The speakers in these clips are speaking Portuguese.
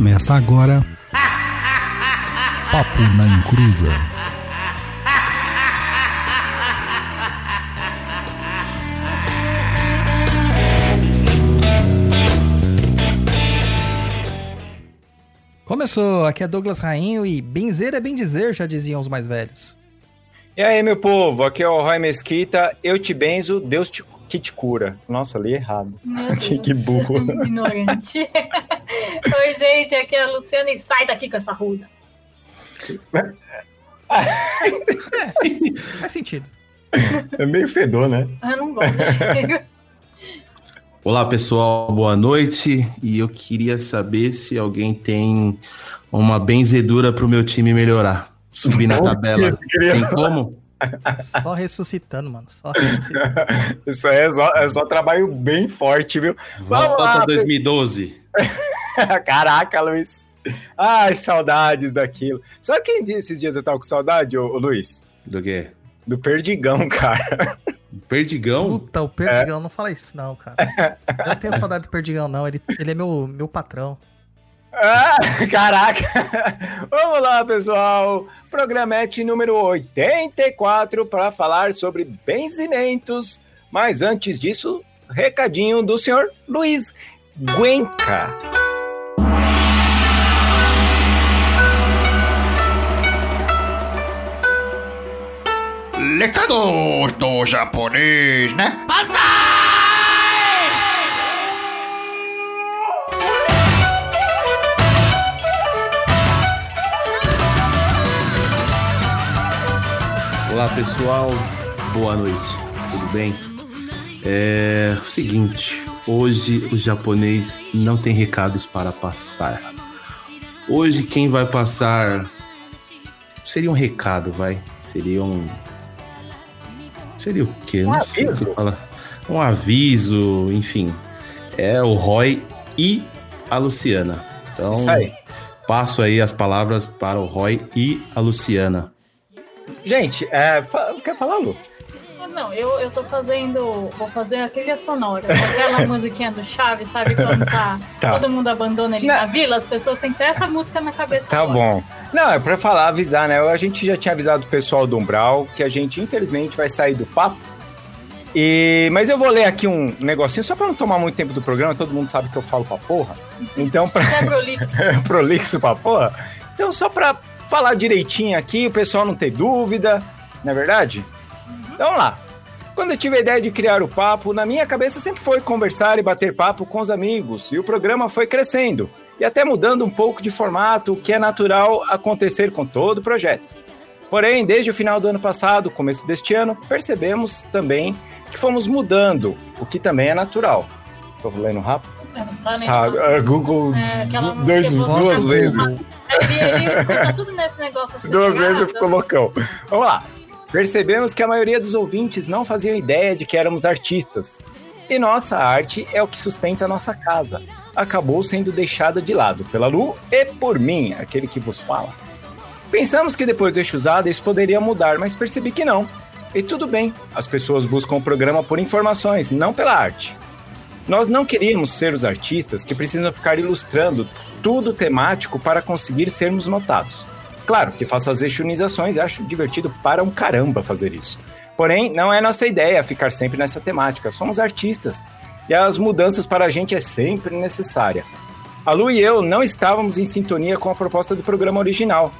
Começa agora. Papo na Encruza. Começou, aqui é Douglas Rainho e benzer é bem dizer, já diziam os mais velhos. E aí, meu povo, aqui é o Roy Mesquita, eu te benzo, Deus te, que te cura. Nossa, li errado. Meu que, que burro. Ignorante. Oi, gente, aqui é a Luciana e sai daqui com essa ruda. Faz sentido. É meio fedor, né? Eu não gosto de. Olá pessoal, boa noite. E eu queria saber se alguém tem uma benzedura para o meu time melhorar, subir na tabela. Tem como? Só ressuscitando, mano. Só ressuscitando. Isso aí é só, é só trabalho bem forte, viu? Vamos Volta lá, 2012. Caraca, Luiz. Ai, saudades daquilo. Sabe quem disse esses dias eu tava com saudade, ô, ô Luiz? Do quê? Do Perdigão, cara. Perdigão? Puta, o Perdigão, não fala isso não, cara. Eu não tenho saudade do Perdigão, não. Ele, ele é meu, meu patrão. Ah, caraca! Vamos lá, pessoal. Programete número 84 para falar sobre benzimentos. Mas antes disso, recadinho do senhor Luiz Guenca. Recados do japonês, né? Olá pessoal, boa noite, tudo bem? É o seguinte, hoje o japonês não tem recados para passar. Hoje quem vai passar seria um recado, vai? Seria um. Seria o quê? Um Não sei aviso? fala. Um aviso, enfim. É o Roy e a Luciana. Então, Isso aí. passo aí as palavras para o Roy e a Luciana. Gente, é, fa- quer falar, Lu? Não, eu, eu tô fazendo. Vou fazer a trilha sonora. Aquela musiquinha do Chaves, sabe? Quando tá, Tá. todo mundo abandona ele Não. na vila, as pessoas têm que ter essa música na cabeça. Tá agora. bom. Não, é pra falar, avisar, né? A gente já tinha avisado o pessoal do Umbral que a gente, infelizmente, vai sair do papo. E... Mas eu vou ler aqui um negocinho, só pra não tomar muito tempo do programa, todo mundo sabe que eu falo pra porra. Então, pra é prolixo. prolixo pra porra. Então, só pra falar direitinho aqui, o pessoal não ter dúvida, não é verdade? Então, vamos lá. Quando eu tive a ideia de criar o papo, na minha cabeça sempre foi conversar e bater papo com os amigos, e o programa foi crescendo, e até mudando um pouco de formato, o que é natural acontecer com todo o projeto. Porém, desde o final do ano passado, começo deste ano, percebemos também que fomos mudando, o que também é natural. Tô lendo rápido? É, Você tá Tá, lembrando? ah, Google É, dois, duas vezes. Ele, ele escuta tudo nesse negócio assim. Duas vezes eu acelerado. fico loucão. Vamos lá. Percebemos que a maioria dos ouvintes não faziam ideia de que éramos artistas. E nossa arte é o que sustenta a nossa casa. Acabou sendo deixada de lado pela Lu e por mim, aquele que vos fala. Pensamos que depois do eixo usado isso poderia mudar, mas percebi que não. E tudo bem, as pessoas buscam o programa por informações, não pela arte. Nós não queríamos ser os artistas que precisam ficar ilustrando tudo temático para conseguir sermos notados. Claro que faço as exunizações e acho divertido para um caramba fazer isso. Porém, não é nossa ideia ficar sempre nessa temática. Somos artistas e as mudanças para a gente é sempre necessária. A Lu e eu não estávamos em sintonia com a proposta do programa original.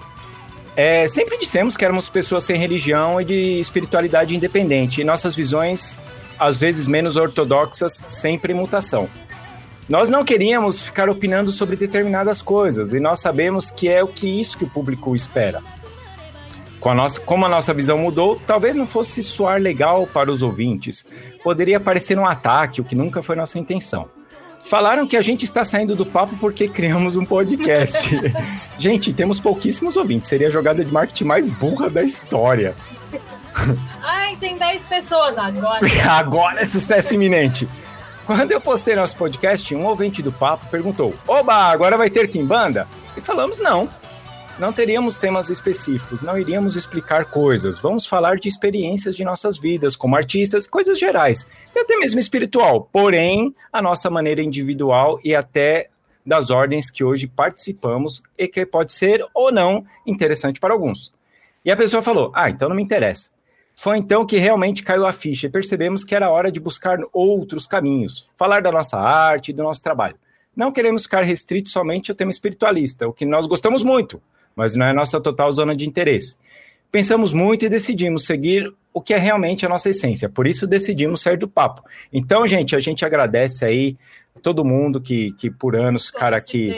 É, sempre dissemos que éramos pessoas sem religião e de espiritualidade independente, e nossas visões, às vezes menos ortodoxas, sempre em mutação. Nós não queríamos ficar opinando sobre determinadas coisas, e nós sabemos que é o que isso que o público espera. Com a nossa, como a nossa visão mudou, talvez não fosse soar legal para os ouvintes. Poderia parecer um ataque, o que nunca foi nossa intenção. Falaram que a gente está saindo do papo porque criamos um podcast. gente, temos pouquíssimos ouvintes. Seria a jogada de marketing mais burra da história. Ai, tem 10 pessoas agora. Agora é sucesso iminente. Quando eu postei nosso podcast, um ouvinte do papo perguntou: Oba, agora vai ter Kimbanda? E falamos: não. Não teríamos temas específicos, não iríamos explicar coisas. Vamos falar de experiências de nossas vidas como artistas, coisas gerais e até mesmo espiritual. Porém, a nossa maneira individual e até das ordens que hoje participamos e que pode ser ou não interessante para alguns. E a pessoa falou: Ah, então não me interessa. Foi então que realmente caiu a ficha e percebemos que era hora de buscar outros caminhos, falar da nossa arte e do nosso trabalho. Não queremos ficar restritos somente ao tema espiritualista, o que nós gostamos muito, mas não é nossa total zona de interesse. Pensamos muito e decidimos seguir o que é realmente a nossa essência, por isso decidimos sair do papo. Então, gente, a gente agradece aí todo mundo que, que por anos, cara, aqui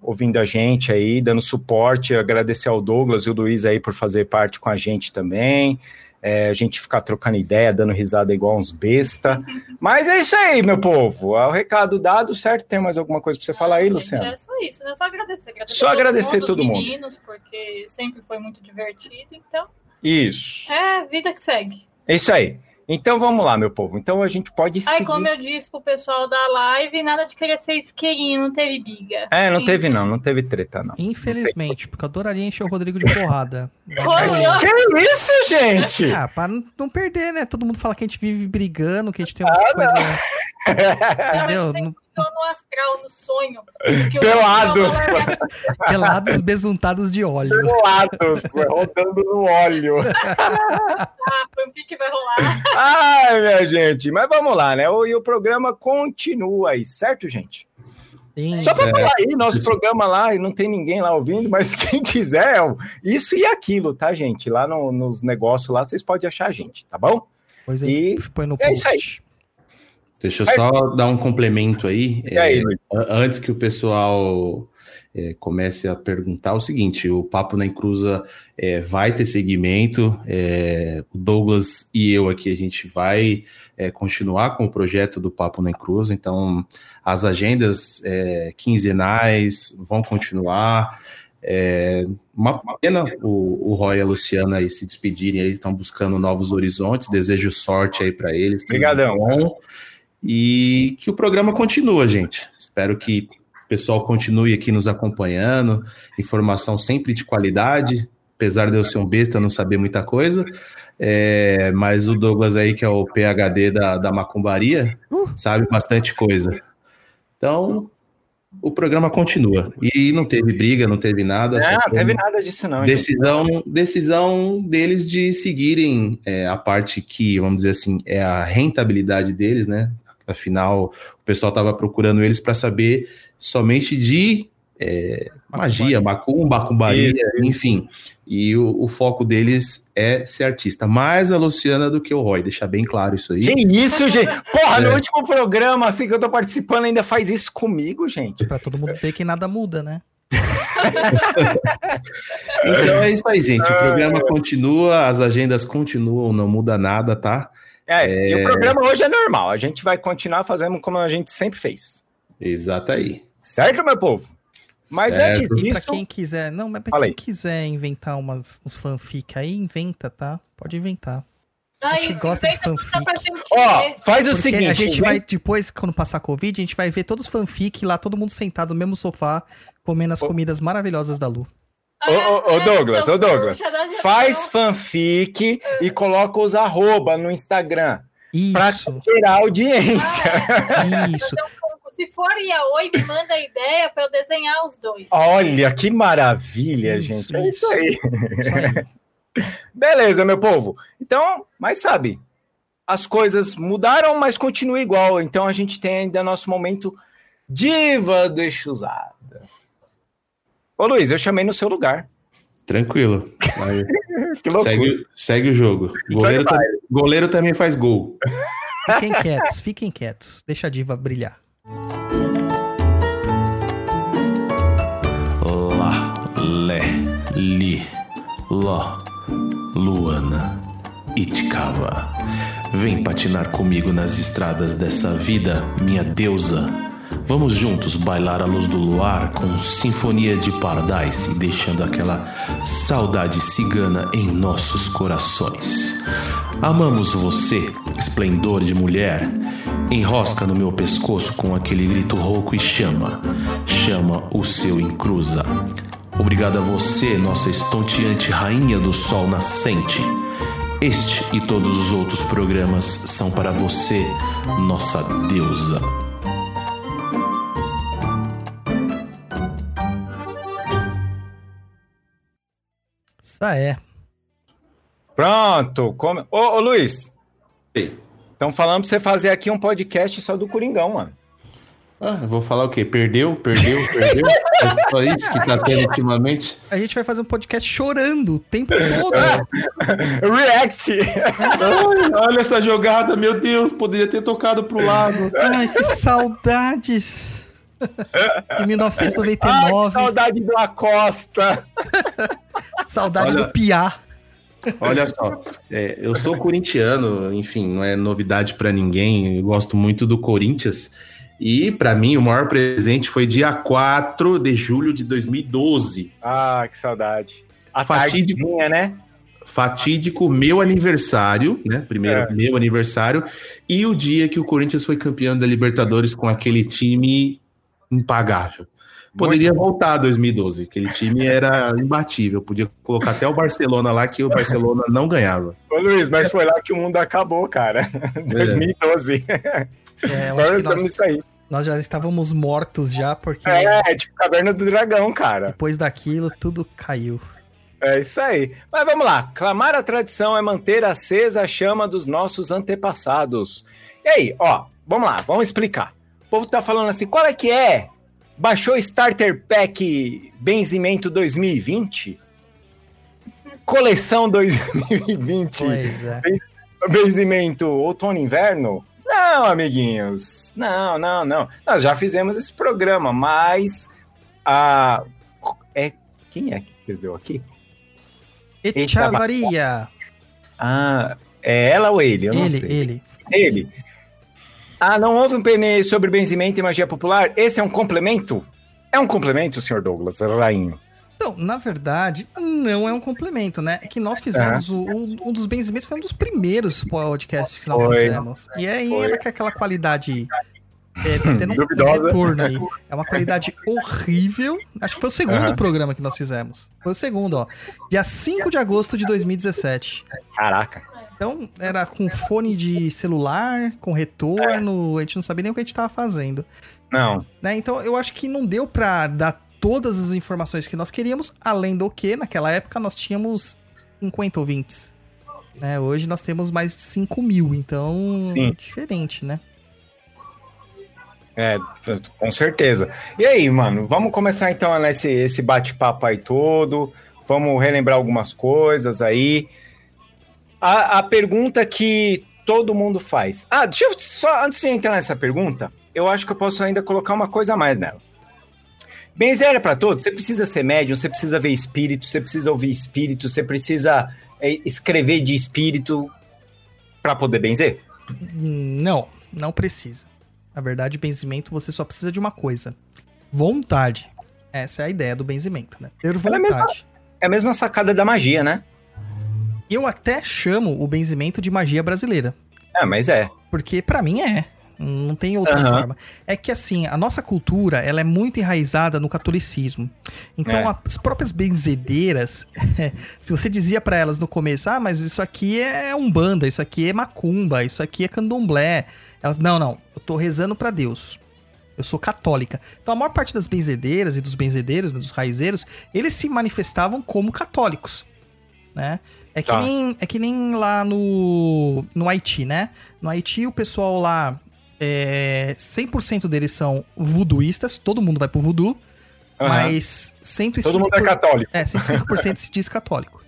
ouvindo a gente aí, dando suporte, agradecer ao Douglas e o Luiz aí por fazer parte com a gente também é, a gente ficar trocando ideia, dando risada igual uns besta. Mas é isso aí, meu povo. É o recado dado, certo? Tem mais alguma coisa para você falar aí, Luciano? É só isso, né? Só agradecer. agradecer só agradecer todo mundo. meninos, porque sempre foi muito divertido, então. Isso. É, vida que segue. É isso aí. Então vamos lá, meu povo. Então a gente pode seguir. Aí, como eu disse pro pessoal da live, nada de querer ser isqueirinho, não teve biga. É, não teve não, não teve treta não. Infelizmente, porque eu adoraria encher o Rodrigo de porrada. que isso, gente? Ah, pra não perder, né? Todo mundo fala que a gente vive brigando, que a gente tem umas ah, coisas... Entendeu? Não, no astral, no sonho. Pelados. Pelados besuntados de óleo. Pelados, rodando no óleo. ah, fanfic vai rolar. Ai, minha gente. Mas vamos lá, né? O, e o programa continua aí, certo, gente? Sim, Só para falar aí, nosso programa lá, e não tem ninguém lá ouvindo, mas quem quiser, isso e aquilo, tá, gente? Lá no, nos negócios lá, vocês podem achar a gente, tá bom? Pois é, e põe no post. É isso aí. Deixa eu só dar um complemento aí. É, aí antes que o pessoal é, comece a perguntar o seguinte: o Papo na Encruza é, vai ter segmento, é, o Douglas e eu aqui, a gente vai é, continuar com o projeto do Papo na Encruza, então as agendas é, quinzenais vão continuar. É, uma pena o, o Roy e a Luciana aí se despedirem, aí estão buscando novos horizontes. Desejo sorte aí para eles. Obrigadão. Bom e que o programa continua, gente. Espero que o pessoal continue aqui nos acompanhando, informação sempre de qualidade, apesar de eu ser um besta, não saber muita coisa, é, mas o Douglas aí, que é o PHD da, da macumbaria, uh. sabe bastante coisa. Então, o programa continua. E não teve briga, não teve nada. Não, teve nada disso não. Decisão, gente. decisão deles de seguirem é, a parte que, vamos dizer assim, é a rentabilidade deles, né? Afinal, o pessoal estava procurando eles para saber somente de é, magia, macumba, macumbaria, enfim. E o, o, foco deles é ser artista. Mais a Luciana do que o Roy, deixar bem claro isso aí. Que isso, gente? Porra, é. no último programa, assim, que eu tô participando, ainda faz isso comigo, gente. Pra todo mundo ver que nada muda, né? então é isso aí, gente. O programa continua, as agendas continuam, não muda nada, tá? É, é, e o programa hoje é normal. A gente vai continuar fazendo como a gente sempre fez. Exato aí. Certo, meu povo? Mas certo. antes disso... Pra quem quiser... Não, mas pra quem quiser inventar umas, uns fanfic aí, inventa, tá? Pode inventar. a gente gosta de fanfic. Ó, faz o Porque seguinte. A gente vai, depois, quando passar a Covid, a gente vai ver todos os fanfic lá, todo mundo sentado no mesmo sofá, comendo as comidas maravilhosas da Lu. Ô, ô, ô, Douglas, ô Douglas, faz fanfic e coloca os arroba no Instagram. Isso. Pra gerar audiência. Ah, Isso. Se for Yaoi, me manda ideia para eu desenhar os dois. Olha, que maravilha, isso, gente. É isso aí. Isso aí. Beleza, meu povo. Então, mas sabe, as coisas mudaram, mas continua igual. Então a gente tem ainda nosso momento diva do Exusada. Ô Luiz, eu chamei no seu lugar. Tranquilo. que loucura. Segue, segue o jogo. Goleiro, tá, goleiro também faz gol. Fiquem quietos, fiquem quietos. Deixa a diva brilhar. Lá, Lé, Li, Ló, Luana, Itkava. Vem patinar comigo nas estradas dessa vida, minha deusa Vamos juntos bailar à luz do luar com sinfonia de Paradise, deixando aquela saudade cigana em nossos corações. Amamos você, esplendor de mulher. Enrosca no meu pescoço com aquele grito rouco e chama, chama o seu encruza. Obrigado a você, nossa estonteante rainha do sol nascente. Este e todos os outros programas são para você, nossa deusa. Tá, é. Pronto. Come... Ô, ô, Luiz, estão falando pra você fazer aqui um podcast só do Coringão, mano. Ah, eu vou falar o quê? Perdeu, perdeu, perdeu? É só isso que tá tendo ultimamente? A gente vai fazer um podcast chorando o tempo todo. React! Ai, olha essa jogada, meu Deus, poderia ter tocado pro lado. Ai, que saudades. De Ai, que 1999. saudade do Acosta! saudade Olha- do Piá. Olha só, é, eu sou corintiano, enfim, não é novidade pra ninguém, eu gosto muito do Corinthians. E pra mim, o maior presente foi dia 4 de julho de 2012. Ah, que saudade. A Fatídico. tardezinha, né? Fatídico meu aniversário, né? Primeiro É. meu aniversário, e o dia que o Corinthians foi campeão da Libertadores com aquele time impagável. Poderia voltar a 2012, aquele time era imbatível, podia colocar até o Barcelona lá, que o Barcelona não ganhava. Ô, Luiz, mas foi lá que o mundo acabou, cara. 2012. É, Agora acho que estamos nós, aí. nós já estávamos mortos já, porque É, tipo Caverna do Dragão, cara. depois daquilo tudo caiu. É isso aí. Mas vamos lá. Clamar a tradição é manter acesa a chama dos nossos antepassados. E aí, ó, vamos lá, vamos explicar. O povo tá falando assim, qual é que é? Baixou Starter Pack Benzimento 2020? Coleção 2020? Pois é. Benzimento outono e inverno? Não, amiguinhos. Não, não, não. Nós já fizemos esse programa, mas a é quem é que escreveu aqui? Echavarria. Ah, é ela ou ele? Eu não Ele, sei. ele. Ele. Ah, não houve um PN sobre benzimento e magia popular? Esse é um complemento? É um complemento, senhor Douglas Rainho. Então, na verdade, não é um complemento, né? É que nós fizemos o- o- um dos benzimentos, foi um dos primeiros podcasts que nós Foi. fizemos. E aí Foi. era com aquela qualidade. É, tá tendo um retorno aí. É uma qualidade horrível. Acho que foi o segundo Aham. programa que nós fizemos. Foi o segundo, ó. Dia 5 de agosto de 2017. Caraca. Então, era com fone de celular, com retorno, a gente não sabia nem o que a gente tava fazendo. Não. né? Então eu acho que não deu pra dar todas as informações que nós queríamos, além do que, naquela época, nós tínhamos 50 ouvintes. Né? Hoje nós temos mais de 5 mil, então Sim. é diferente, né? É, com certeza. E aí, mano, vamos começar então nesse esse bate-papo aí todo. Vamos relembrar algumas coisas aí. A, a pergunta que todo mundo faz. Ah, deixa eu só, antes de entrar nessa pergunta, eu acho que eu posso ainda colocar uma coisa a mais nela. Benzer é pra todos, você precisa ser médium, você precisa ver espírito, você precisa ouvir espírito, você precisa é, escrever de espírito pra poder benzer? Não, não precisa. Na verdade, benzimento você só precisa de uma coisa: vontade. Essa é a ideia do benzimento, né? Ter é a mesma- vontade. É a mesma sacada da magia, né? Eu até chamo o benzimento de magia brasileira. É, mas é. Porque pra mim é. Não tem outra Aham. forma. É que assim, a nossa cultura, ela é muito enraizada no catolicismo. Então É. as próprias benzedeiras, se você dizia pra elas no começo, ah, mas isso aqui é umbanda, isso aqui é macumba, isso aqui é candomblé. Elas, não, não, eu tô rezando pra Deus. Eu sou católica. Então a maior parte das benzedeiras e dos benzedeiros, né, dos raizeiros, eles se manifestavam como católicos, né? É que, Tá. nem, é que nem lá no, no Haiti, né? No Haiti o pessoal lá, é, 100% deles são voodooístas, todo mundo vai pro voodoo, Aham. mas 105%, Todo mundo é católico. é, 105% se diz católico.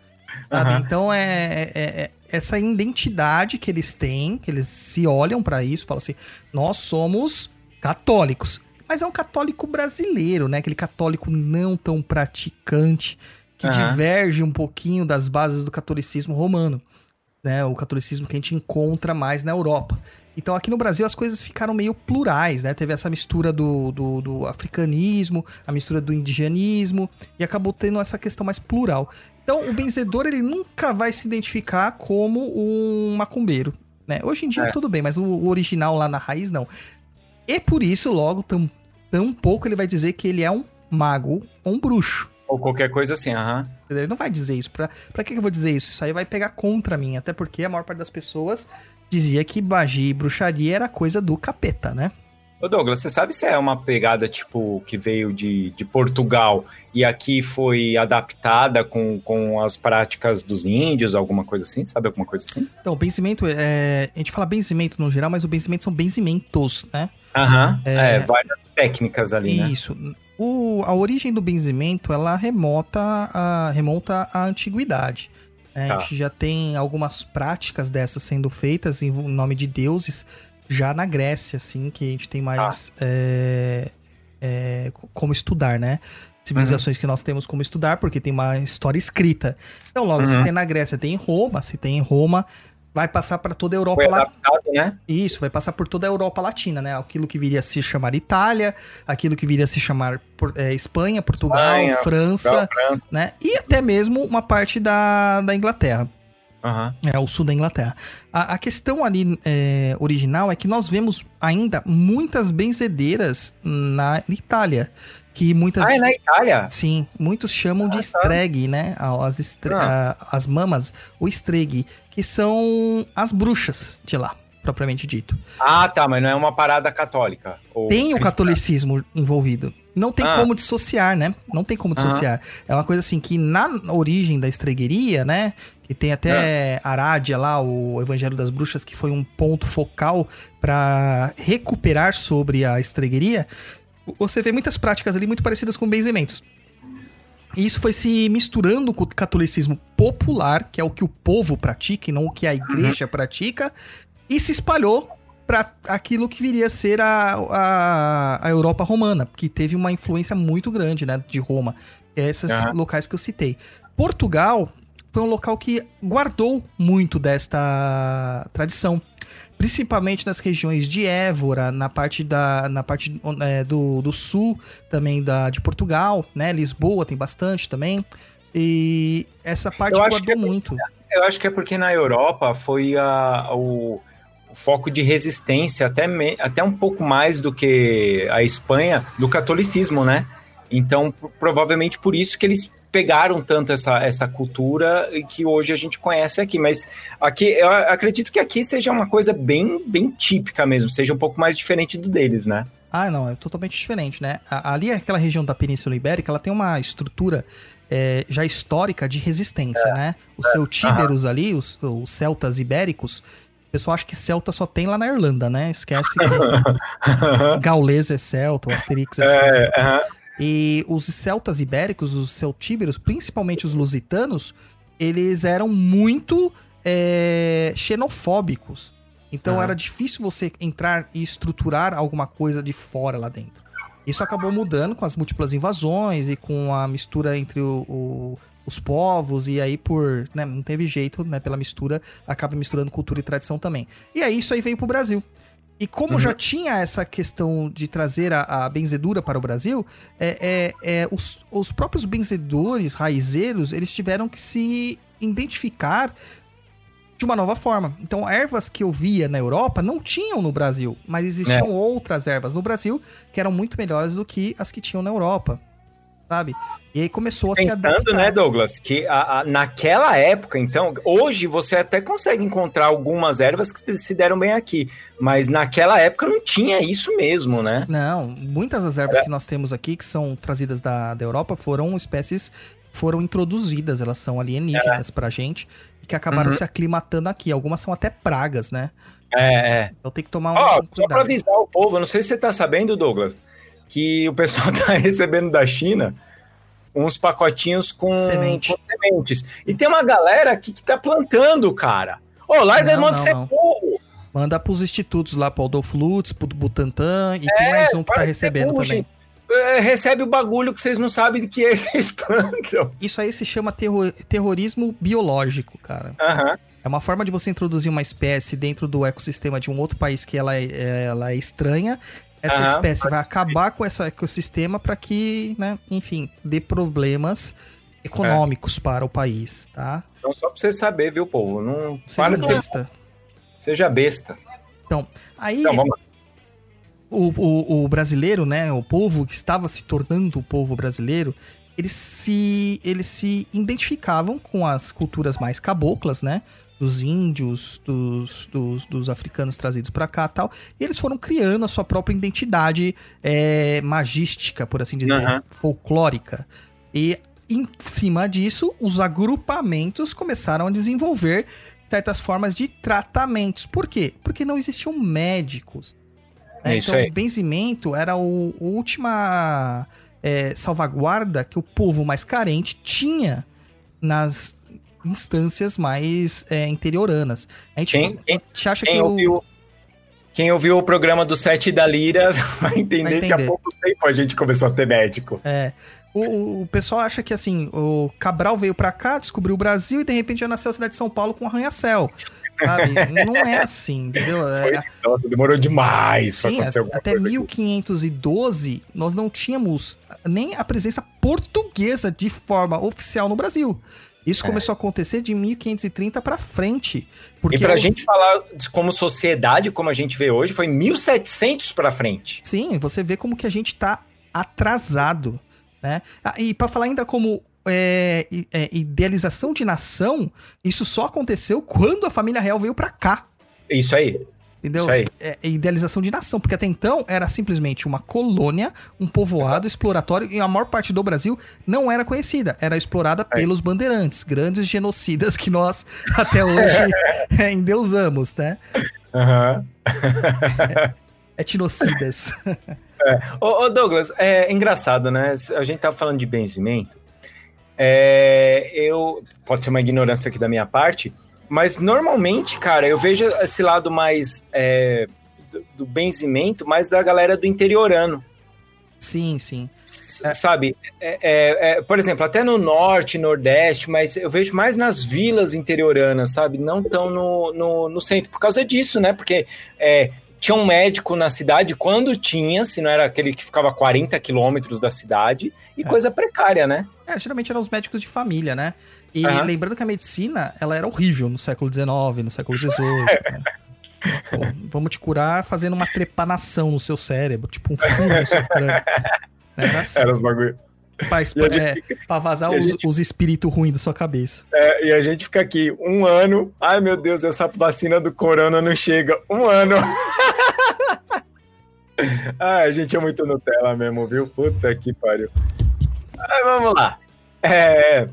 Aham. Então é, é- é essa identidade que eles têm, que eles se olham pra isso, falam assim: nós somos católicos. Mas é um católico brasileiro, né? Aquele católico não tão praticante, que Aham. diverge um pouquinho das bases do catolicismo romano. Né? O catolicismo que a gente encontra mais na Europa. Então aqui no Brasil as coisas ficaram meio plurais, né? Teve essa mistura do, do, do africanismo, a mistura do indianismo, e acabou tendo essa questão mais plural. Então o benzedor ele nunca vai se identificar como um macumbeiro. Né? Hoje em dia É. tudo bem, mas o, o original lá na raiz não. E por isso, logo, tão, tão pouco ele vai dizer que ele é um mago ou um bruxo. Ou qualquer coisa assim, aham. Entendeu? Ele não vai dizer isso. Pra, pra que que eu vou dizer isso? Isso aí vai pegar contra mim. Até porque a maior parte das pessoas dizia que magia e bruxaria era coisa do capeta, né? Ô Douglas, você sabe se é uma pegada tipo que veio de, de Portugal e aqui foi adaptada com, com as práticas dos índios, alguma coisa assim? Sabe alguma coisa assim? Então, benzimento, é, a gente fala benzimento no geral, mas o benzimento são benzimentos, né? Aham. É, várias técnicas ali, né? Isso. O, a origem do benzimento, ela remota a, remonta à antiguidade. né? Tá. A gente já tem algumas práticas dessas sendo feitas em nome de deuses, já na Grécia, assim, que a gente tem mais é, é, co- como estudar, né? Civilizações que nós temos como estudar, porque tem uma história escrita. Então, logo, se Uhum. tem na Grécia, tem em Roma, se tem em Roma, vai passar para toda a Europa adaptado, né? Isso, vai passar por toda a Europa Latina, né? Aquilo que viria a se chamar Itália, aquilo que viria a se chamar é, Espanha, Portugal, Espanha, França, Portugal, França. né? E até mesmo uma parte da, da Inglaterra, Aham. é, o sul da Inglaterra. A, a questão ali é, original é que nós vemos ainda muitas benzedeiras na Itália, que muitas... Ah, é na Itália? Sim, muitos chamam de Ah, tá. estregue, né? As, estre- Ah. as mamas, o estregue, que são as bruxas de lá, propriamente dito. Ah, tá, mas não é uma parada católica. Tem o cristã. catolicismo envolvido. Não tem Ah. como dissociar, né? Não tem como dissociar. É uma coisa assim que na origem da estregueria, né? Que tem até Arádia lá, o Evangelho das Bruxas, que foi um ponto focal para recuperar sobre a estregueria. Você vê muitas práticas ali muito parecidas com benzimentos. E isso foi se misturando com o catolicismo popular, que é o que o povo pratica e não o que a igreja pratica, e se espalhou para aquilo que viria a ser a, a, a Europa romana, que teve uma influência muito grande, né, de Roma. Esses Aham. locais que eu citei. Portugal foi um local que guardou muito desta tradição. Principalmente nas regiões de Évora, na parte, da, na parte é, do, do sul também da, de Portugal, né? Lisboa tem bastante também. E essa parte guardou é muito. Eu acho que é porque na Europa foi a- o, o foco de resistência até, me- até um pouco mais do que a Espanha do catolicismo, né? Então, provavelmente por isso que eles pegaram tanto essa, essa cultura que hoje a gente conhece aqui. Mas aqui, eu acredito que aqui seja uma coisa bem, bem típica mesmo, seja um pouco mais diferente do deles, né? Ah, não, é totalmente diferente, né? Ali, aquela região da Península Ibérica, ela tem uma estrutura é, já histórica de resistência, né? Os celtíberos ali, os, os celtas ibéricos, o pessoal acha que celta só tem lá na Irlanda, né? Esquece que gaulês é celta, o Asterix é celta. É, aham. E os celtas ibéricos, os celtíberos, principalmente os lusitanos, eles eram muito é, xenofóbicos. Então era difícil você entrar e estruturar alguma coisa de fora lá dentro. Isso acabou mudando com as múltiplas invasões e com a mistura entre o- o- os povos, e aí por. né, não teve jeito, né? Pela mistura, acaba misturando cultura e tradição também. E aí isso aí veio pro Brasil. E como já tinha essa questão de trazer a, a benzedura para o Brasil, é, é- é, os, os próprios benzedores raizeiros, eles tiveram que se identificar de uma nova forma. Então, ervas que eu via na Europa não tinham no Brasil, mas existiam outras ervas no Brasil que eram muito melhores do que as que tinham na Europa, sabe? E aí começou a se Pensando, adaptar. né, Douglas, que a- a- naquela época, então, hoje você até consegue encontrar algumas ervas que se deram bem aqui, mas naquela época não tinha isso mesmo, né? Não, muitas das ervas que nós temos aqui, que são trazidas da, da Europa, foram espécies foram introduzidas, elas são alienígenas pra gente e que acabaram Uhum. se aclimatando aqui. Algumas são até pragas, né? É, é. Então tem que tomar um, Ó, um só pra cuidado. avisar o povo, eu não sei se você tá sabendo, Douglas, que o pessoal tá recebendo da China uns pacotinhos com, Semente. com sementes. E tem uma galera aqui que tá plantando, cara. Ô, larga a Não, mão de ser burro. Manda pros institutos lá, pro Adolfo Lutz, pro Butantan, e tem mais um que tá para ser recebendo burro, também. gente. É, recebe o bagulho que vocês não sabem de que é, vocês plantam. Isso aí se chama terro- terrorismo biológico, cara. Aham. É uma forma de você introduzir uma espécie dentro do ecossistema de um outro país que ela é, ela é estranha. Essa Aham, espécie vai acabar com esse ecossistema para que, né, enfim, dê problemas econômicos para o país, tá? Então, só pra você saber, viu, povo? Não Seja para de ser, besta. seja besta. Aí, Então, vamos o, o, o brasileiro, né, o povo que estava se tornando o povo brasileiro, eles se, eles se identificavam com as culturas mais caboclas, né? Dos índios, dos, dos, dos africanos trazidos para cá tal. E eles foram criando a sua própria identidade é, magística, por assim dizer, Aham. folclórica. E em cima disso, os agrupamentos começaram a desenvolver certas formas de tratamentos. Por quê? Porque não existiam médicos. né? É isso então, o benzimento era o, a última é, salvaguarda que o povo mais carente tinha nas instâncias mais é, interioranas. A gente, Quem- a gente acha Quem que o, ouviu, quem ouviu o programa do Sete da Lira vai entender, Vai que há entender. pouco tempo a gente começou a ter médico. É. O, o pessoal acha que assim, o Cabral veio pra cá, descobriu o Brasil e de repente já nasceu a cidade de São Paulo com arranha-céu. Sabe? Não é assim, entendeu? É, Foi- nossa, demorou demais pra sim, até coisa aqui. 1512 nós não tínhamos nem a presença portuguesa de forma oficial no Brasil. Isso começou a acontecer de 1530 pra frente. Porque É. E pra o- gente falar como sociedade, como a gente vê hoje, foi 1700 pra frente. Sim, você vê como que a gente tá atrasado, né? Ah, e pra falar ainda como é, é, idealização de nação, isso só aconteceu quando a família real veio pra cá. Isso aí. Entendeu? É, é idealização de nação, porque até então era simplesmente uma colônia, um povoado exploratório, e a maior parte do Brasil não era conhecida, era explorada É. pelos bandeirantes, grandes genocidas que nós até hoje é, endeusamos, né? Aham. Etnocidas. Ô, ô, Douglas, é engraçado, né? A gente tava falando de benzimento. É, eu pode ser uma ignorância aqui da minha parte, mas normalmente, cara, eu vejo esse lado mais é, do, do benzimento, mais da galera do interiorano. sim, sim. Sabe? É, é, é, por exemplo, até no norte, nordeste, mas eu vejo mais nas vilas interioranas, sabe? Não tão no, no, no centro. Por causa disso, né? Porque é, tinha um médico na cidade quando tinha, se não era aquele que ficava a 40 quilômetros da cidade, e coisa precária, né? É, geralmente eram os médicos de família, né? E Aham. lembrando que a medicina, ela era horrível no século XIX, no século XVIII. né? Vamos te curar fazendo uma trepanação no seu cérebro, tipo um furo no seu crânio. Era assim, Era os bagulho. pra, E é, pra vazar os, gente- os espíritos ruins da sua cabeça. É, e a gente fica aqui um ano. Ai, meu Deus, essa vacina do corona não chega. Um ano. Ai, a gente é muito Nutella mesmo, viu? Puta que pariu. Vamos lá. É,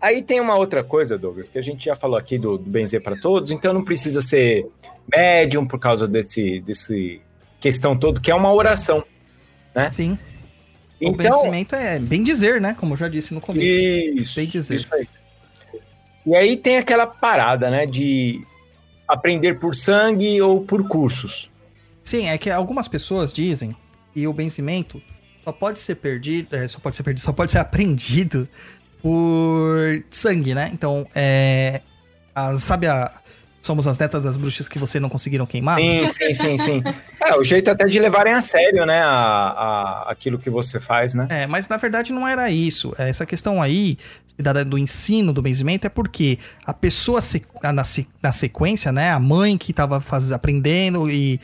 aí tem uma outra coisa, Douglas, que a gente já falou aqui do, do benzer para todos, então não precisa ser médium por causa desse, desse questão todo, que é uma oração. Sim. O Então, vencimento é bem dizer, né? Como eu já disse no começo. Isso, Bem dizer. isso aí. E aí tem aquela parada, né, de aprender por sangue ou por cursos. Sim, é que algumas pessoas dizem que o benzimento só pode ser perdido, é, só pode ser perdido, só pode ser aprendido por sangue, né? Então, é, as- sabe a somos as netas das bruxas que você não conseguiram queimar? Sim, sim, sim, sim. É, o jeito até de levarem a sério, né, a, a- aquilo que você faz, né? É, mas na verdade não era isso. Essa questão aí do ensino do benzimento é porque a pessoa se- a- na, se- na sequência, né, a mãe que estava aprendendo e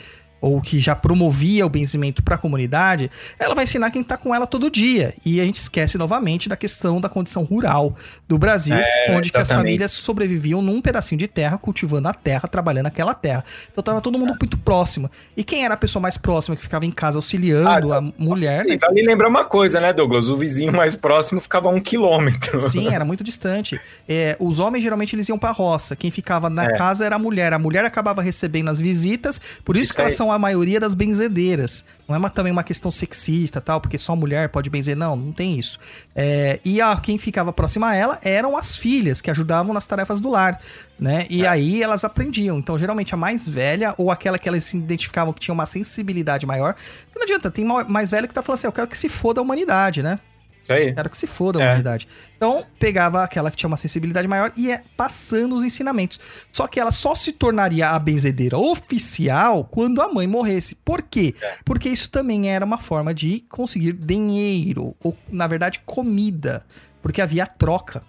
ou que já promovia o benzimento para a comunidade, ela vai ensinar quem tá com ela todo dia. E a gente esquece novamente da questão da condição rural do Brasil, É, onde as famílias sobreviviam num pedacinho de terra, cultivando a terra, trabalhando aquela terra. Então tava todo mundo muito próximo. E quem era a pessoa mais próxima que ficava em casa auxiliando Ah, a mulher, né? E vale lembrar uma coisa, né, Douglas? O vizinho mais próximo ficava a um quilômetro. Sim, era muito distante. É, os homens geralmente eles iam pra roça. Quem ficava na É. casa era a mulher. A mulher acabava recebendo as visitas, por isso, Isso que elas aí. são a maioria das benzedeiras. Não é uma- também uma questão sexista tal, porque só mulher pode benzer. Não, não tem isso. É, e a, quem ficava próxima a ela eram as filhas, que ajudavam nas tarefas do lar, né? É. E aí elas aprendiam. Então, geralmente, a mais velha ou aquela que elas se identificavam que tinha uma sensibilidade maior. Não adianta, tem ma- mais velha que tá falando assim, eu quero que se foda a humanidade, né? Isso aí. Quero que se foda a É. humanidade. Então, pegava aquela que tinha uma sensibilidade maior e ia passando os ensinamentos. Só que ela só se tornaria a benzedeira oficial quando a mãe morresse. Por quê? É. Porque isso também era uma forma de conseguir dinheiro, ou, na verdade, comida. Porque havia troca.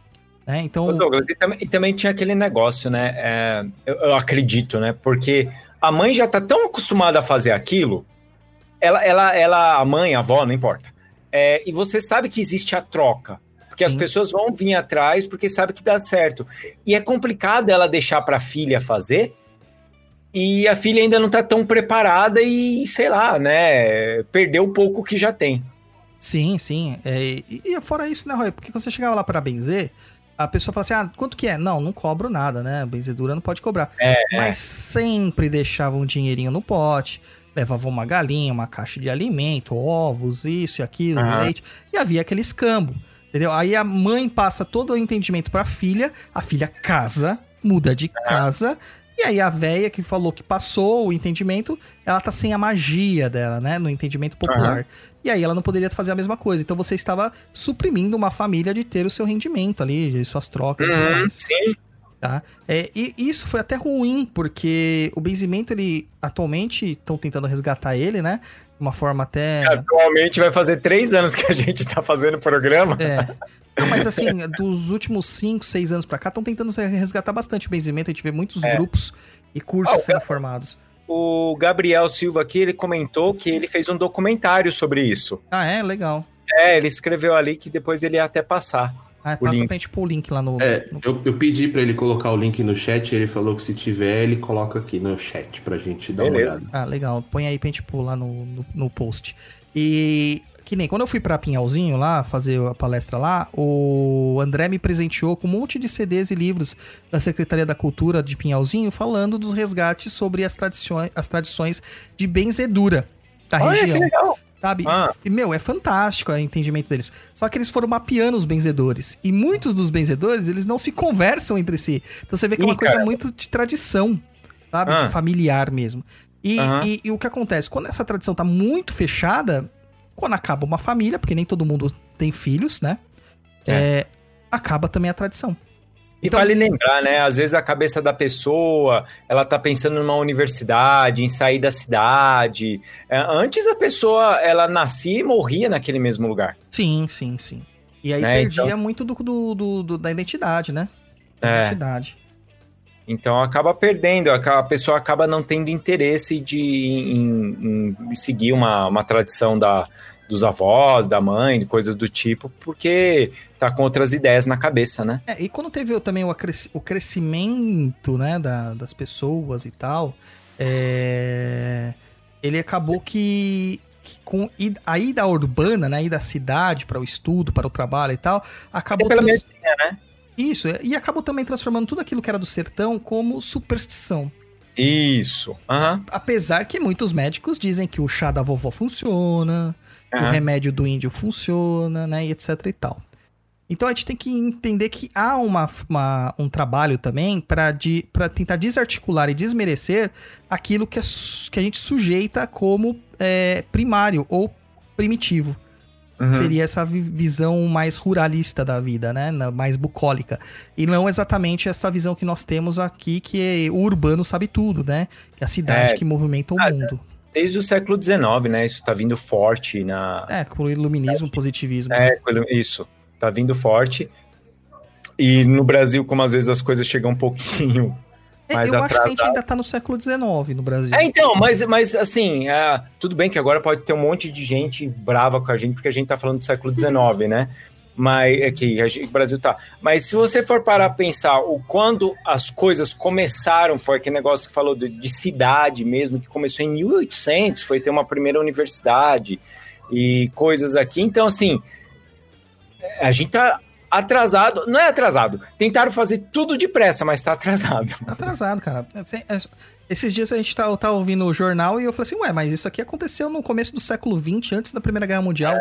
Né? Então, Ô, Douglas, e também, e também tinha aquele negócio, né? é, eu, eu acredito, né? Porque a mãe já tá tão acostumada a fazer aquilo, ela, ela, ela a mãe, a avó, não importa. É, e você sabe que existe a troca. Porque as Sim. pessoas vão vir atrás porque sabe que dá certo. E é complicado ela deixar para a filha fazer. E a filha ainda não tá tão preparada e, sei lá, né? Perdeu o pouco que já tem. Sim, sim. É, e, e fora isso, né, Roy? Porque quando você chegava lá pra benzer, a pessoa fala assim: ah, quanto que é? Não, não cobro nada, né? Benzedura não pode cobrar. É. Mas sempre deixava um dinheirinho no pote, levava uma galinha, uma caixa de alimento, ovos, isso e aquilo, Aham. leite, e havia aquele escambo. Entendeu? Aí a mãe passa todo o entendimento pra filha, a filha casa, muda de casa. E aí a véia que falou que passou o entendimento, ela tá sem a magia dela, né? No entendimento popular. E aí ela não poderia fazer a mesma coisa. Então você estava suprimindo uma família de ter o seu rendimento ali, de suas trocas e tudo Uhum, mais. sim. Tá? É, e isso foi até ruim, porque o benzimento, ele atualmente estão tentando resgatar ele, né? De uma forma até. Atualmente vai fazer três anos que a gente tá fazendo o programa. É. Não, mas assim, dos últimos 5, 6 anos pra cá, estão tentando resgatar bastante o benzimento. A gente vê muitos É. grupos e cursos Ah, sendo formados. O Gabriel Silva aqui, ele comentou que ele fez um documentário sobre isso. Ah, é? Legal. É, ele escreveu ali que depois ele ia até passar. Ah, passa link. pra gente pôr o link lá no. É, no- eu, eu pedi pra ele colocar o link no chat, ele falou que se tiver, ele coloca aqui no chat pra gente dar Beleza. uma olhada. Ah, legal. Põe aí pra gente pôr lá no, no, no post. E que nem quando eu fui pra Pinhalzinho lá, fazer a palestra lá, o André me presenteou com um monte de CDs e livros da Secretaria da Cultura de Pinhalzinho falando dos resgates sobre as tradições, as tradições de benzedura da Olha região. que legal. Sabe? Ah. E, meu, é fantástico o entendimento deles. Só que eles foram mapeando os benzedores. E muitos dos benzedores, eles não se conversam entre si. Então você vê que é uma Ih, coisa muito de tradição, sabe? Ah. De familiar mesmo. E, Aham. e- e o que acontece? Quando essa tradição tá muito fechada, quando acaba uma família, porque nem todo mundo tem filhos, né? É, acaba também a tradição. E Então- vale lembrar, né? Às vezes a cabeça da pessoa, ela tá pensando numa universidade, em sair da cidade. É, antes a pessoa, ela nascia e morria naquele mesmo lugar. Sim, sim, sim. E aí Né, perdia então- muito do, do- do- do- da identidade, né? Da É. identidade. Então acaba perdendo, a pessoa acaba não tendo interesse de em, em seguir uma, uma tradição da, dos avós, da mãe, de coisas do tipo, porque tá com outras ideias na cabeça, né? É, e quando teve também o, acres- o crescimento, né, da- das pessoas e tal, é, ele acabou que, que com i- a ida urbana, né, a ida à cidade para o estudo, para o trabalho e tal, acabou Pela trans- medicina, né? isso e acabou também transformando tudo aquilo que era do sertão como superstição. Isso. Aham. Apesar que muitos médicos dizem que o chá da vovó funciona, o aham. remédio do índio funciona, né, e etc e tal. Então a gente tem que entender que há uma, uma- um trabalho também para tentar desarticular e desmerecer aquilo que, é que a gente sujeita como é, primário ou primitivo. Uhum. Seria essa vi- visão mais ruralista da vida, né? Mais bucólica. E não exatamente essa visão que nós temos aqui, que é o urbano sabe tudo, né? Que é a cidade É. que movimenta o Ah, mundo. Desde o século XIX, né? Isso tá vindo forte na. É, com o iluminismo, positivismo. É, isso. Tá vindo forte. E no Brasil, como às vezes as coisas chegam um pouquinho. É, mais eu acho que a gente atrasado. ainda tá no século XIX no Brasil. É, então, mas, mas assim, é, tudo bem que agora pode ter um monte de gente brava com a gente, porque a gente tá falando do século XIX, né? Mas é que o Brasil tá. Mas se você for parar a pensar o quando as coisas começaram, foi aquele negócio que falou de, de cidade mesmo, que começou em 1800, foi ter uma primeira universidade e coisas aqui. Então, assim, a gente tá atrasado, não é atrasado. Tentaram fazer tudo depressa, mas tá atrasado. Tá atrasado, cara. Assim, é- Esses dias a gente tá, tá ouvindo o jornal e eu falei assim, ué, mas isso aqui aconteceu no começo do século XX, antes da Primeira Guerra Mundial,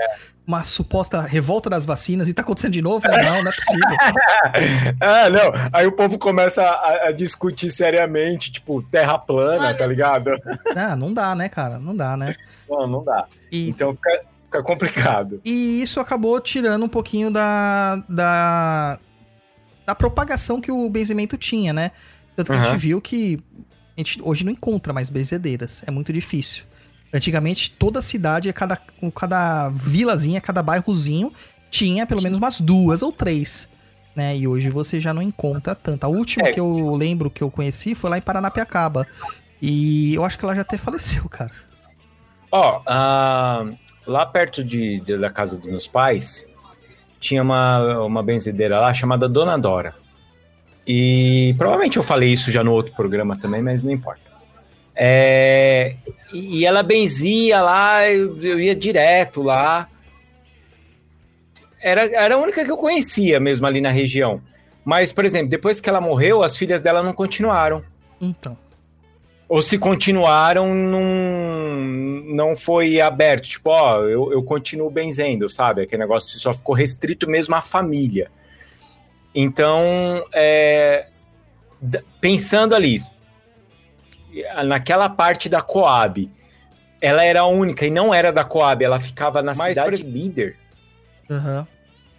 uma suposta revolta das vacinas, e tá acontecendo de novo? Não, não é possível. ah, não. Aí o povo começa a, a discutir seriamente, tipo, terra plana, Olha. tá ligado? Ah, não dá, né, cara? Não dá, né? Não, não dá. E, Então fica, fica complicado. e isso acabou tirando um pouquinho da, da, da propagação que o benzimento tinha, né? Tanto que a Aham. gente viu que a gente hoje não encontra mais benzedeiras. É muito difícil. Antigamente, toda cidade, cada, cada vilazinha, cada bairrozinho, tinha pelo menos umas duas ou três. Né? E hoje você já não encontra tanto. A última É. que eu lembro que eu conheci foi lá em Paranapiacaba. E eu acho que ela já até faleceu, cara. Ó, ah, lá perto de, de- da casa dos meus pais, tinha uma, uma benzedeira lá chamada Dona Dora. E provavelmente eu falei isso já no outro programa também, mas não importa. É, e ela benzia lá, eu, eu ia direto lá. Era, era a única que eu conhecia mesmo ali na região. Mas, por exemplo, depois que ela morreu, as filhas dela não continuaram. Então. Ou se continuaram, não, não foi aberto. Tipo, ó, eu, eu continuo benzendo, sabe? Aquele negócio só ficou restrito mesmo à família. Então, é, pensando ali, naquela parte da Coab, ela era a única e não era da Coab, ela ficava na Mas, cidade por líder. Aham.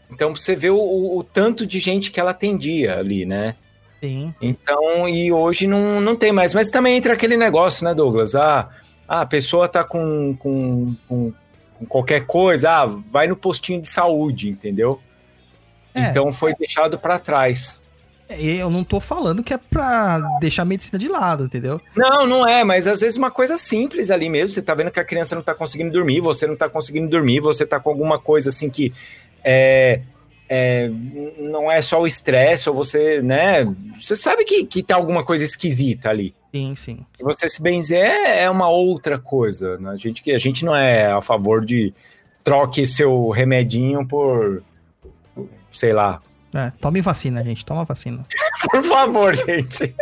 Então você vê o, o- o tanto de gente que ela atendia ali, né? Sim. Então, e hoje não, não tem mais. Mas também entra aquele negócio, né, Douglas? Ah, ah, a pessoa tá com, com, com, com qualquer coisa, ah, vai no postinho de saúde, entendeu? É. Então foi deixado para trás. E Eu não tô falando que é pra deixar a medicina de lado, entendeu? Não, não é, mas às vezes uma coisa simples ali mesmo. Você tá vendo que a criança não tá conseguindo dormir, você não tá conseguindo dormir, você tá com alguma coisa assim que é, é, não é só o estresse, ou você, né? Você sabe que, que tá alguma coisa esquisita ali. Sim, sim. E você se benzer é uma outra coisa. Né? A, gente, que- a gente não é a favor de troque seu remedinho por, sei lá. É, tome vacina, gente. Toma vacina. Por favor, gente.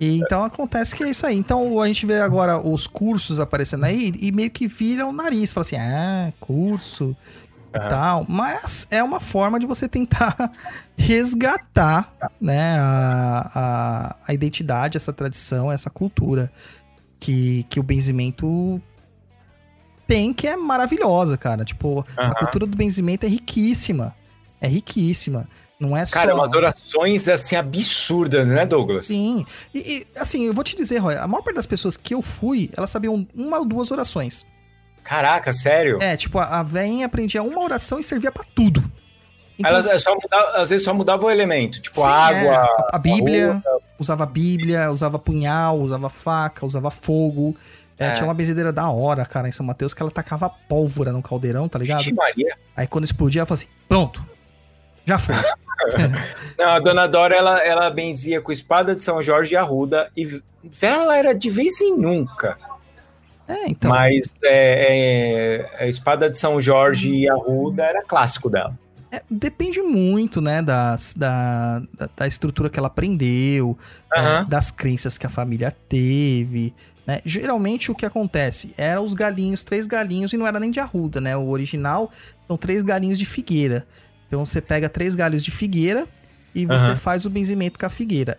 E então acontece que é isso aí. Então a gente vê agora os cursos aparecendo aí e meio que vira o nariz. Fala assim, ah, curso e Aham. tal. Mas é uma forma de você tentar resgatar, né, a, a, a identidade, essa tradição, essa cultura que, que o benzimento tem, que é maravilhosa, cara. Tipo, a Aham. cultura do benzimento é riquíssima. É riquíssima. Não é Cara, só... umas orações assim absurdas, né, Douglas? Sim. E, e, assim, eu vou te dizer, Roy, a maior parte das pessoas que eu fui, elas sabiam uma ou duas orações. Caraca, sério? É, tipo, a, a veinha aprendia uma oração e servia pra tudo. Então, Elas é só mudava- às vezes só mudava o elemento, tipo sim, água. é, a, a Bíblia, arroz. usava Bíblia, usava punhal, usava faca, usava fogo. É, É. Tinha uma benzedeira da hora, cara, em São Mateus, que ela tacava pólvora no caldeirão, tá ligado? Maria. Aí quando explodia, ela falava assim, pronto, já foi. Não, a dona Dora, ela, ela benzia com espada de São Jorge e arruda, e vela era de vez em nunca. É, então... Mas é, é, a espada de São Jorge e arruda era clássico dela. É, depende muito, né, das, da, da, da estrutura que ela aprendeu, Aham. é, das crenças que a família teve, né? Geralmente o que acontece era os galinhos, três galinhos, e não era nem de arruda, né? O original são três galinhos de figueira. Então você pega três galhos de figueira e você Aham. faz o benzimento com a figueira.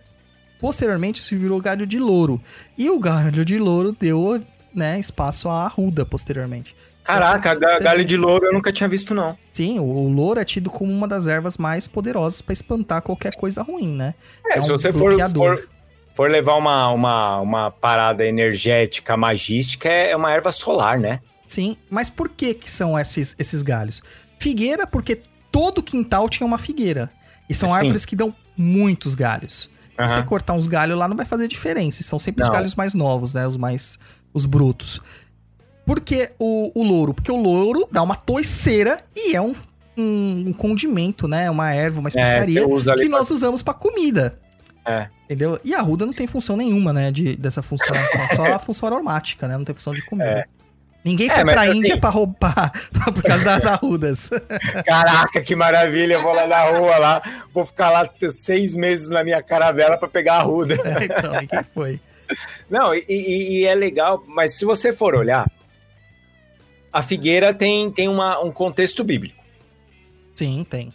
Posteriormente isso virou galho de louro. E o galho de louro deu, né, espaço à arruda posteriormente. Caraca, ga- você galho de louro eu nunca tinha visto, não. Sim, o, o louro é tido como uma das ervas mais poderosas para espantar qualquer coisa ruim, né? É, É se um você for, for, for levar uma, uma, uma parada energética, magística, é uma erva solar, né? Sim, mas por que que são esses, esses galhos? Figueira, porque todo quintal tinha uma figueira. E são Sim. árvores que dão muitos galhos. Se Aham. você cortar uns galhos lá, não vai fazer diferença. São sempre os Não. galhos mais novos, né? Os mais... os brutos. Por que o, o louro? Porque o louro dá uma toiceira e é um, um, um condimento, né? Uma erva, uma especiaria você usa ali que pra- nós usamos pra comida. É. Entendeu? E a arruda não tem função nenhuma, né? De, dessa função. só- Só a função aromática, né? Não tem função de comida. Ninguém É, foi mas pra assim- Índia pra roubar por causa das arrudas. Caraca, que maravilha! Eu vou lá na rua lá, vou ficar lá seis meses na minha caravela para pegar a ruda. então, ninguém foi. Não, e, e- e é legal, mas se você for olhar, a figueira tem, tem uma, um contexto bíblico. Sim, tem.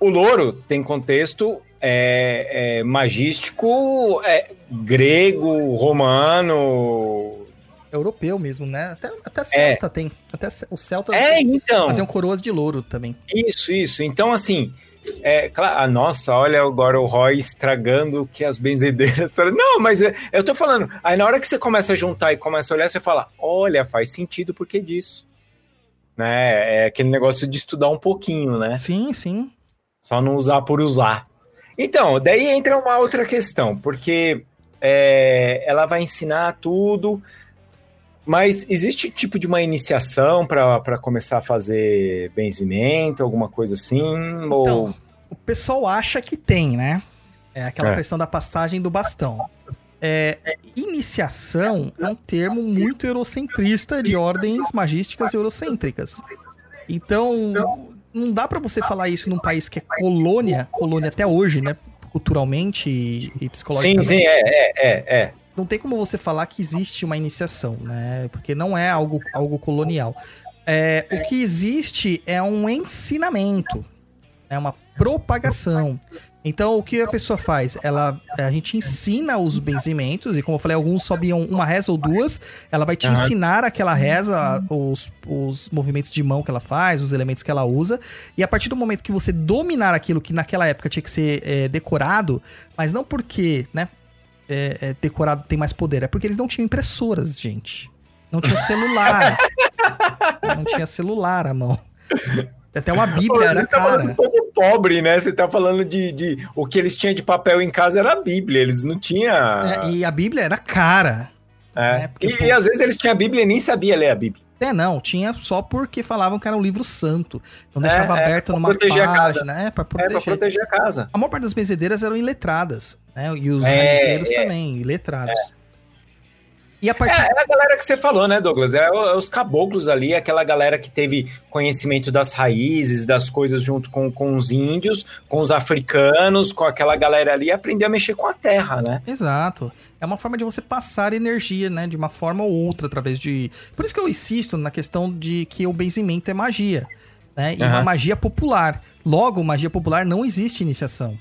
O louro tem contexto é, é, magístico é, grego, romano. Europeu mesmo, né? Até, até Celta tem. Até o Celta É, então. faziam coroas de louro também. Isso, isso. Então, assim, é, claro, ah, nossa, olha agora o Roy estragando o que as benzedeiras. Não, mas é, eu tô falando. Aí na hora que você começa a juntar e começa a olhar, você fala: olha, faz sentido porque disso. Né? É aquele negócio de estudar um pouquinho, né? Sim, sim. Só não usar por usar. Então, daí entra uma outra questão, porque é, ela vai ensinar tudo. Mas existe tipo de uma iniciação para começar a fazer benzimento, alguma coisa assim? ou... Então, o pessoal acha que tem, né? É aquela É. questão da passagem do bastão. É, iniciação é um termo muito eurocentrista de ordens magísticas eurocêntricas. Então, não dá pra você falar isso num país que é colônia, colônia até hoje, né? Culturalmente e, e Sim, psicologicamente. sim, é, é, é, é. Não tem como você falar que existe uma iniciação, né? Porque não é algo, algo colonial. É, o que existe é um ensinamento, é uma propagação. Então, o que a pessoa faz? Ela, a gente ensina os benzimentos, e como eu falei, alguns sobiam uma reza ou duas. Ela vai te Aham. ensinar aquela reza, os, os movimentos de mão que ela faz, os elementos que ela usa. E a partir do momento que você dominar aquilo que naquela época tinha que ser é, decorado, mas não porque, né? É, é, decorado tem mais poder, é porque eles não tinham impressoras, gente. Não tinha celular. não tinha celular à mão. Até uma Bíblia era tá cara. povo pobre, né? Você tá falando de, de. O que eles tinham de papel em casa era a Bíblia, eles não tinham. É, e a Bíblia era cara. É. É, porque, e, pô- e às vezes eles tinham a Bíblia e nem sabia ler a Bíblia. É, não, tinha só porque falavam que era um livro santo. Não É, deixava é, aberto numa proteger a casa. página. É, pra É, proteger. pra proteger a casa. A maior parte das benzedeiras eram iletradas, né? E os É, é. também, iletrados. E a partir É, é a galera que você falou, né, Douglas? É, é os caboclos ali, aquela galera que teve conhecimento das raízes, das coisas junto com, com os índios, com os africanos, com aquela galera ali, e aprendeu a mexer com a terra, né? Exato. É uma forma de você passar energia, né? De uma forma ou outra, através de. Por isso que eu insisto na questão de que o benzimento é magia. Né? E Aham. uma magia popular. Logo, magia popular não existe iniciação.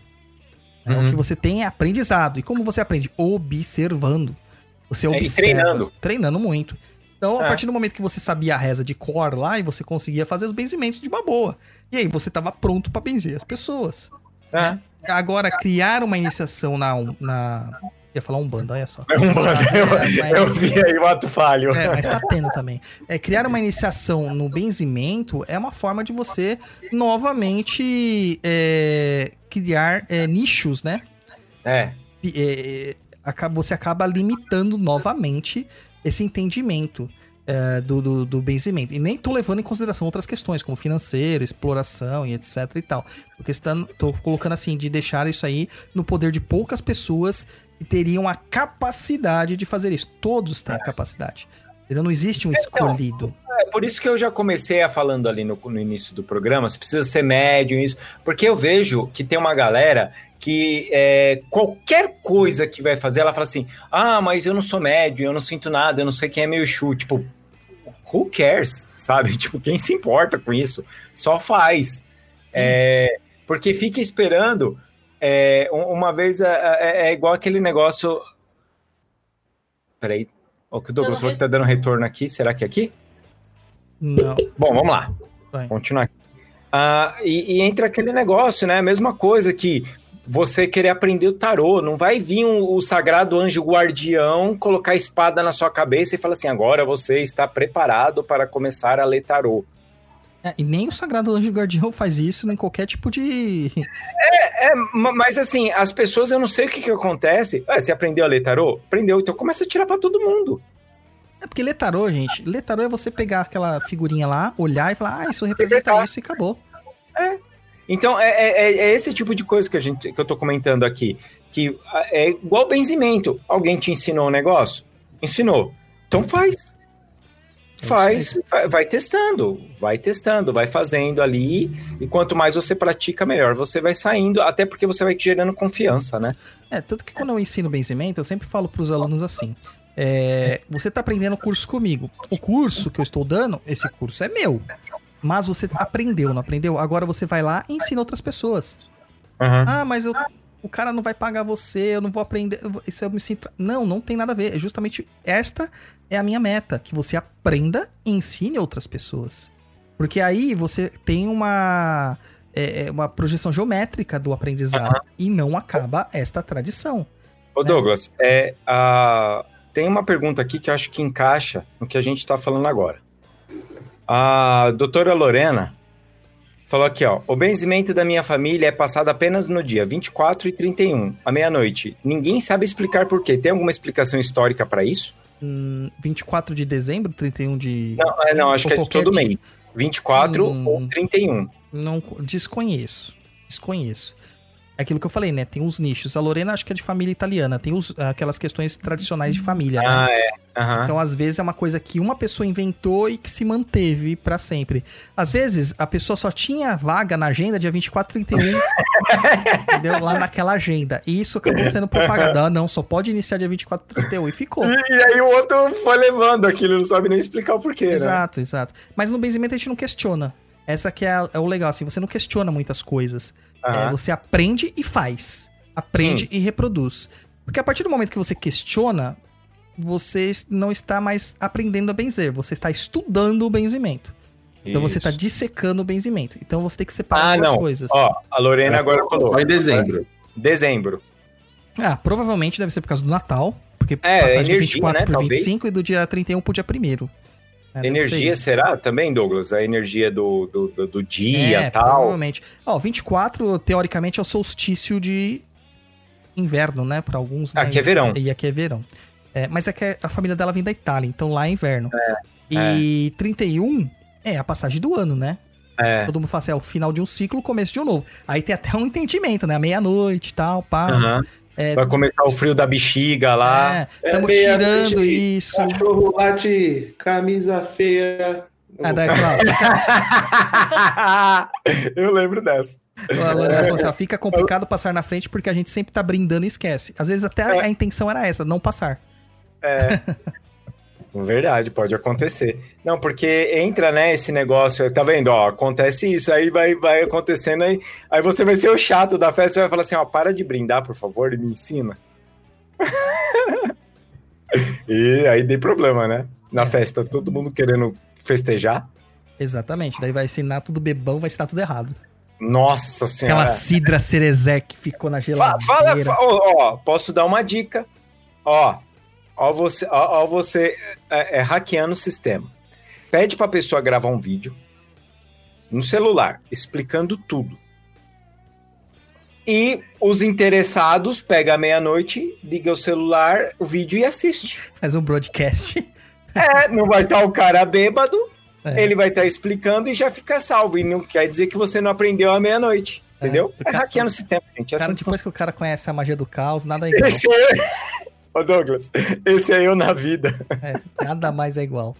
Né? Uhum. O que você tem é aprendizado. E como você aprende? Observando. Você É, e observa. treinando. Treinando muito. Então, a É. partir do momento que você sabia a reza de cor lá e você conseguia fazer os benzimentos de uma boa. E aí você tava pronto pra benzer as pessoas. É. Agora, criar uma iniciação na. na ia falar um bando, olha só. É um bando. Eu, É, eu vi aí o ato falho. É, mas tá tendo também. É, criar uma iniciação no benzimento é uma forma de você novamente é, criar é, nichos, né? É. É, acaba- você acaba limitando novamente esse entendimento é, do, do, do benzimento. E nem tô levando em consideração outras questões, como financeiro, exploração e etc e tal. Porque estando, tô colocando assim, de deixar isso aí no poder de poucas pessoas que teriam a capacidade de fazer isso. Todos têm a capacidade. Entendeu? Não existe um escolhido. É por isso que eu já comecei a falando ali no, no início do programa, você precisa ser médium, isso, porque eu vejo que tem uma galera que é, qualquer coisa que vai fazer, ela fala assim, ah, mas eu não sou médium, eu não sinto nada, eu não sei quem é meu Exu, tipo, who cares, sabe? Tipo, quem se importa com isso? Só faz. É, porque fica esperando, é, um- uma vez, é, é- é igual aquele negócio... Peraí, o que o Douglas falou que tá dando retorno aqui, será que é aqui? Não. Bom, vamos lá. Vai. Continuar aqui. Ah, e, e entra aquele negócio, né? A mesma coisa que você querer aprender o tarô. Não vai vir um- o sagrado anjo guardião colocar a espada na sua cabeça e falar assim: agora você está preparado para começar a ler tarô. É, e nem o Sagrado Anjo Guardião faz isso em qualquer tipo de. É, ma- mas assim, as pessoas, eu não sei o que, que acontece. Ah, você aprendeu a ler tarô? Aprendeu, então começa a tirar para todo mundo. É porque ler tarô, gente, ler tarô é você pegar aquela figurinha lá, olhar e falar, ah, isso representa isso e acabou. Então, é, é- é esse tipo de coisa que, a gente, que eu tô comentando aqui. Que ah, é igual benzimento. Alguém te ensinou um negócio? Ensinou. Então faz. É Faz, vai, vai testando, vai testando, vai fazendo ali. E quanto mais você pratica, melhor você vai saindo. Até porque você vai gerando confiança, né? É, tanto que quando eu ensino benzimento, eu sempre falo pros alunos assim: é, você tá aprendendo o curso comigo. O curso que eu estou dando, esse curso é meu. Mas você aprendeu, não aprendeu? Agora você vai lá e ensina outras pessoas. Ah, mas eu- o cara não vai pagar você, eu não vou aprender. Isso eu me sinto. Não, não tem nada a ver. É justamente esta é a minha meta: que você aprenda e ensine outras pessoas. Porque aí você tem uma, é, é, uma projeção geométrica do aprendizado e não acaba esta tradição. Ô, Douglas, é, a- tem uma pergunta aqui que eu acho que encaixa no que a gente está falando agora. A doutora Lorena falou aqui, ó. O benzimento da minha família é passado apenas no dia 24 e 31, à meia-noite. Ninguém sabe explicar por quê. Tem alguma explicação histórica para isso? hum, 24 de dezembro, 31 de. Não, é, não acho ou que é de todo dia. mês. 24 Hum. ou 31. Não co- desconheço. Desconheço. É aquilo que eu falei, né? Tem uns nichos. A Lorena acho que é de família italiana. Tem os- aquelas questões tradicionais de família, né? Ah, é. Aham. Então, às vezes, é uma coisa que uma pessoa inventou e que se manteve pra sempre. Às vezes, a pessoa só tinha vaga na agenda dia 24 e 31, entendeu? Lá naquela agenda. E isso acabou sendo propagado. Ah, não, só pode iniciar dia 24 e 31. E ficou. E, e aí o outro foi levando aquilo, não sabe nem explicar o porquê, né? Exato, exato. Mas no benzimento a gente não questiona. Essa que é, é o legal, assim, você não questiona muitas coisas. Aham. É, você aprende e faz. Aprende e reproduz. Porque a partir do momento que você questiona, você não está mais aprendendo a benzer, você está estudando o benzimento. Então você está Isso. dissecando o benzimento. Então você tem que separar Ah, duas não. coisas. Ó, a Lorena agora falou. Só em dezembro. Dezembro. Ah, provavelmente deve ser por causa do Natal. Porque É, passagem de energia, 24 né, por talvez. 25 e do dia 31 pro dia 1 é, energia será também, Douglas? A energia do, do, do, do dia é, e tal. provavelmente. Ó, 24, teoricamente, é o solstício de inverno, né? Pra alguns. né? Aqui é verão. E aqui é verão. É, mas é que a família dela vem da Itália, então lá é inverno. É, e 31 é a passagem do ano, né? É. Todo mundo fala assim, é o final de um ciclo, começo de um novo. Aí tem até um entendimento, né? Meia-noite e tal, paz. Aham. É, Vai começar o frio da bexiga lá. é, É estamos meia-noite, tirando isso. Cachorro late, camisa feia. Ah, daí, claro, Eu lembro dessa. A Lorena falou assim, ó, fica complicado passar na frente porque a gente sempre tá brindando e esquece. Às vezes até a intenção era essa, não passar. Verdade, pode acontecer. Não, porque entra, né, esse negócio, tá vendo, ó, acontece isso, aí vai, vai acontecendo, aí, aí você vai ser o chato da festa, vai falar assim, ó, para de brindar, por favor, e me ensina. e aí dei problema, né, na festa, todo mundo querendo festejar. Exatamente, daí vai ensinar tudo bebão, vai ensinar tudo errado. Nossa Aquela senhora. cidra cerezé que ficou na geladeira. Fala, fa- ó, ó, posso dar uma dica. Ó, ó você, ó você é, é, hackeando o sistema. Pede pra pessoa gravar um vídeo no celular, explicando tudo. E os interessados pega à meia-noite, liga o celular, o vídeo e assiste. Faz um broadcast. É, não vai estar o cara bêbado, É. ele vai estar explicando e já fica salvo. E não quer dizer que você não aprendeu à meia-noite. É, Entendeu? É, cara- hackeando o sistema, gente. É Cara, assim que depois que o cara conhece a magia do caos, nada é igual. Ô Douglas, esse é eu na vida. É, nada mais é igual.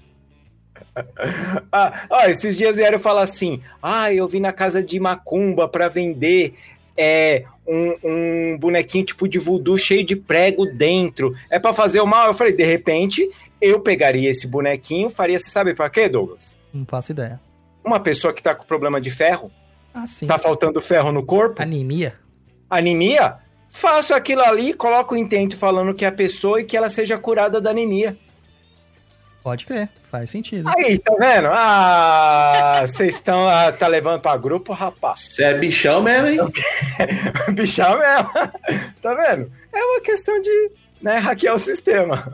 Ah, ó, esses dias vieram falar assim: ah, eu vim na casa de Macumba pra vender é, um, um bonequinho tipo de voodoo cheio de prego dentro. É pra fazer o mal? Eu falei: de repente, eu pegaria esse bonequinho, faria, você sabe pra quê, Douglas? Não faço ideia. Uma pessoa que tá com problema de ferro, Ah, sim. tá faltando ferro no corpo, Anemia? anemia, faço aquilo ali, coloco o intento falando que é a pessoa e que ela seja curada da anemia. Pode crer, faz sentido. Aí, tá vendo? Ah, vocês estão ah, tá levando pra grupo, rapaz. Você é bichão mesmo, hein? Bichão mesmo. Tá vendo? É uma questão de né, hackear o sistema.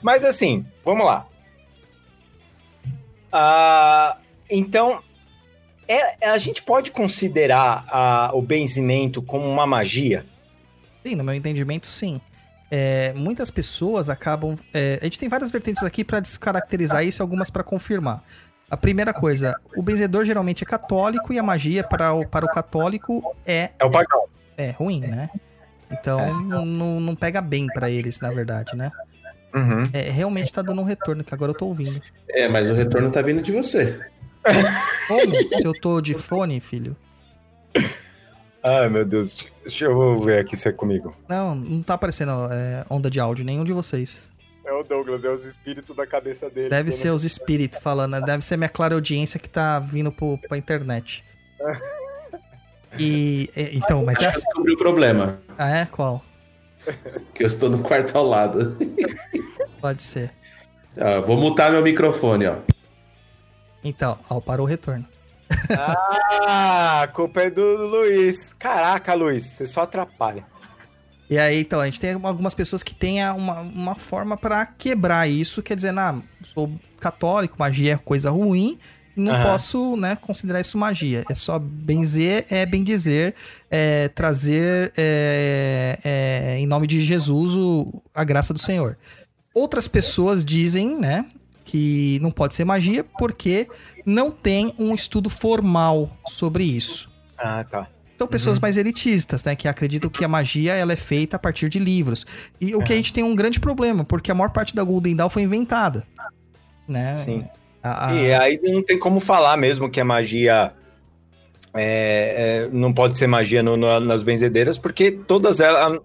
Mas assim, vamos lá. Ah, então, é- a gente pode considerar ah, o benzimento como uma magia? Sim, no meu entendimento, sim. É, muitas pessoas acabam. é, a gente tem várias vertentes aqui pra descaracterizar isso e algumas pra confirmar. A primeira coisa, o benzedor geralmente é católico e a magia para o, para o católico é, É o pagão. é ruim, né? Então não, não- não pega bem pra eles, na verdade, né? Uhum. É, realmente tá dando um retorno, que agora eu tô ouvindo. É, mas o retorno tá vindo de você. Como? Se eu tô de fone, filho? Ai, meu Deus. Deixa eu ver aqui se é comigo. Não, não tá aparecendo é, onda de áudio, nenhum de vocês. É o Douglas, é os espíritos da cabeça dele. Deve ser os espíritos falando, deve ser minha clara audiência que tá vindo pro, pra internet. E. é, então, mas é Já descobri o problema. Ah, é? Qual? Que eu estou no quarto ao lado. Pode ser. Ó, vou mutar meu microfone, ó. Então, ó, parou o retorno. Ah, a culpa é do Luiz. Caraca, Luiz, você só atrapalha. E aí, então, a gente tem algumas pessoas que têm uma, uma forma pra quebrar isso, quer dizer, ah, sou católico, magia é coisa ruim, não Aham. posso, né, considerar isso magia. É só benzer, é bem dizer, é trazer é, é, em nome de Jesus o- a graça do Senhor. Outras pessoas dizem, né, que não pode ser magia porque não tem um estudo formal sobre isso. Ah, tá. São pessoas mais elitistas, né? Que acreditam que a magia ela é feita a partir de livros. E o que a gente tem um grande problema, porque a maior parte da Golden Dawn foi inventada. Né? Sim. A- a- E aí não tem como falar mesmo que a magia é, é, não pode ser magia no- no- nas benzedeiras, porque todas elas,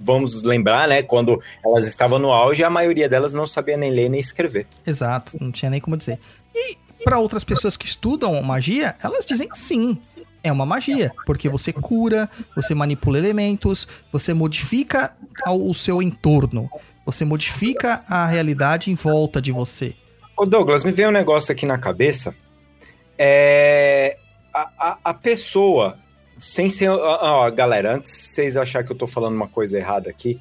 vamos lembrar, né? Quando elas estavam no auge, a maioria delas não sabia nem ler nem escrever. Exato, não tinha nem como dizer. E para outras pessoas que estudam magia, elas dizem sim. É uma magia, porque você cura, você manipula elementos, você modifica o seu entorno, você modifica a realidade em volta de você. Ô Douglas, me veio um negócio aqui na cabeça. É, a, a, a pessoa, sem ser. Ó, galera, antes de vocês acharem que eu tô falando uma coisa errada aqui,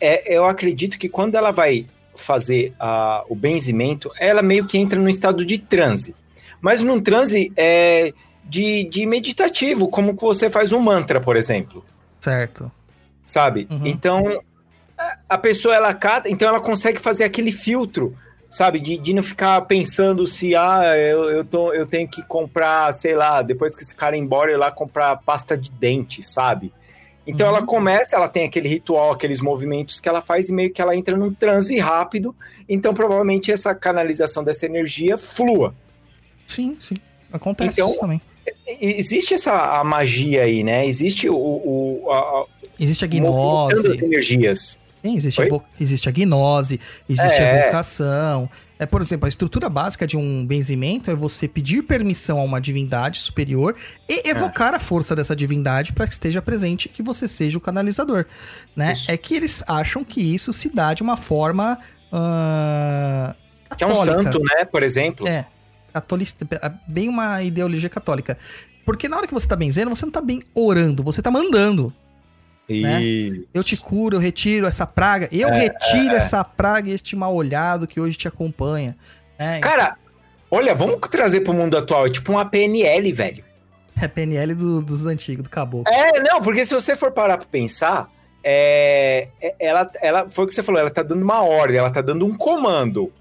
é, eu acredito que quando ela vai fazer a- o benzimento, ela meio que entra num estado de transe. Mas num transe é, de, de meditativo, como que você faz um mantra, por exemplo Certo. sabe? Uhum. Então, a- a pessoa, ela cata, então ela consegue fazer aquele filtro, sabe? De, de não ficar pensando se, ah, eu, eu, tô, eu tenho que comprar, sei lá, depois que esse cara ir embora, eu ir lá comprar pasta de dente, sabe? Então Uhum. ela começa, ela tem aquele ritual, aqueles movimentos que ela faz e meio que ela entra num transe rápido, então provavelmente essa canalização dessa energia flua. Sim, sim. Acontece Então- também. Existe essa a magia aí, né? Existe o, o, a, Existe a as gnose. energias. Sim, existe, a existe a gnose, existe a É. vocação. É, por exemplo, a estrutura básica de um benzimento é você pedir permissão a uma divindade superior e evocar a força dessa divindade para que esteja presente e que você seja o canalizador. Né? Isso. É que eles acham que isso se dá de uma forma. ah, Que é um santo, né? Por exemplo. É, catolista, bem uma ideologia católica. Porque na hora que você tá benzendo, você não tá bem orando, você tá mandando. Né? Eu te curo, eu retiro essa praga. Eu É, retiro essa praga e este mal olhado que hoje te acompanha. É, Cara, olha, vamos trazer pro mundo atual. É tipo uma PNL, velho. é PNL do- dos antigos, do caboclo. É, não, porque se você for parar pra pensar, é, é- ela, ela foi o que você falou, ela tá dando uma ordem, ela tá dando um comando.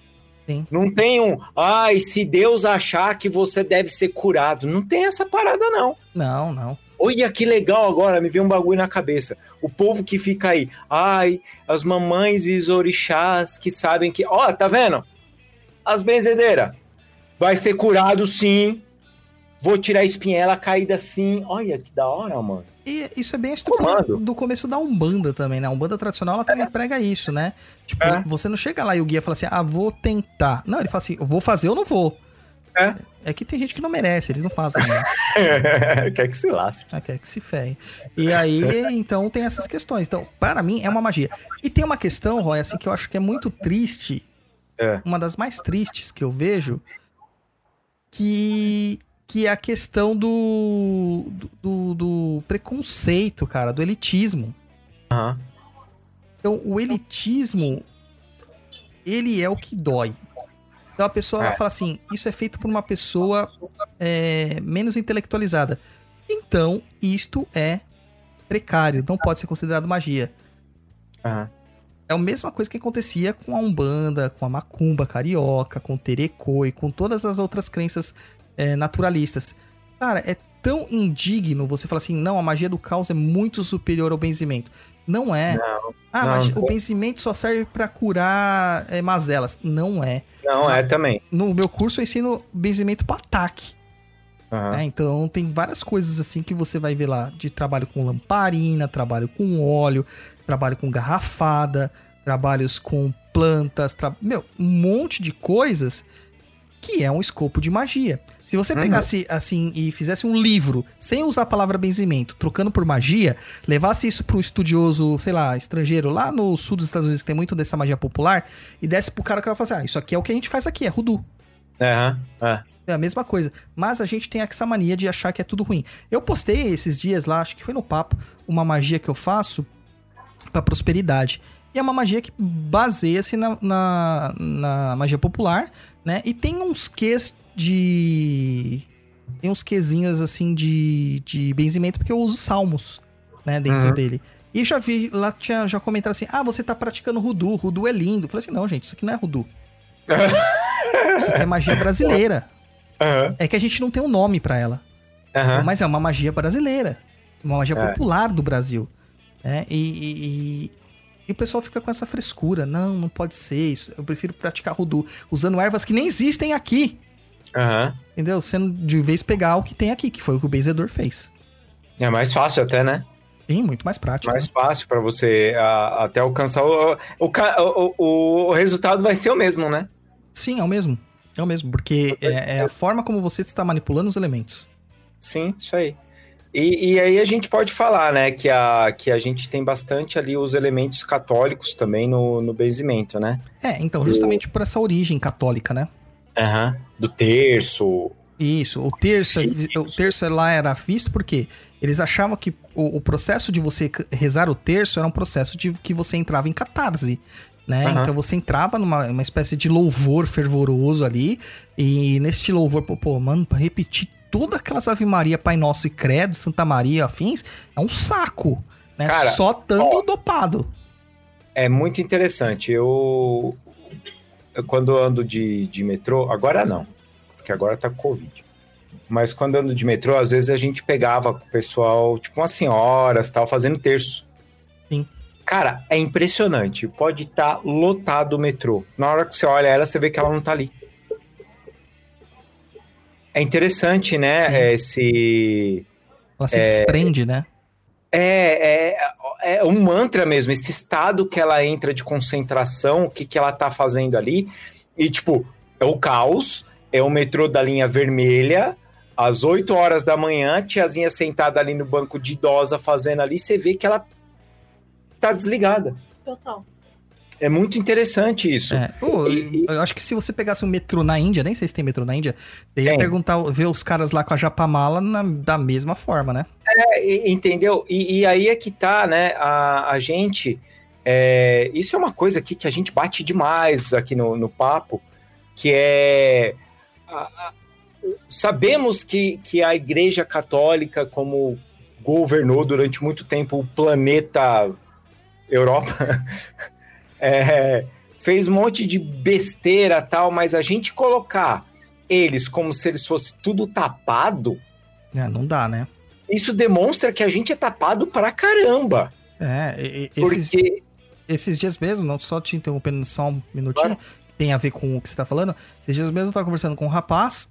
Sim. Não tem um, ai, se Deus achar que você deve ser curado. Não tem essa parada, não. Não, não. Olha que legal agora, me veio um bagulho na cabeça. O povo que fica aí, ai, as mamães e os orixás que sabem que. Ó, tá vendo? As benzedeiras. Vai ser curado sim. Vou tirar a espinhela caída sim. Olha que da hora, mano. E isso é bem a estrutura do começo da Umbanda também, né? A Umbanda tradicional, ela também prega isso, né? Tipo, É. você não chega lá e o guia fala assim, ah, vou tentar. Não, ele fala assim, eu vou fazer ou não vou. É. É que tem gente que não merece, eles não fazem, né? Quer que se lasque. Ah, quer que se ferre. E aí, então, tem essas questões. Então, para mim, é uma magia. E tem uma questão, Roy, assim, que eu acho que é muito triste. É. Uma das mais tristes que eu vejo. Que, que é a questão do, do, do preconceito, cara, do elitismo. Aham. Então, o elitismo, ele é o que dói. Então, a pessoa ela É. fala assim: isso é feito por uma pessoa é, menos intelectualizada. Então, isto é precário, não pode ser considerado magia. Aham. É a mesma coisa que acontecia com a Umbanda, com a Macumba carioca, com o Terecô e com todas as outras crenças é, naturalistas. Cara, é tão indigno você falar assim: não, a magia do caos é muito superior ao benzimento. Não é. Não, Ah, Não, mas não. o benzimento só serve pra curar é, mazelas. Não é. não, é também. No meu curso eu ensino benzimento para ataque. Né? Então tem várias coisas assim que você vai ver lá de trabalho com lamparina, trabalho com óleo, trabalho com garrafada, trabalhos com plantas, tra... meu, um monte de coisas que é um escopo de magia. Se você Uhum. pegasse assim e fizesse um livro sem usar a palavra benzimento, trocando por magia, levasse isso para um estudioso, sei lá, estrangeiro lá no sul dos Estados Unidos que tem muito dessa magia popular e desse pro cara que ela falasse: "Ah, isso aqui é o que a gente faz aqui, é rudu". Aham. É. É a mesma coisa. Mas a gente tem essa mania de achar que é tudo ruim. Eu postei esses dias lá, acho que foi no papo, uma magia que eu faço pra prosperidade. E é uma magia que baseia-se na, na, na magia popular, né? E tem uns quês de. Tem uns quesinhos assim de, de benzimento, porque eu uso salmos, né, dentro Uhum. dele. E já vi, lá tinha, já comentaram assim: ah, você tá praticando Rudu, Rudu é lindo. Eu falei assim: não, gente, isso aqui não é Rudu. isso aqui é magia brasileira. Aham, É que a gente não tem um nome pra ela. aham. Mas é uma magia brasileira. Uma magia É. popular do Brasil. né? E, e- e- o pessoal fica com essa frescura. Não, não pode ser isso. Eu prefiro praticar Rudu usando ervas que nem existem aqui. aham. Entendeu? Sendo de vez pegar o que tem aqui, que foi o que o Benzedor fez. É mais fácil até, né? Sim, muito mais prático. Mais né? fácil pra você a- até alcançar o o, o, o- o resultado vai ser o mesmo, né? Sim, é o mesmo. É o mesmo, porque é, é a forma como você está manipulando os elementos. Sim, isso aí. E, e aí a gente pode falar, né, que a, que a gente tem bastante ali os elementos católicos também no, no benzimento, né? É, então, justamente por essa origem católica, né? Aham. Do terço. Isso, o terço, o terço lá era visto porque eles achavam que o, o processo de você rezar o terço era um processo de que você entrava em catarse, né? Aham. Então você entrava numa uma espécie de louvor fervoroso ali, e neste louvor, pô, pô, mano, pra repetir todas aquelas Ave Maria, Pai Nosso e Credo, Santa Maria, afins, é um saco, né? Cara, Só tanto dopado. É muito interessante. Eu, eu quando ando de, de metrô, agora não, porque agora tá com Covid. Mas quando ando de metrô, às vezes a gente pegava com o pessoal, tipo umas senhoras tal, fazendo terço. Sim. Cara, é impressionante. Pode estar lotado o metrô. Na hora que você olha ela, você vê que ela não tá ali. É interessante, né? Sim. Esse. Ela se desprende, né? É, é, é um mantra mesmo, esse estado que ela entra de concentração, o que, que ela tá fazendo ali. E, tipo, é o caos, é o metrô da linha vermelha, às 8 horas da manhã, tiazinha sentada ali no banco de idosa fazendo ali, você vê que ela tá desligada. Total. É muito interessante isso. É. Pô, E- eu acho que se você pegasse um metrô na Índia, nem sei se tem metrô na Índia, você ia Tem. perguntar, ver os caras lá com a japamala na- da mesma forma, né? É, entendeu? E, e aí é que tá, né? A, a gente. é, isso é uma coisa aqui que a gente bate demais aqui no, no papo, que é. a- a- sabemos que, que a Igreja Católica, como governou durante muito tempo o planeta Europa, é, fez um monte de besteira tal, mas a gente colocar eles como se eles fossem tudo tapado. É, não dá, né? Isso demonstra que a gente é tapado pra caramba. É, e- esses, Porque. esses dias mesmo, não só te interrompendo só um minutinho, que tem a ver com o que você tá falando. Esses dias mesmo eu tava conversando com um rapaz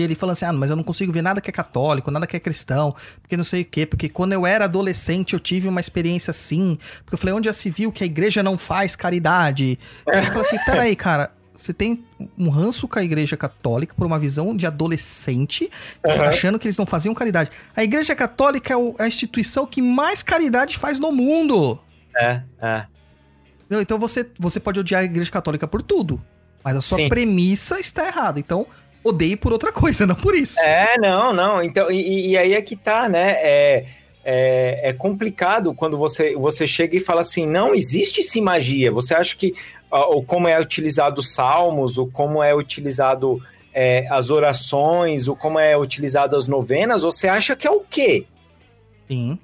ele falando assim: Ah, mas eu não consigo ver nada que é católico, nada que é cristão, porque não sei o quê, porque quando eu era adolescente eu tive uma experiência assim. Porque eu falei: onde já se viu que a igreja não faz caridade? Eu falei assim: peraí, cara. Você tem um ranço com a igreja católica por uma visão de adolescente, Aham. achando que eles não faziam caridade. A igreja católica é é a instituição que mais caridade faz no mundo. É, é. Então você, você pode odiar a igreja católica por tudo. Mas a sua Sim. premissa está errada. Então, odeie por outra coisa, não por isso. É, não, não. Então, e, e aí é que tá, né? É, é, é complicado quando você, você chega e fala assim: não existe sim magia. Você acha que ah, o como é utilizado os salmos, o como é utilizado é, as orações, o como é utilizado as novenas, você acha que é o quê? Sim.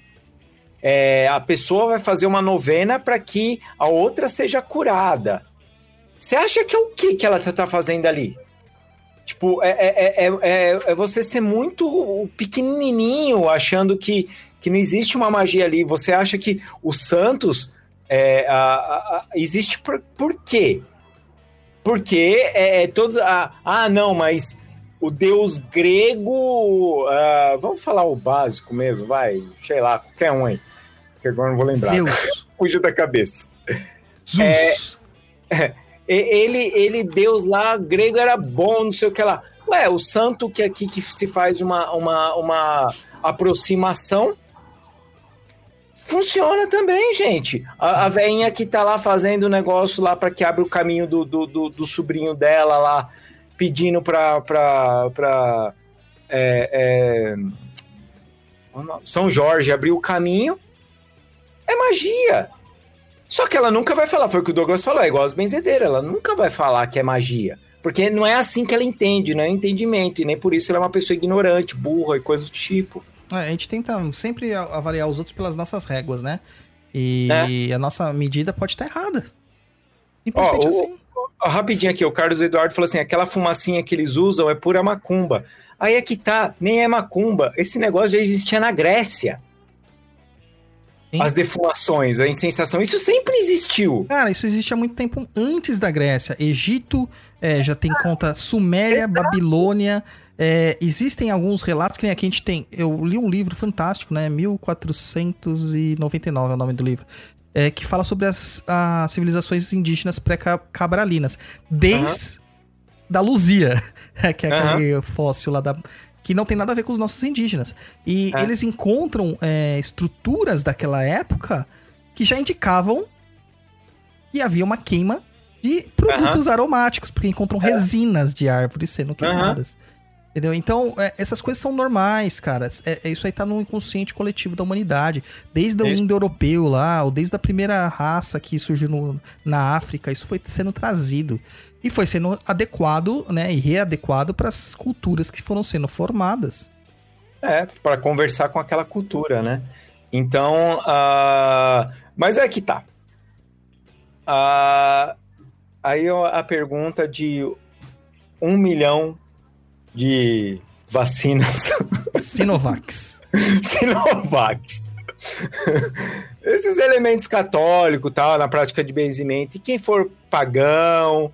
É, a pessoa vai fazer uma novena para que a outra seja curada. Você acha que é o que que ela tá, tá fazendo ali? Tipo, é, é, é, é, é você ser muito pequenininho achando que, que não existe uma magia ali. Você acha que os santos é, a- a- a- existe por, por quê? Porque é, é todos. Ah, ah, não, mas o deus grego. ah, vamos falar o básico mesmo, vai. Sei lá, qualquer um aí. Que agora não vou lembrar. Zeus. Fugiu da cabeça. Zeus. E- Ele, ele, Deus lá, grego era bom, não sei o que lá. Ué, o santo que aqui que se faz uma, uma, uma aproximação funciona também, gente. A, a velhinha que tá lá fazendo o negócio lá para que abra o caminho do, do, do, do sobrinho dela lá, pedindo pra. pra, pra é, é, São Jorge abrir o caminho. É magia. Só que ela nunca vai falar, foi o que o Douglas falou, é igual as benzedeiras, ela nunca vai falar que é magia. Porque não é assim que ela entende, não é entendimento, e nem por isso ela é uma pessoa ignorante, burra e coisa do tipo. É, a gente tenta sempre avaliar os outros pelas nossas réguas, né? E a nossa medida pode estar errada. Simplesmente Ó, o- assim. Ó, rapidinho aqui, o Carlos Eduardo falou assim: aquela fumacinha que eles usam é pura macumba. Aí é que tá, nem é macumba. Esse negócio já existia na Grécia. Sim. As defumações, a insensação, isso sempre existiu. Cara, isso existe há muito tempo antes da Grécia. Egito é, já tem conta Suméria, Exato. Babilônia. é, existem alguns relatos que nem aqui a gente tem. Eu li um livro fantástico, né? 1499 é o nome do livro. é, que fala sobre as, as civilizações indígenas pré-cabralinas. Desde da Luzia, que é aquele fóssil lá da. Que não tem nada a ver com os nossos indígenas. E É. eles encontram é, estruturas daquela época que já indicavam que havia uma queima de produtos aromáticos, porque encontram resinas de árvores sendo queimadas. Entendeu? Então, é, essas coisas são normais, cara. É, é- isso aí tá no inconsciente coletivo da humanidade. Desde o indo-europeu lá, ou desde a primeira raça que surgiu no- na África, isso foi sendo trazido. E foi sendo adequado, né? E readequado para as culturas que foram sendo formadas. É, para conversar com aquela cultura, né? Então, ah, mas é que tá. Ah, aí a pergunta de um milhão de vacinas Sinovacs. Sinovacs. Esses elementos católicos, tal, na prática de benzimento, e quem for pagão,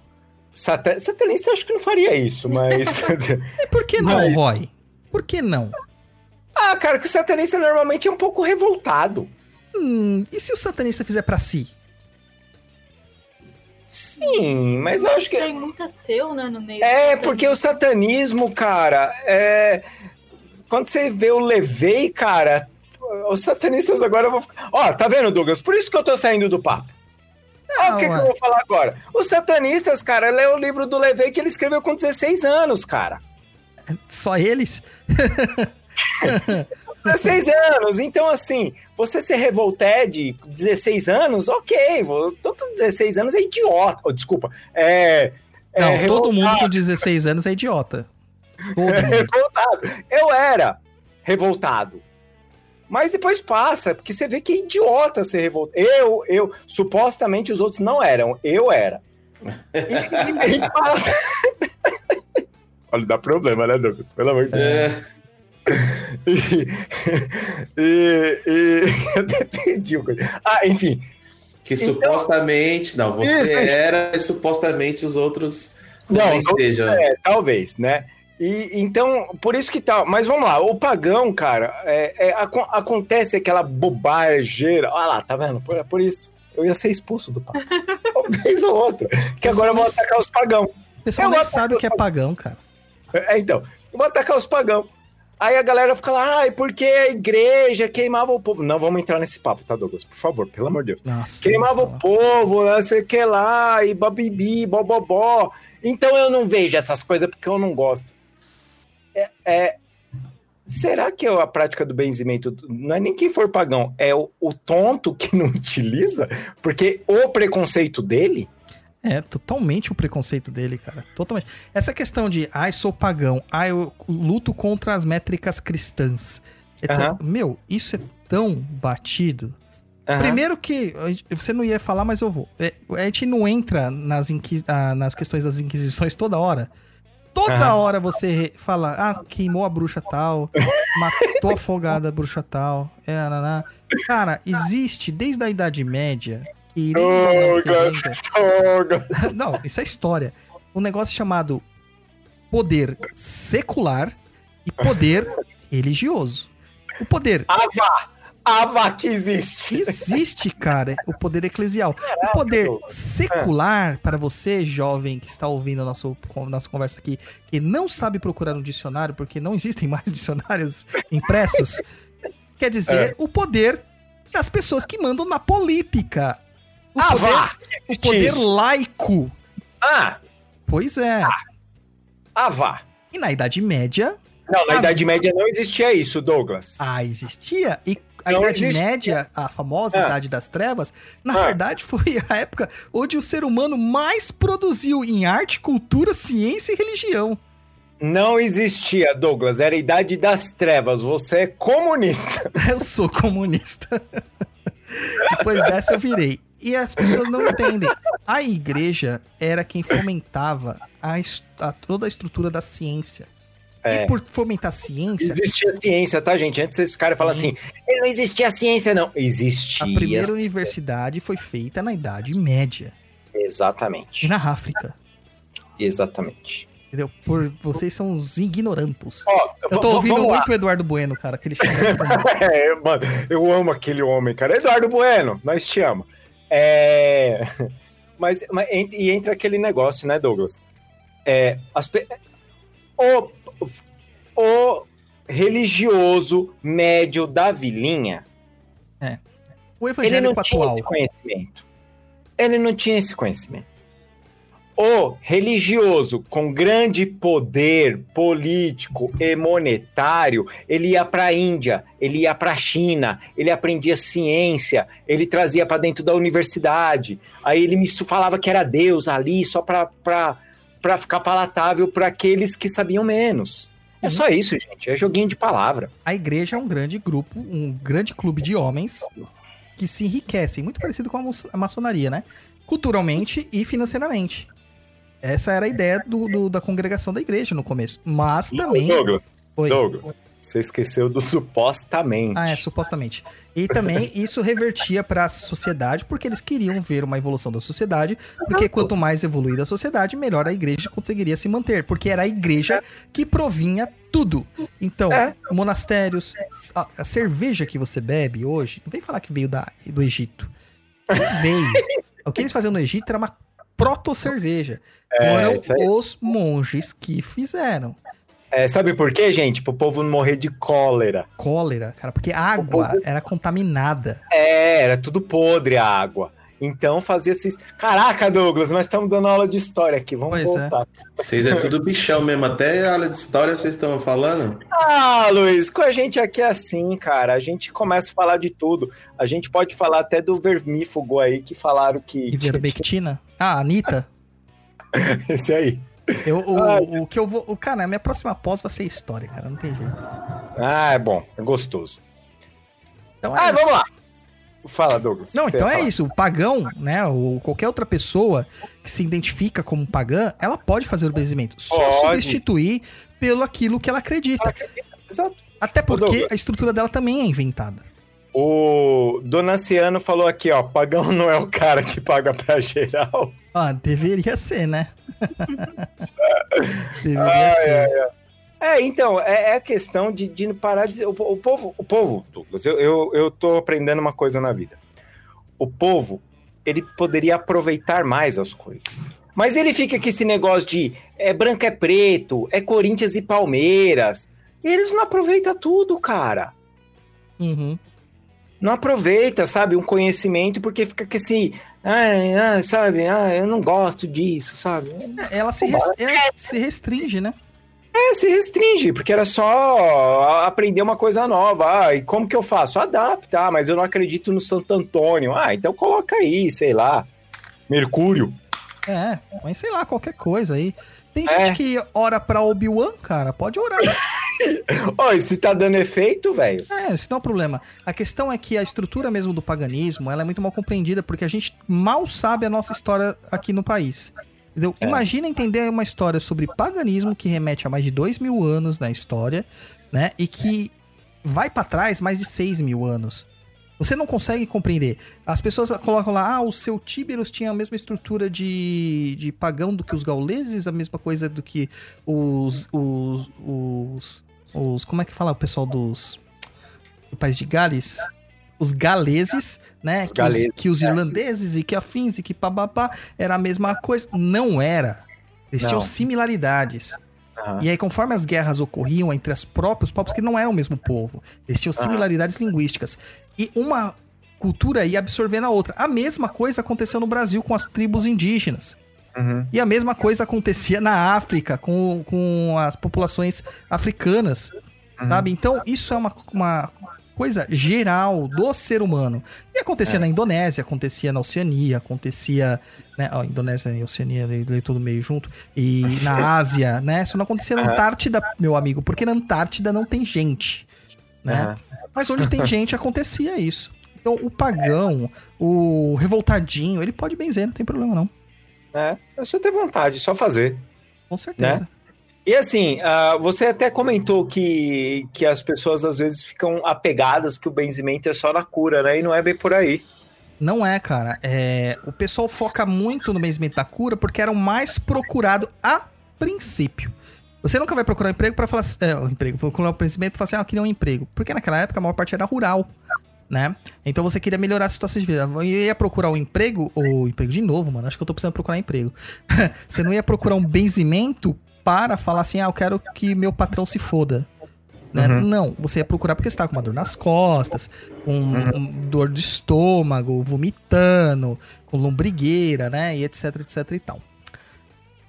satanista, eu acho que não faria isso, mas. E por que não, Mas- Roy? Por que não? ah, cara, que o satanista normalmente é um pouco revoltado. Hum, e se o satanista fizer pra si? Sim, mas eu acho que. Tem muito ateu, né, no meio. É, porque o satanismo, cara, é. Quando você vê o Levei, cara, os satanistas agora vão ficar. Ó, tá vendo, Douglas? Por isso que eu tô saindo do papo. Olha o que, que eu vou falar agora. Os satanistas, cara, lê o livro do Levei que ele escreveu com 16 anos, cara. Só eles? 16 anos. Então, assim, você ser revolté de 16 anos, ok. vou- Todo 16 anos é idiota. Oh, desculpa. É. é Não, todo mundo com 16 anos é idiota. Todo mundo. revoltado. Eu era revoltado. Mas depois passa, porque você vê que é idiota ser revoltado. Eu, eu, supostamente os outros não eram, eu era. E, e- e passa. Olha, dá problema, né, Douglas? Pelo amor de Deus. É, E, e, e- eu até perdi o coisa. Ah, enfim. que Então- supostamente. Não, você Isso, era e supostamente os outros Não, estejam. é, talvez, né? E então, por isso que tá. Mas vamos lá, o pagão, cara, é, é, aco- acontece aquela bobageira. Olha lá, tá vendo? Por, por isso. Eu ia ser expulso do papo. Uma vez ou outra. Que agora eu vou atacar os pagão. O pessoal Eu nem sabe o que é pagão, cara. É, então, eu vou atacar os pagão. Aí a galera fica lá, ai, porque a igreja queimava o povo. Não vamos entrar nesse papo, tá, Douglas? Por favor, pelo amor de Deus. Nossa. Queimava o povo, não sei o que lá, e babibi, bobobó. Então eu não vejo essas coisas porque eu não gosto. É, é- será que a prática do benzimento não é nem quem for pagão, é o, o tonto que não utiliza? Porque o preconceito dele. É totalmente o preconceito dele, cara. Totalmente. Essa questão de, ai, sou pagão, ai, eu luto contra as métricas cristãs, etc. Aham. Meu, isso é tão batido. Aham. Primeiro que você não ia falar, mas eu vou. É, A gente não entra nas, inqui- ah, nas questões das inquisições toda hora. Toda Aham. hora você fala, ah, queimou a bruxa tal, matou afogada a bruxa tal. É. Cara, existe desde a Idade Média. Que, Douglas, Douglas. não, isso é história. Um negócio chamado poder secular e poder religioso. O poder Ava! Ava que existe! existe, cara, o poder eclesial. O poder secular, para você, jovem, que está ouvindo a nosso, nossa conversa aqui, que não sabe procurar um dicionário, porque não existem mais dicionários impressos, quer dizer É. o poder das pessoas que mandam na política. O Ah, poder, vá! o Existe poder laico. Ah, Pois é. ah, vá! E na Idade Média, Não, na Ah, Idade Média não existia isso, Douglas. ah, existia. E a Não Idade existe. Média, a famosa Ah. Idade das Trevas, na Ah. verdade foi a época onde o ser humano mais produziu em arte, cultura, ciência e religião. Não existia, Douglas. Era a idade das trevas. Você é comunista. Eu sou comunista. Depois dessa eu virei. E as pessoas não entendem. A igreja era quem fomentava a, a- toda a estrutura da ciência. É. E por fomentar a ciência, Existia ciência, tá, gente? Antes esse cara fala assim, "E não existia ciência, não. Existia. a primeira universidade foi feita na Idade Média e Exatamente. na África. Exatamente. Entendeu? Por vocês são os ignorantos. Ó, Eu tô ouvindo muito o Eduardo Bueno, cara, que ele chama todo mundo. É, mano, eu amo aquele homem, cara. Eduardo Bueno, nós te amo. É... Mas, mas e entra aquele negócio, né, Douglas? É, as o, o religioso médio da vilinha, O ele evangélico não tinha atual. esse conhecimento. Ele não tinha esse conhecimento. O religioso com grande poder político e monetário, ele ia para a Índia, ele ia para a China, ele aprendia ciência, ele trazia para dentro da universidade. Aí ele misto falava que era Deus ali só para ficar palatável para aqueles que sabiam menos. É só isso, gente. É joguinho de palavra. A igreja é um grande grupo, um grande clube de homens que se enriquecem, muito parecido com a maçonaria, né? Culturalmente e financeiramente. Essa era a ideia do, do- da congregação da igreja no começo. Mas também. Douglas, Oi. Douglas, você esqueceu do supostamente. Ah, é, supostamente. E também isso revertia para a sociedade, porque eles queriam ver uma evolução da sociedade, porque quanto mais evoluída a sociedade, melhor a igreja conseguiria se manter, porque era a igreja que provinha tudo. Então, É. monastérios, a, a cerveja que você bebe hoje, não vem falar que veio da, do Egito. Não veio. o que eles faziam no Egito era uma proto-cerveja. É, Foram os monges que fizeram. É, sabe por quê, gente? Pro povo não morrer de cólera. Cólera, cara, porque a água era contaminada. É, era tudo podre a água. Então fazia esses. Caraca, Douglas, nós estamos dando aula de história aqui. Vamos Pois é. voltar. Vocês é tudo bichão mesmo. Até a aula de história vocês estão falando. Ah, Luiz, com a gente aqui é assim, cara. A gente começa a falar de tudo. A gente pode falar até do vermífugo aí que falaram que. Ivermectina? Ah, Anitta. Esse aí. Eu, o, Ai. o que eu vou. O, cara, a minha próxima pós vai ser história, cara. Não tem jeito. Ah, é bom. É gostoso. Então é Ah, isso. vamos lá. Fala, Douglas. Não, então é falar? isso. O pagão, né? Ou qualquer outra pessoa que se identifica como pagã, ela pode fazer o benzimento. Só Pode. substituir pelo aquilo que ela acredita. Exato. Até porque a estrutura dela também é inventada. O Donaciano falou aqui, ó. Pagão não é o cara que paga pra geral. Ah, deveria ser, né? deveria ser. É, então, é, é a questão de, de parar de. O, o povo, o povo, Douglas, eu, eu, eu tô aprendendo uma coisa na vida. O povo, ele poderia aproveitar mais as coisas. Mas ele fica com esse negócio de é branco é preto, é Corinthians e Palmeiras. E eles não aproveitam tudo, cara. Uhum. Não aproveita, sabe, um conhecimento, porque fica com esse. Ai, sabe, ah, eu não gosto disso, sabe? Ela se, res- ela se restringe, né? É, se restringe, porque era só aprender uma coisa nova. Ah, e como que eu faço? Adapta, ah, mas eu não acredito no Santo Antônio. Ah, então coloca aí, sei lá, Mercúrio. É, mas sei lá, qualquer coisa aí. Tem É. gente que ora pra Obi-Wan, cara, pode orar. Ó, e se tá dando efeito, velho? É, isso não é um problema. A questão é que a estrutura mesmo do paganismo, ela é muito mal compreendida, porque a gente mal sabe a nossa história aqui no país. Entendeu? É. Imagina entender uma história sobre paganismo que remete a mais de dois mil anos na história, né? E que vai pra trás mais de seis mil anos. Você não consegue compreender. As pessoas colocam lá, ah, o seu Tíberos tinha a mesma estrutura de, de pagão do que os gauleses, a mesma coisa do que os. os. os. os como é que fala o pessoal dos. do país de Gales? Os galeses, né? que, galeses, os, que os irlandeses e que afins e que papapá era a mesma coisa. Não era. Eles Não. tinham similaridades. Aham. E aí, conforme as guerras ocorriam entre os próprios povos, que não eram o mesmo povo, eles tinham similaridades linguísticas. E uma cultura ia absorvendo a outra. A mesma coisa aconteceu no Brasil com as tribos indígenas. Uhum. E a mesma coisa acontecia na África com, com as populações africanas. Sabe? Então, isso é uma, uma coisa geral do ser humano. E acontecia na Indonésia, acontecia na Oceania, acontecia. Né, ó, Indonésia e Oceania, lê tudo meio junto. E na Ásia, né? Isso não acontecia na Antártida, meu amigo, porque na Antártida não tem gente. Né? Mas onde tem gente acontecia isso. Então o pagão, o revoltadinho, ele pode benzer, não tem problema não. É, é só ter vontade, só fazer. Com certeza. E assim, ah, você até comentou que, que as pessoas às vezes ficam apegadas que o benzimento é só na cura, né? E não é bem por aí. Não é, cara. É, o pessoal foca muito no benzimento da cura porque era o mais procurado a princípio. Você nunca vai procurar um emprego para falar é, o emprego, procurar um benzimento e falar assim, ah, eu queria um emprego. Porque naquela época a maior parte era rural, né? Então você queria melhorar a situação de vida. Eu ia procurar um emprego, ou emprego de novo, mano, acho que eu tô precisando procurar emprego. você não ia procurar um benzimento para falar assim, ah, eu quero que meu patrão se foda. Né? Não, você ia procurar porque você tá com uma dor nas costas, com um dor de estômago, vomitando, com lombrigueira, né? E etc, etc e tal.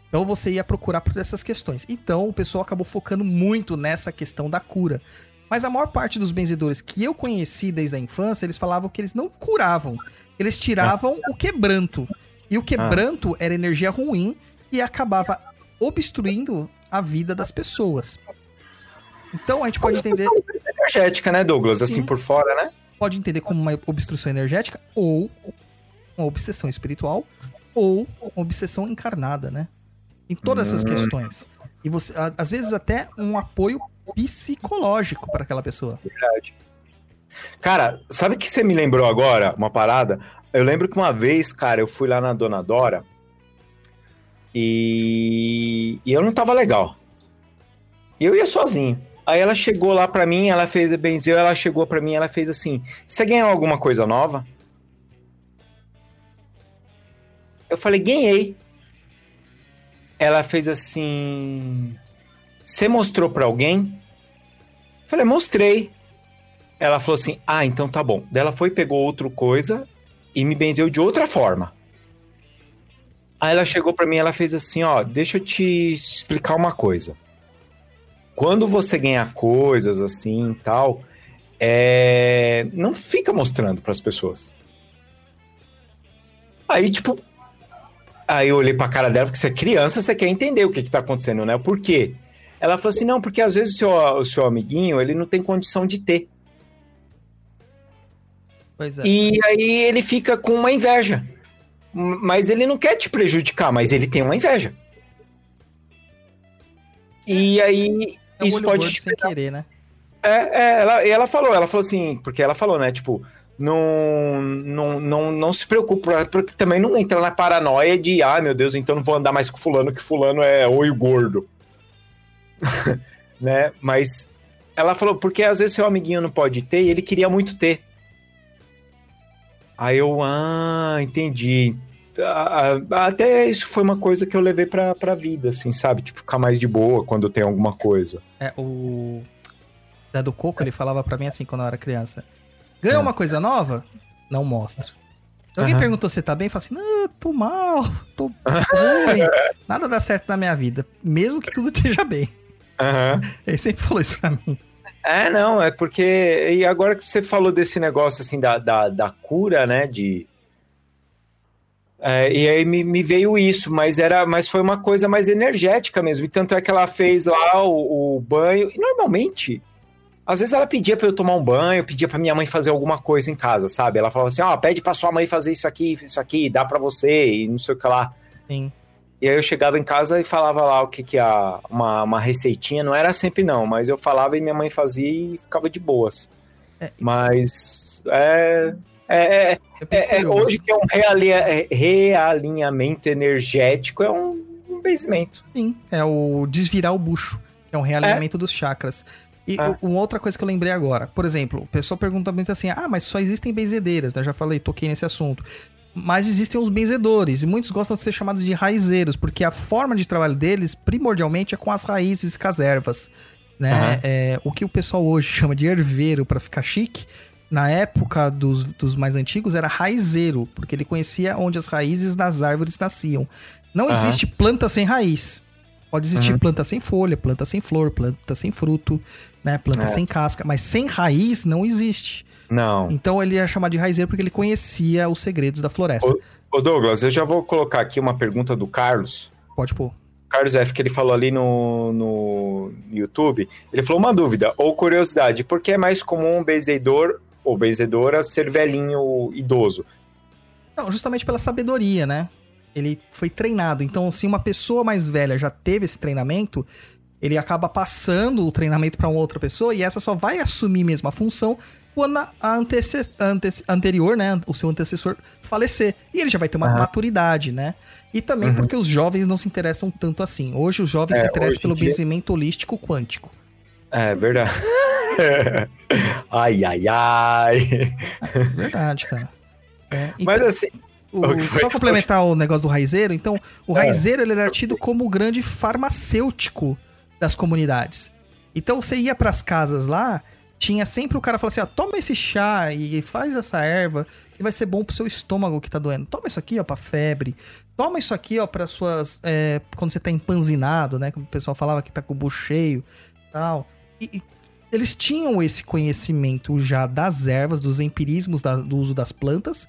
Então você ia procurar por essas questões. Então o pessoal acabou focando muito nessa questão da cura. Mas a maior parte dos benzedores que eu conheci desde a infância, eles falavam que eles não curavam. Eles tiravam o quebranto. E o quebranto era energia ruim e acabava obstruindo a vida das pessoas. Então a gente pode entender, Energética, né, Douglas? Assim Sim. por fora, né? pode entender como uma obstrução energética ou uma obsessão espiritual ou uma obsessão encarnada, né? Em todas essas questões. E você, às vezes até um apoio psicológico para aquela pessoa. Verdade. Cara, sabe o que você me lembrou agora? Uma parada? Eu lembro que uma vez, cara, eu fui lá na Dona Dora e, e eu não tava legal. Eu ia sozinho. Aí ela chegou lá pra mim, ela fez, benzeu, ela chegou pra mim, ela fez assim: Você ganhou alguma coisa nova? Eu falei: Ganhei. Ela fez assim: Você mostrou pra alguém? Eu falei: Mostrei. Ela falou assim: Ah, então tá bom. Daí ela foi, pegou outra coisa e me benzeu de outra forma. Aí ela chegou pra mim, ela fez assim: Ó, deixa eu te explicar uma coisa. Quando você ganha coisas assim e tal, é... não fica mostrando pras pessoas. Aí, tipo. Aí eu olhei pra cara dela, porque você é criança, você quer entender o que, que tá acontecendo, né? Por quê? Ela falou assim: não, porque às vezes o seu, o seu amiguinho ele não tem condição de ter. Pois é. E aí ele fica com uma inveja. Mas ele não quer te prejudicar, mas ele tem uma inveja. E aí É isso pode te sem querer, né? é, é, ela, ela falou, ela falou assim, porque ela falou, né, tipo, não, não, não, não se preocupa, porque também não entra na paranoia de, ah, meu Deus, então não vou andar mais com fulano, que fulano é olho gordo. né, mas ela falou, porque às vezes seu amiguinho não pode ter e ele queria muito ter. Aí eu, ah, entendi. Ah, ah, Até isso foi uma coisa que eu levei pra, pra vida, assim, sabe? Tipo, ficar mais de boa quando tem alguma coisa. É, o Zé do Coco, ele falava pra mim assim quando eu era criança. Ganhou uma coisa nova? Não mostra. Se alguém Aham. perguntou se você tá bem, fala assim, não, tô mal, tô ruim, nada dá certo na minha vida, mesmo que tudo esteja bem. Aham. Ele sempre falou isso pra mim. É, não, é porque. E agora que você falou desse negócio assim da, da, da cura, né? De. É, e aí me, me veio isso, mas era, mas foi uma coisa mais energética mesmo. E tanto é que ela fez lá o, o banho. E normalmente, às vezes ela pedia pra eu tomar um banho, pedia pra minha mãe fazer alguma coisa em casa, sabe? Ela falava assim: ó, pede pra sua mãe fazer isso aqui, isso aqui, dá pra você, e não sei o que lá. Sim. E aí eu chegava em casa e falava lá o que que a uma, uma receitinha, não era sempre não, mas eu falava e minha mãe fazia e ficava de boas. É. Mas é é, é, É é- hoje que é um realia- é, realinhamento energético é um, um benzimento. Sim, é o desvirar o bucho, é um realinhamento dos chakras. E u- uma outra coisa que eu lembrei agora, por exemplo, o pessoal pergunta muito assim: ah, mas só existem benzedeiras, né? Eu já falei, toquei nesse assunto. Mas existem os benzedores, e muitos gostam de ser chamados de raizeiros, porque a forma de trabalho deles, primordialmente, é com as raízes e com as ervas. Né? Aham. É, o que o pessoal hoje chama de herveiro para ficar chique, na época dos, dos mais antigos era raizeiro, porque ele conhecia onde as raízes das árvores nasciam. Não Aham. existe planta sem raiz. Pode existir planta sem folha, planta sem flor, planta sem fruto, né? Planta É. sem casca, mas sem raiz não existe. Não. Então ele é chamado de raizeiro porque ele conhecia os segredos da floresta. Ô- Ô Douglas, eu já vou colocar aqui uma pergunta do Carlos. Pode pôr. Carlos F, que ele falou ali no, no YouTube. Ele falou uma dúvida ou curiosidade: por que é mais comum um benzedor ou benzedora ser velhinho idoso? Não, justamente pela sabedoria, né? Ele foi treinado. Então, se uma pessoa mais velha já teve esse treinamento, ele acaba passando o treinamento para uma outra pessoa e essa só vai assumir mesmo a função quando a antece- ante- anterior, né, o seu antecessor falecer. E ele já vai ter uma maturidade, né? E também Uhum. porque os jovens não se interessam tanto assim. Hoje os jovens É, se interessam pelo dia- benzimento holístico quântico. É verdade. ai, ai, ai. Verdade, cara. É, Mas então- assim, O- O só complementar o negócio do raizeiro, então, o É. raizeiro ele era tido como o grande farmacêutico das comunidades. Então você ia pras casas lá, tinha sempre o cara falando assim: ó, toma esse chá e faz essa erva, que vai ser bom pro seu estômago que tá doendo. Toma isso aqui, ó, pra febre. Toma isso aqui, ó, pra suas. é, quando você tá empanzinado, né? Como o pessoal falava que tá com o bucho cheio tal. E, e eles tinham esse conhecimento já das ervas, dos empirismos da- do uso das plantas,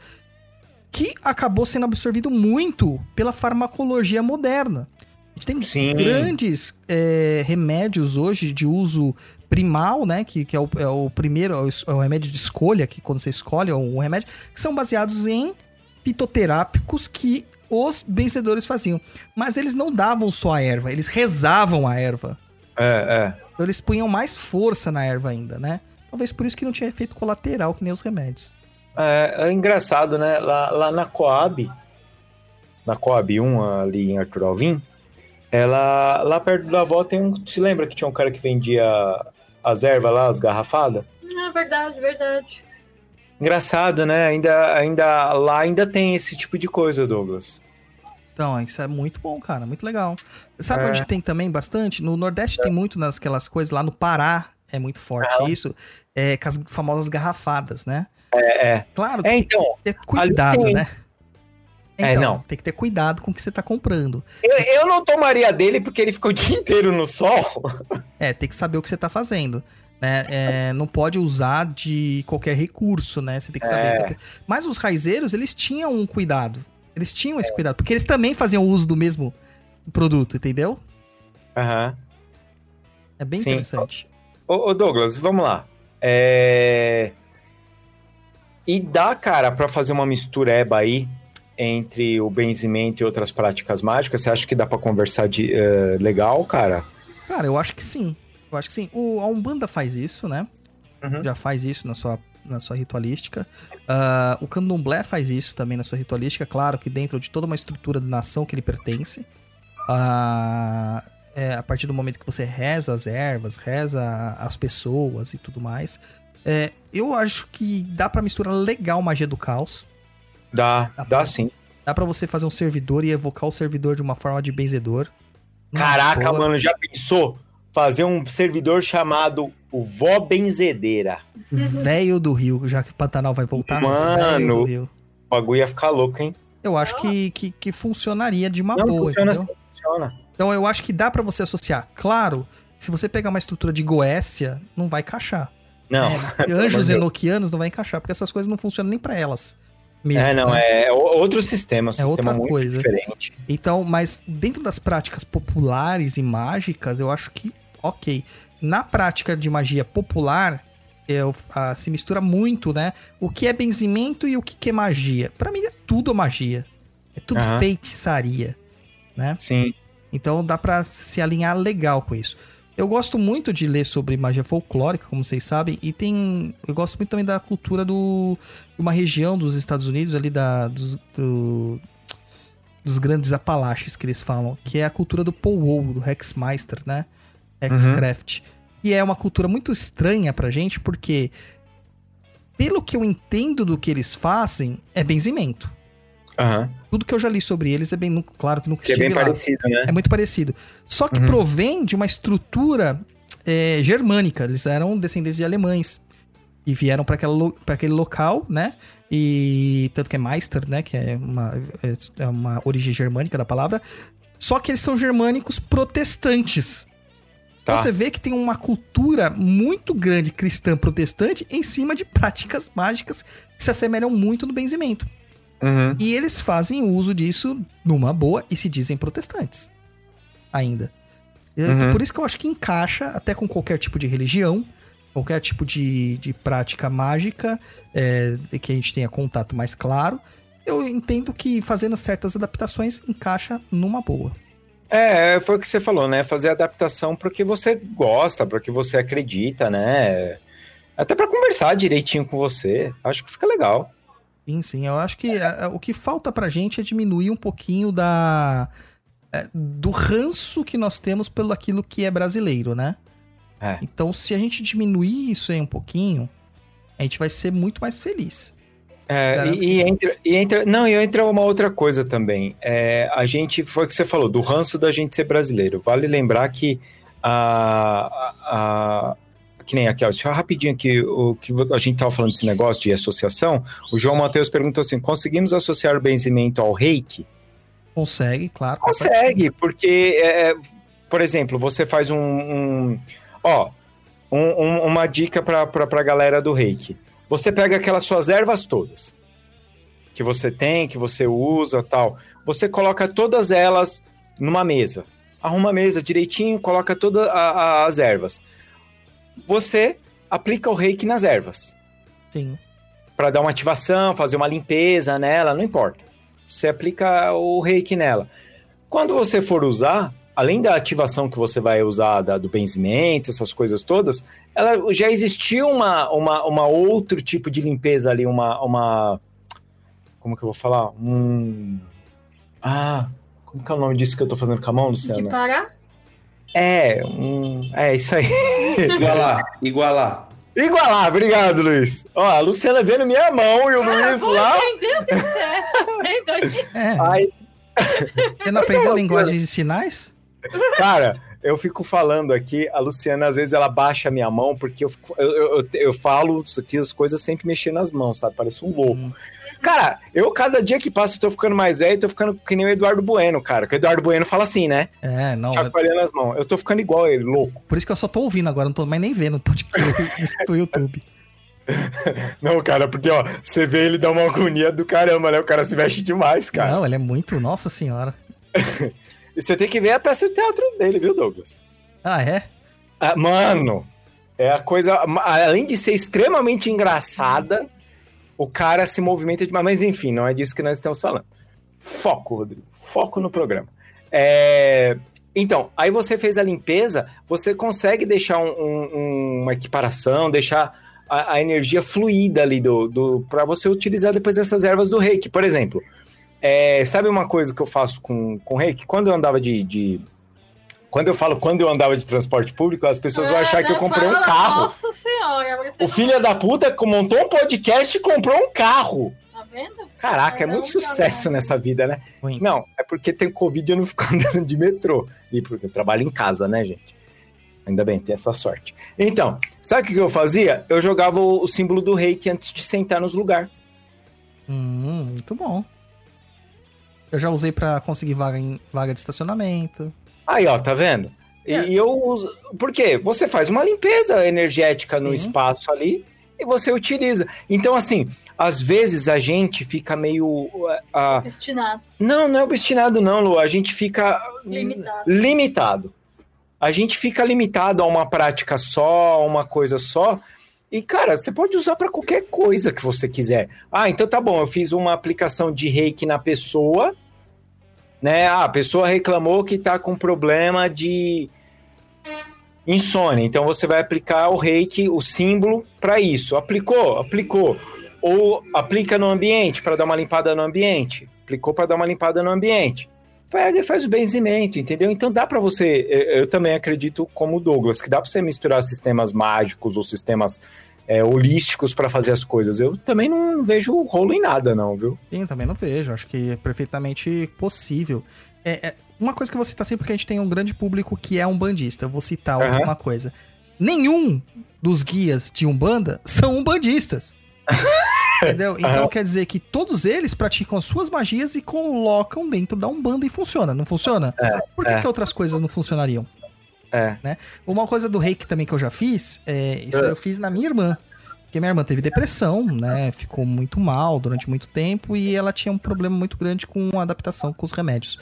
que acabou sendo absorvido muito pela farmacologia moderna. A gente tem Sim. grandes é, remédios hoje de uso primal, né? Que, que é, o, é o primeiro, é o, é o remédio de escolha, que quando você escolhe é um remédio, que são baseados em fitoterápicos que os vencedores faziam. Mas eles não davam só a erva, eles rezavam a erva. é, é. Então eles punham mais força na erva ainda, né? Talvez por isso que não tinha efeito colateral que nem os remédios. É, é engraçado, né? Lá, lá na Coab, na Coab 1, ali em Arthur Alvim, ela, lá perto da avó tem um. Se lembra que tinha um cara que vendia as ervas lá, as garrafadas? É verdade, verdade. Engraçado, né? Ainda, ainda, lá ainda tem esse tipo de coisa, Douglas. Então, isso é muito bom, cara, muito legal. Sabe É. onde tem também bastante? No Nordeste tem muito nasquelas coisas, lá no Pará é muito forte isso, é com as famosas garrafadas, né? É, é. Claro que É, tem então, que ter cuidado, tem. É, Então, não. tem que ter cuidado com o que você tá comprando. eu, eu não tomaria dele porque ele ficou o dia inteiro no sol. É, tem que saber o que você tá fazendo. Né? É, não pode usar de qualquer recurso, né? Você tem que saber. É. tem que- Mas os raizeiros, eles tinham um cuidado. Eles tinham esse cuidado. Porque eles também faziam uso do mesmo produto, entendeu? Aham. É bem Sim. interessante. Ô, ô, Douglas, vamos lá. É... E dá, cara, pra fazer uma mistureba aí entre o benzimento e outras práticas mágicas? Você acha que dá pra conversar de, eh, legal, cara? Cara, eu acho que sim. Eu acho que sim. O, a Umbanda faz isso, né? Uhum. Já faz isso na sua, na sua ritualística. Ah, o Candomblé faz isso também na sua ritualística, claro que dentro de toda uma estrutura de nação que ele pertence. Ah, é, a partir do momento que você reza as ervas, reza as pessoas e tudo mais. É, eu acho que dá pra misturar legal magia do caos. Dá, Dá dá pra- sim. Dá pra você fazer um servidor e evocar o servidor de uma forma de benzedor. Numa Caraca, boa. mano, já pensou? Fazer um servidor chamado o Vó Benzedeira. Velho do Rio, já que o Pantanal vai voltar. Mano. Velho do Rio. O bagulho ia ficar louco, hein? Eu acho que, que, que funcionaria de uma Não, boa, funciona assim, funciona. Então eu acho que dá pra você associar. Claro, se você pegar uma estrutura de Goécia, não vai encaixar. Não. É, anjos enoquianos não vai encaixar, porque essas coisas não funcionam nem pra elas. Mesmo, é, não, né? é o- outro sistema, um sistema outra coisa. diferente. Então, mas dentro das práticas populares e mágicas, eu acho que ok. Na prática de magia popular, eu, ah, se mistura muito, né? O que é benzimento e o que, que é magia. Pra mim é tudo magia. É tudo Aham. feitiçaria, né? Sim. Então dá pra se alinhar legal com isso. Eu gosto muito de ler sobre magia folclórica, como vocês sabem, e tem. Eu gosto muito também da cultura do, de uma região dos Estados Unidos, ali da, dos, do- dos grandes Apalaches que eles falam, que é a cultura do powwow, do Hexmeister, né? Hexcraft. E é uma cultura muito estranha pra gente, porque pelo que eu entendo do que eles fazem, é benzimento. Aham. Tudo que eu já li sobre eles é bem, claro que nunca Que é estive bem lá. parecido, né? É muito parecido. Só que Uhum. provém de uma estrutura é, germânica. Eles eram descendentes de alemães. E vieram para aquele local, né? E tanto que é Meister, né? Que é uma, é- é uma origem germânica da palavra. Só que eles são germânicos protestantes. Então Tá. você vê que tem uma cultura muito grande cristã protestante em cima de práticas mágicas que se assemelham muito no benzimento. Uhum. E eles fazem uso disso numa boa e se dizem protestantes. Ainda. É Uhum. Por isso que eu acho que encaixa até com qualquer tipo de religião, qualquer tipo de, de prática mágica, é, que a gente tenha contato mais claro. Eu entendo que fazendo certas adaptações encaixa numa boa. É, foi o que você falou, né? Fazer adaptação para o que você gosta, para o que você acredita, né? Até para conversar direitinho com você. Acho que fica legal. Sim, sim. Eu acho que é, o que falta pra gente é diminuir um pouquinho da. é, do ranço que nós temos pelo aquilo que é brasileiro, né? É. Então, se a gente diminuir isso aí um pouquinho, a gente vai ser muito mais feliz. É, e, e entra, e entra. Não, e entra uma outra coisa também. É, a gente. Foi o que você falou, do ranço da gente ser brasileiro. Vale lembrar que a, a- que nem aqui, ó, deixa rapidinho aqui, o que a gente tava falando desse negócio de associação. O João Matheus perguntou assim: conseguimos associar o benzimento ao reiki? Consegue, claro. Consegue, porque, é, é, por exemplo, você faz um. um- ó, um- um- uma dica pra, pra galera do reiki. Você pega aquelas suas ervas todas que você tem, que você usa tal. Você coloca todas elas numa mesa. Arruma a mesa direitinho, coloca todas as ervas. Você aplica o reiki nas ervas Sim. para dar uma ativação, fazer uma limpeza nela, não importa. Você aplica o reiki nela. Quando você for usar, além da ativação que você vai usar da- do benzimento, essas coisas todas, ela já existia uma, uma, uma outro tipo de limpeza ali, uma, uma. Como que eu vou falar? Um. Ah, como que é o nome disso que eu tô fazendo com a mão, De Luciana? parar? É, um. É isso aí. Igualar, igualar. Igualar, obrigado, Luiz. Ó, a Luciana vendo minha mão e o Luiz vou lá. entender o que você é. Você não aprendeu linguagem de sinais? Cara, eu fico falando aqui, a Luciana, às vezes, ela baixa a minha mão, porque eu, fico- eu, eu, eu- eu falo isso aqui, as coisas sempre mexendo nas mãos, sabe? Parece um louco. Hum. Cara, eu, cada dia que passa, eu tô ficando mais velho, tô ficando que nem o Eduardo Bueno, cara. Que o Eduardo Bueno fala assim, né? É, não. Chacoalhando as mãos. Eu tô ficando igual ele, louco. Por isso que eu só tô ouvindo agora, não tô mais nem vendo do YouTube. Não, cara, porque, ó, você vê ele dá uma agonia do caramba, né? O cara se mexe demais, cara. Não, ele é muito. Nossa senhora. E você tem que ver a peça de teatro dele, viu, Douglas? Ah, é? Ah, mano, é a coisa. Além de ser extremamente engraçada, o cara se movimenta demais. Mas enfim, não é disso que nós estamos falando. Foco, Rodrigo. Foco no programa. É, Então, aí você fez a limpeza, você consegue deixar um- um- uma equiparação, deixar a, a energia fluida ali do, do para você utilizar depois essas ervas do reiki. Por exemplo, é, sabe uma coisa que eu faço com, com reiki? Quando eu andava de, de- Quando eu falo quando eu andava de transporte público, as pessoas vão achar que eu não comprei um fala, carro. Nossa senhora. O não- filho da puta montou um podcast e comprou um carro. Tá vendo? Caraca, é muito um sucesso nessa vida, né? Muito. Não, é porque tem Covid e eu não fico andando de metrô. E porque eu trabalho em casa, né, gente? Ainda bem, tem essa sorte. Então, sabe o que que eu fazia? Eu jogava o, o símbolo do reiki antes de sentar nos lugares. Hum, muito bom. Eu já usei pra conseguir vaga em vaga de estacionamento. Aí, ó, tá vendo? E, É. e eu uso. Por quê? Você faz uma limpeza energética no Sim. espaço ali e você utiliza. Então, assim, às vezes a gente fica meio. ah, Destinado. Não, não é obstinado, não, Lu. A gente fica Limitado. limitado. A gente fica limitado a uma prática só, a uma coisa só. E, cara, você pode usar para qualquer coisa que você quiser. Ah, então tá bom, eu fiz uma aplicação de reiki na pessoa, né? Ah, a pessoa reclamou que tá com problema de insônia. Então você vai aplicar o reiki, o símbolo, para isso. Aplicou? Aplicou. Ou aplica no ambiente para dar uma limpada no ambiente. Aplicou para dar uma limpada no ambiente. Pega e faz o benzimento, entendeu? Então dá para você. eu- também acredito, como Douglas, que dá para você misturar sistemas mágicos ou sistemas é, holísticos para fazer as coisas. Eu também não vejo rolo em nada, não, viu? Sim, também não vejo. Acho que é perfeitamente possível. É, é, uma coisa que eu vou citar sempre, porque a gente tem um grande público que é um bandista. Eu vou citar Aham. alguma coisa. Nenhum dos guias de Umbanda são umbandistas. Entendeu? Então quer dizer que todos eles praticam as suas magias e colocam dentro da Umbanda e funciona, não funciona? Por que, é. que outras coisas não funcionariam? É. Uma coisa do reiki também que eu já fiz, é, isso É. eu fiz na minha irmã. Porque minha irmã teve depressão, né? Ficou muito mal durante muito tempo e ela tinha um problema muito grande com a adaptação com os remédios.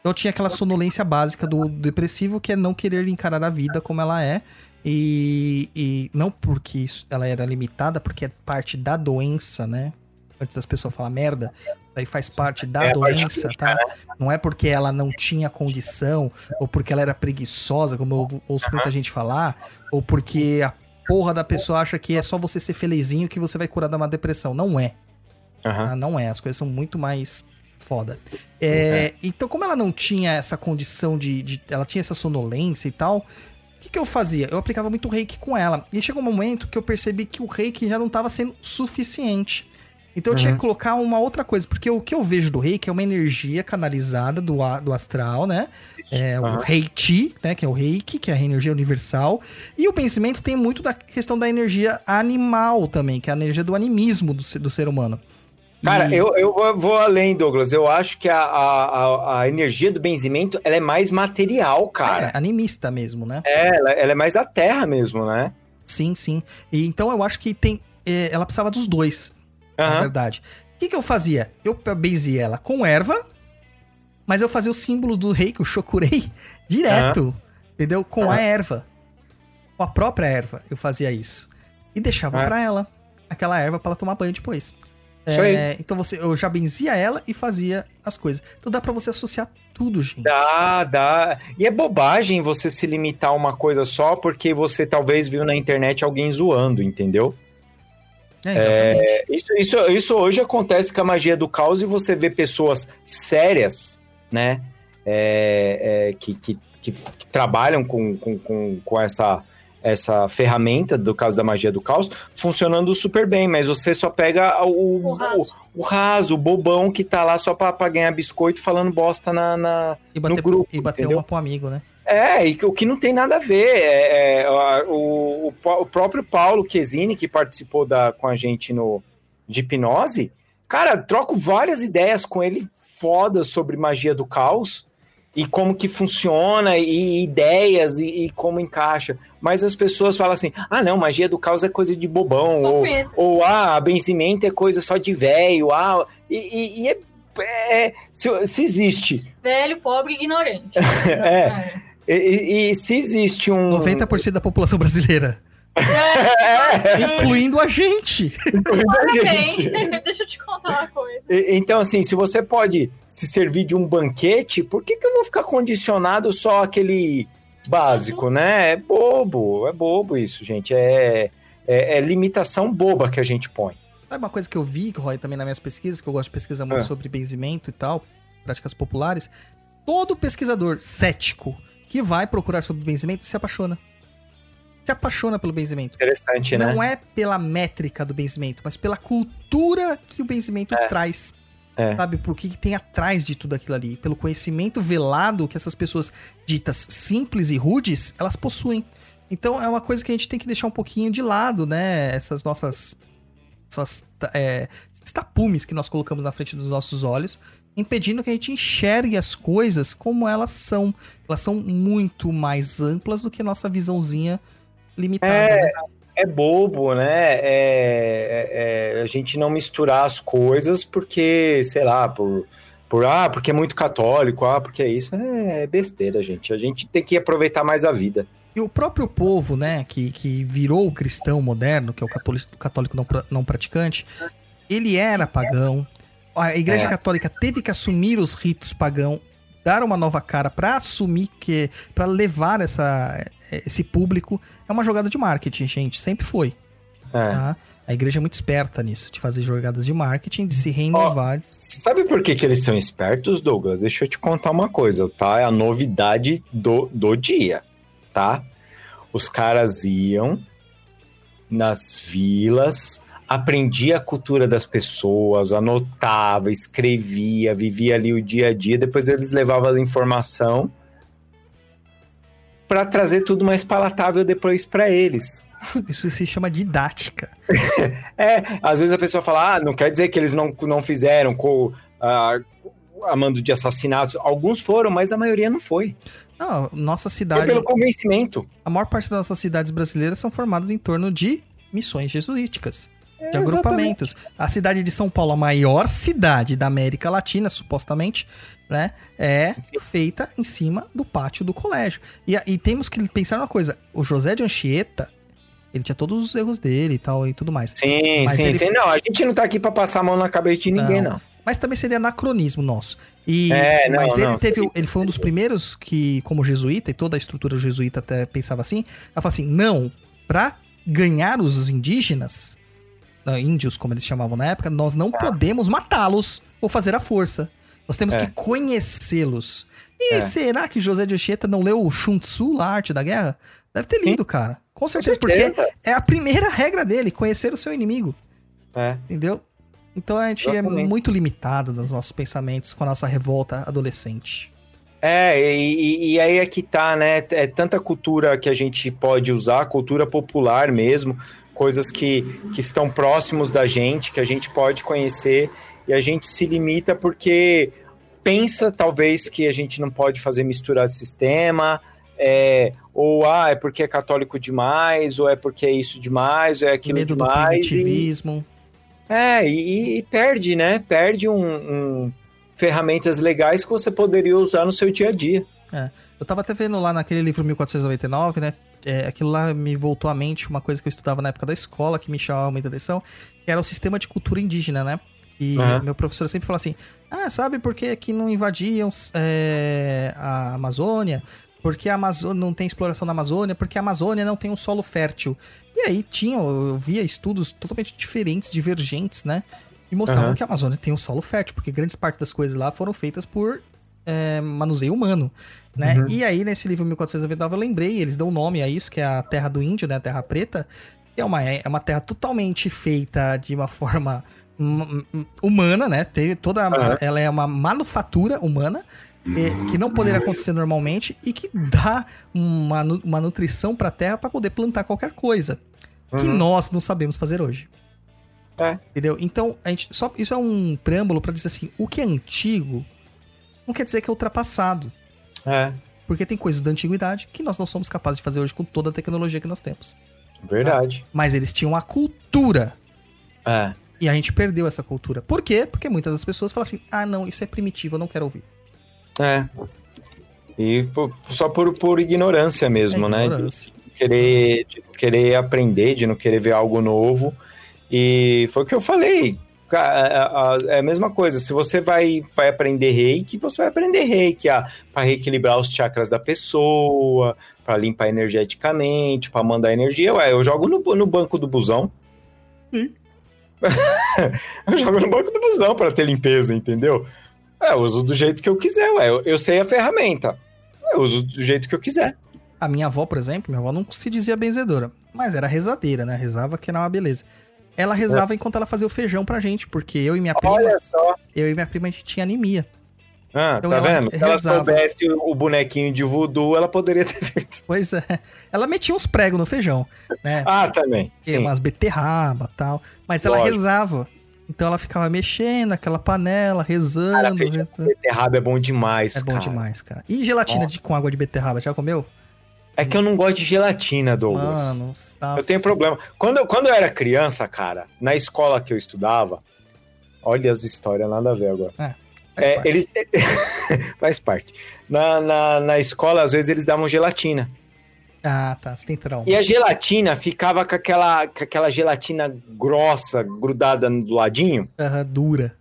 Então tinha aquela sonolência básica do depressivo, que é não querer encarar a vida como ela é. E, e não porque isso- ela era limitada, porque é parte da doença, né? Antes das pessoas falar merda, daí faz parte da É a parte doença, tá? Não é porque ela não tinha condição, ou porque ela era preguiçosa, como eu ouço muita gente falar, ou porque a porra da pessoa acha que é só você ser felizinho que você vai curar da uma depressão. Não é. Tá? Não é. As coisas são muito mais foda. É, Então, como ela não tinha essa condição de, de- Ela tinha essa sonolência e tal. O que, que eu fazia? Eu aplicava muito reiki com ela. E chegou um momento que eu percebi que o reiki já não estava sendo suficiente. Então eu tinha que colocar uma outra coisa, porque o que eu vejo do reiki é uma energia canalizada do, do astral, né? É o Aham. reiki, né? Que é o reiki, que é a energia universal. E o benzimento tem muito da questão da energia animal também, que é a energia do animismo do, ser- do ser humano. Cara, eu, eu vou- além, Douglas. Eu acho que a, a, a- a energia do benzimento ela é mais material, cara. É, animista mesmo, né? É, ela, ela é mais da terra mesmo, né? Sim, sim. E, então eu acho que tem. é, ela precisava dos dois, na Aham. verdade. O que, que eu fazia? Eu benzia ela com erva, mas eu fazia o símbolo do rei, que eu chokurei, direto. Entendeu? Com a Aham. erva. Com a própria erva, eu fazia isso. E deixava É. pra ela aquela erva pra ela tomar banho depois. Isso É, então você, eu já benzia ela e fazia as coisas. Então dá pra você associar tudo, gente. Dá, dá. E é bobagem você se limitar a uma coisa só porque você talvez viu na internet alguém zoando, entendeu? É, exatamente. Isso, isso, isso hoje acontece com a magia do caos e você vê pessoas sérias, né? é, é, que, que, que, que trabalham com, com, com, com essa, essa ferramenta, do caso da magia do caos, funcionando super bem, mas você só pega o, O raso. o, o raso, o bobão que tá lá só pra, pra ganhar biscoito falando bosta na, na, E bater, grupo, e bater entendeu? uma pro amigo, né? É, e o que não tem nada a ver. É, é, o, o, próprio Paulo Quesini, que participou da, com a gente no de hipnose, cara, troco várias ideias com ele fodas sobre magia do caos e como que funciona, e ideias, e, e como encaixa. Mas as pessoas falam assim: ah, não, magia do caos é coisa de bobão, ou, ou ah, benzimento é coisa só de velho, ah, e, e- e é, é- se, se existe. Velho, pobre e ignorante. É. E, e- e se existe um. 90% da população brasileira. É. Incluindo a gente. Gente. Bem, deixa eu te contar uma coisa. E- Então, assim, se você pode se servir de um banquete, por que, que eu vou ficar condicionado só aquele básico, né? É bobo, é bobo isso, gente. É, é, é limitação boba que a gente põe. Sabe uma coisa que eu vi, Roy, também nas minhas pesquisas, que eu gosto de pesquisar muito É. sobre benzimento e tal, práticas populares. Todo pesquisador cético que vai procurar sobre benzimento se apaixona. Se apaixona pelo benzimento. Interessante, né? Não é pela métrica do benzimento, mas pela cultura que o benzimento traz. É. Sabe? Por que que tem atrás de tudo aquilo ali. Pelo conhecimento velado que essas pessoas ditas simples e rudes, elas possuem. Então é uma coisa que a gente tem que deixar um pouquinho de lado, né? Essas nossas. Essas, é, esses tapumes que nós colocamos na frente dos nossos olhos, impedindo que a gente enxergue as coisas como elas são. Elas são muito mais amplas do que nossa visãozinha limitada. É, né? É bobo, né? É, é- é a gente não misturar as coisas porque, sei lá, por, por ah, porque é muito católico, ah, porque é isso. É besteira, gente. A gente tem que aproveitar mais a vida. E o próprio povo, né, que, que virou o cristão moderno, que é o católico, católico não, não praticante, ele era pagão. A Igreja É. Católica teve que assumir os ritos pagão, dar uma nova cara pra assumir que, para levar essa, esse público. É uma jogada de marketing, gente, sempre foi. É. Tá? A igreja é muito esperta nisso, de fazer jogadas de marketing, de se renovar. Sabe por que, que eles são espertos, Douglas? Deixa eu te contar uma coisa, tá? É a novidade do, do dia, tá? Os caras iam nas vilas, aprendia a cultura das pessoas, anotava, escrevia, vivia ali o dia a dia, depois eles levavam a informação pra trazer tudo mais palatável depois pra eles. Isso se chama didática. É, às vezes a pessoa fala, ah, não quer dizer que eles não, não fizeram com, ah, amando de assassinatos. Alguns foram, mas a maioria não foi. Não, nossa Foi cidade. pelo convencimento. A maior parte das nossas cidades brasileiras são formadas em torno de missões jesuíticas. De É, agrupamentos. A cidade de São Paulo, a maior cidade da América Latina, supostamente, né? É feita em cima do pátio do colégio. E, e temos que pensar uma coisa: o José de Anchieta, ele tinha todos os erros dele e tal e tudo mais. Sim, Mas sim, ele- sim. Não, a gente não tá aqui pra passar a mão na cabeça de ninguém, não. Mas também seria anacronismo nosso. E, É, não, mas ele não, teve, seria- ele foi um dos primeiros que, como jesuíta, e toda a estrutura jesuíta até pensava assim, ela falou assim, não, pra ganhar os indígenas, não, índios como eles chamavam na época, nós não podemos matá-los ou fazer a força. Nós temos É. que conhecê-los. E É. será que José de Anchieta não leu o Sun Tzu, a arte da guerra? Deve ter lido, cara. Com certeza, porque certeza. é a primeira regra dele, conhecer o seu inimigo. É. Entendeu? Então a gente é Exatamente. muito limitado nos nossos pensamentos com a nossa revolta adolescente. É, e- e aí é que tá, né? É tanta cultura que a gente pode usar, cultura popular mesmo, coisas que, que estão próximos da gente, que a gente pode conhecer, e a gente se limita porque pensa, talvez, que a gente não pode fazer misturar sistema, é, ou ah, é porque é católico demais, ou é porque é isso demais, ou é aquilo Medo do demais. e- primitivismo. É, e, e perde, né? Perde um, um- ferramentas legais que você poderia usar no seu dia a dia. Eu tava até vendo lá naquele livro 1499, né? É, aquilo lá me voltou à mente uma coisa que eu estudava na época da escola, que me chamava muita atenção, que era o sistema de cultura indígena, né? E Aham. meu professor sempre falava assim: Ah, sabe por que, que não invadiam é, a Amazônia? Porque a Amazônia não tem exploração na Amazônia, porque a Amazônia não tem um solo fértil. E aí tinha, eu via estudos totalmente diferentes, divergentes, né? E mostravam Aham. que a Amazônia tem um solo fértil, porque grandes partes das coisas lá foram feitas por é, manuseio humano, né? Uhum. E aí, nesse livro 1499, eu lembrei, eles dão nome a isso, que é a Terra do Índio, né? A Terra Preta. que É uma, é uma terra totalmente feita de uma forma hum, hum, humana, né? Teve toda Aham. ela é uma manufatura humana que não poderia acontecer normalmente e que dá uma, uma nutrição para a terra para poder plantar qualquer coisa que Uhum. nós não sabemos fazer hoje. É. Entendeu? Então, a gente, só, isso é um preâmbulo para dizer assim: o que é antigo não quer dizer que é ultrapassado. É, Porque tem coisas da antiguidade que nós não somos capazes de fazer hoje com toda a tecnologia que nós temos. verdade. Mas eles tinham a cultura É. e a gente perdeu essa cultura. Por quê? Porque muitas das pessoas falam assim: ah, não, isso é primitivo, eu não quero ouvir. É. E só por, por ignorância mesmo, É né? ignorância. De querer, de querer aprender, de não querer ver algo novo. E foi o que eu falei. A- a- É a mesma coisa. Se você vai, vai aprender reiki, você vai aprender reiki ah, para reequilibrar os chakras da pessoa, para limpar energeticamente, para mandar energia. Ué, eu jogo no, no banco do busão. Sim. eu jogo no banco do busão para ter limpeza, entendeu? É, eu uso do jeito que eu quiser, ué. Eu, eu sei a ferramenta. Eu uso do jeito que eu quiser. A minha avó, por exemplo, minha avó não se dizia benzedora, mas era rezadeira, né? Rezava que era uma beleza. Ela rezava enquanto ela fazia o feijão pra gente, porque eu e minha prima, Olha só. eu e minha prima a gente tinha anemia. Ah, Então tá ela vendo? Se ela rezava. soubesse o bonequinho de voodoo, ela poderia ter feito. Pois é. Ela metia uns pregos no feijão, né? Ah, também. Sim. umas beterraba tal. Mas ela Lógico. rezava. Então ela ficava mexendo naquela panela, Cara, rezando. com rezando. beterraba é bom demais, É bom cara. demais, cara. E gelatina de, com água de beterraba, já comeu? É que eu não gosto de gelatina, Douglas. Mano, nossa. eu tenho problema. Quando eu, quando eu era criança, cara, na escola que eu estudava, olha as histórias, nada a ver agora. Faz É, parte. eles faz parte. Na, na, na escola, às vezes, eles davam gelatina. Ah, tá. Você tem trauma. E a gelatina ficava com aquela, com aquela gelatina grossa, grudada do ladinho. Aham, dura.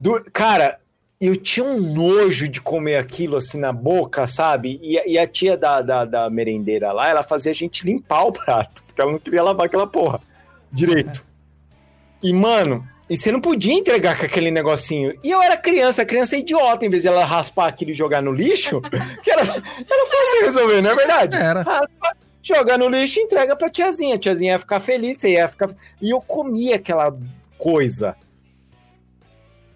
Du- Cara, eu tinha um nojo de comer aquilo assim na boca, sabe? E, a- e a tia da, da, da merendeira lá, ela fazia a gente limpar o prato, porque ela não queria lavar aquela porra direito. E, mano, e você não podia entregar com aquele negocinho. E eu era criança, criança é idiota, em vez de ela raspar aquilo e jogar no lixo, que era, era fácil resolver, não é verdade? Era. Raspa, joga no lixo e entrega pra tiazinha. A tiazinha ia ficar feliz, você ia ficar. E eu comia aquela coisa.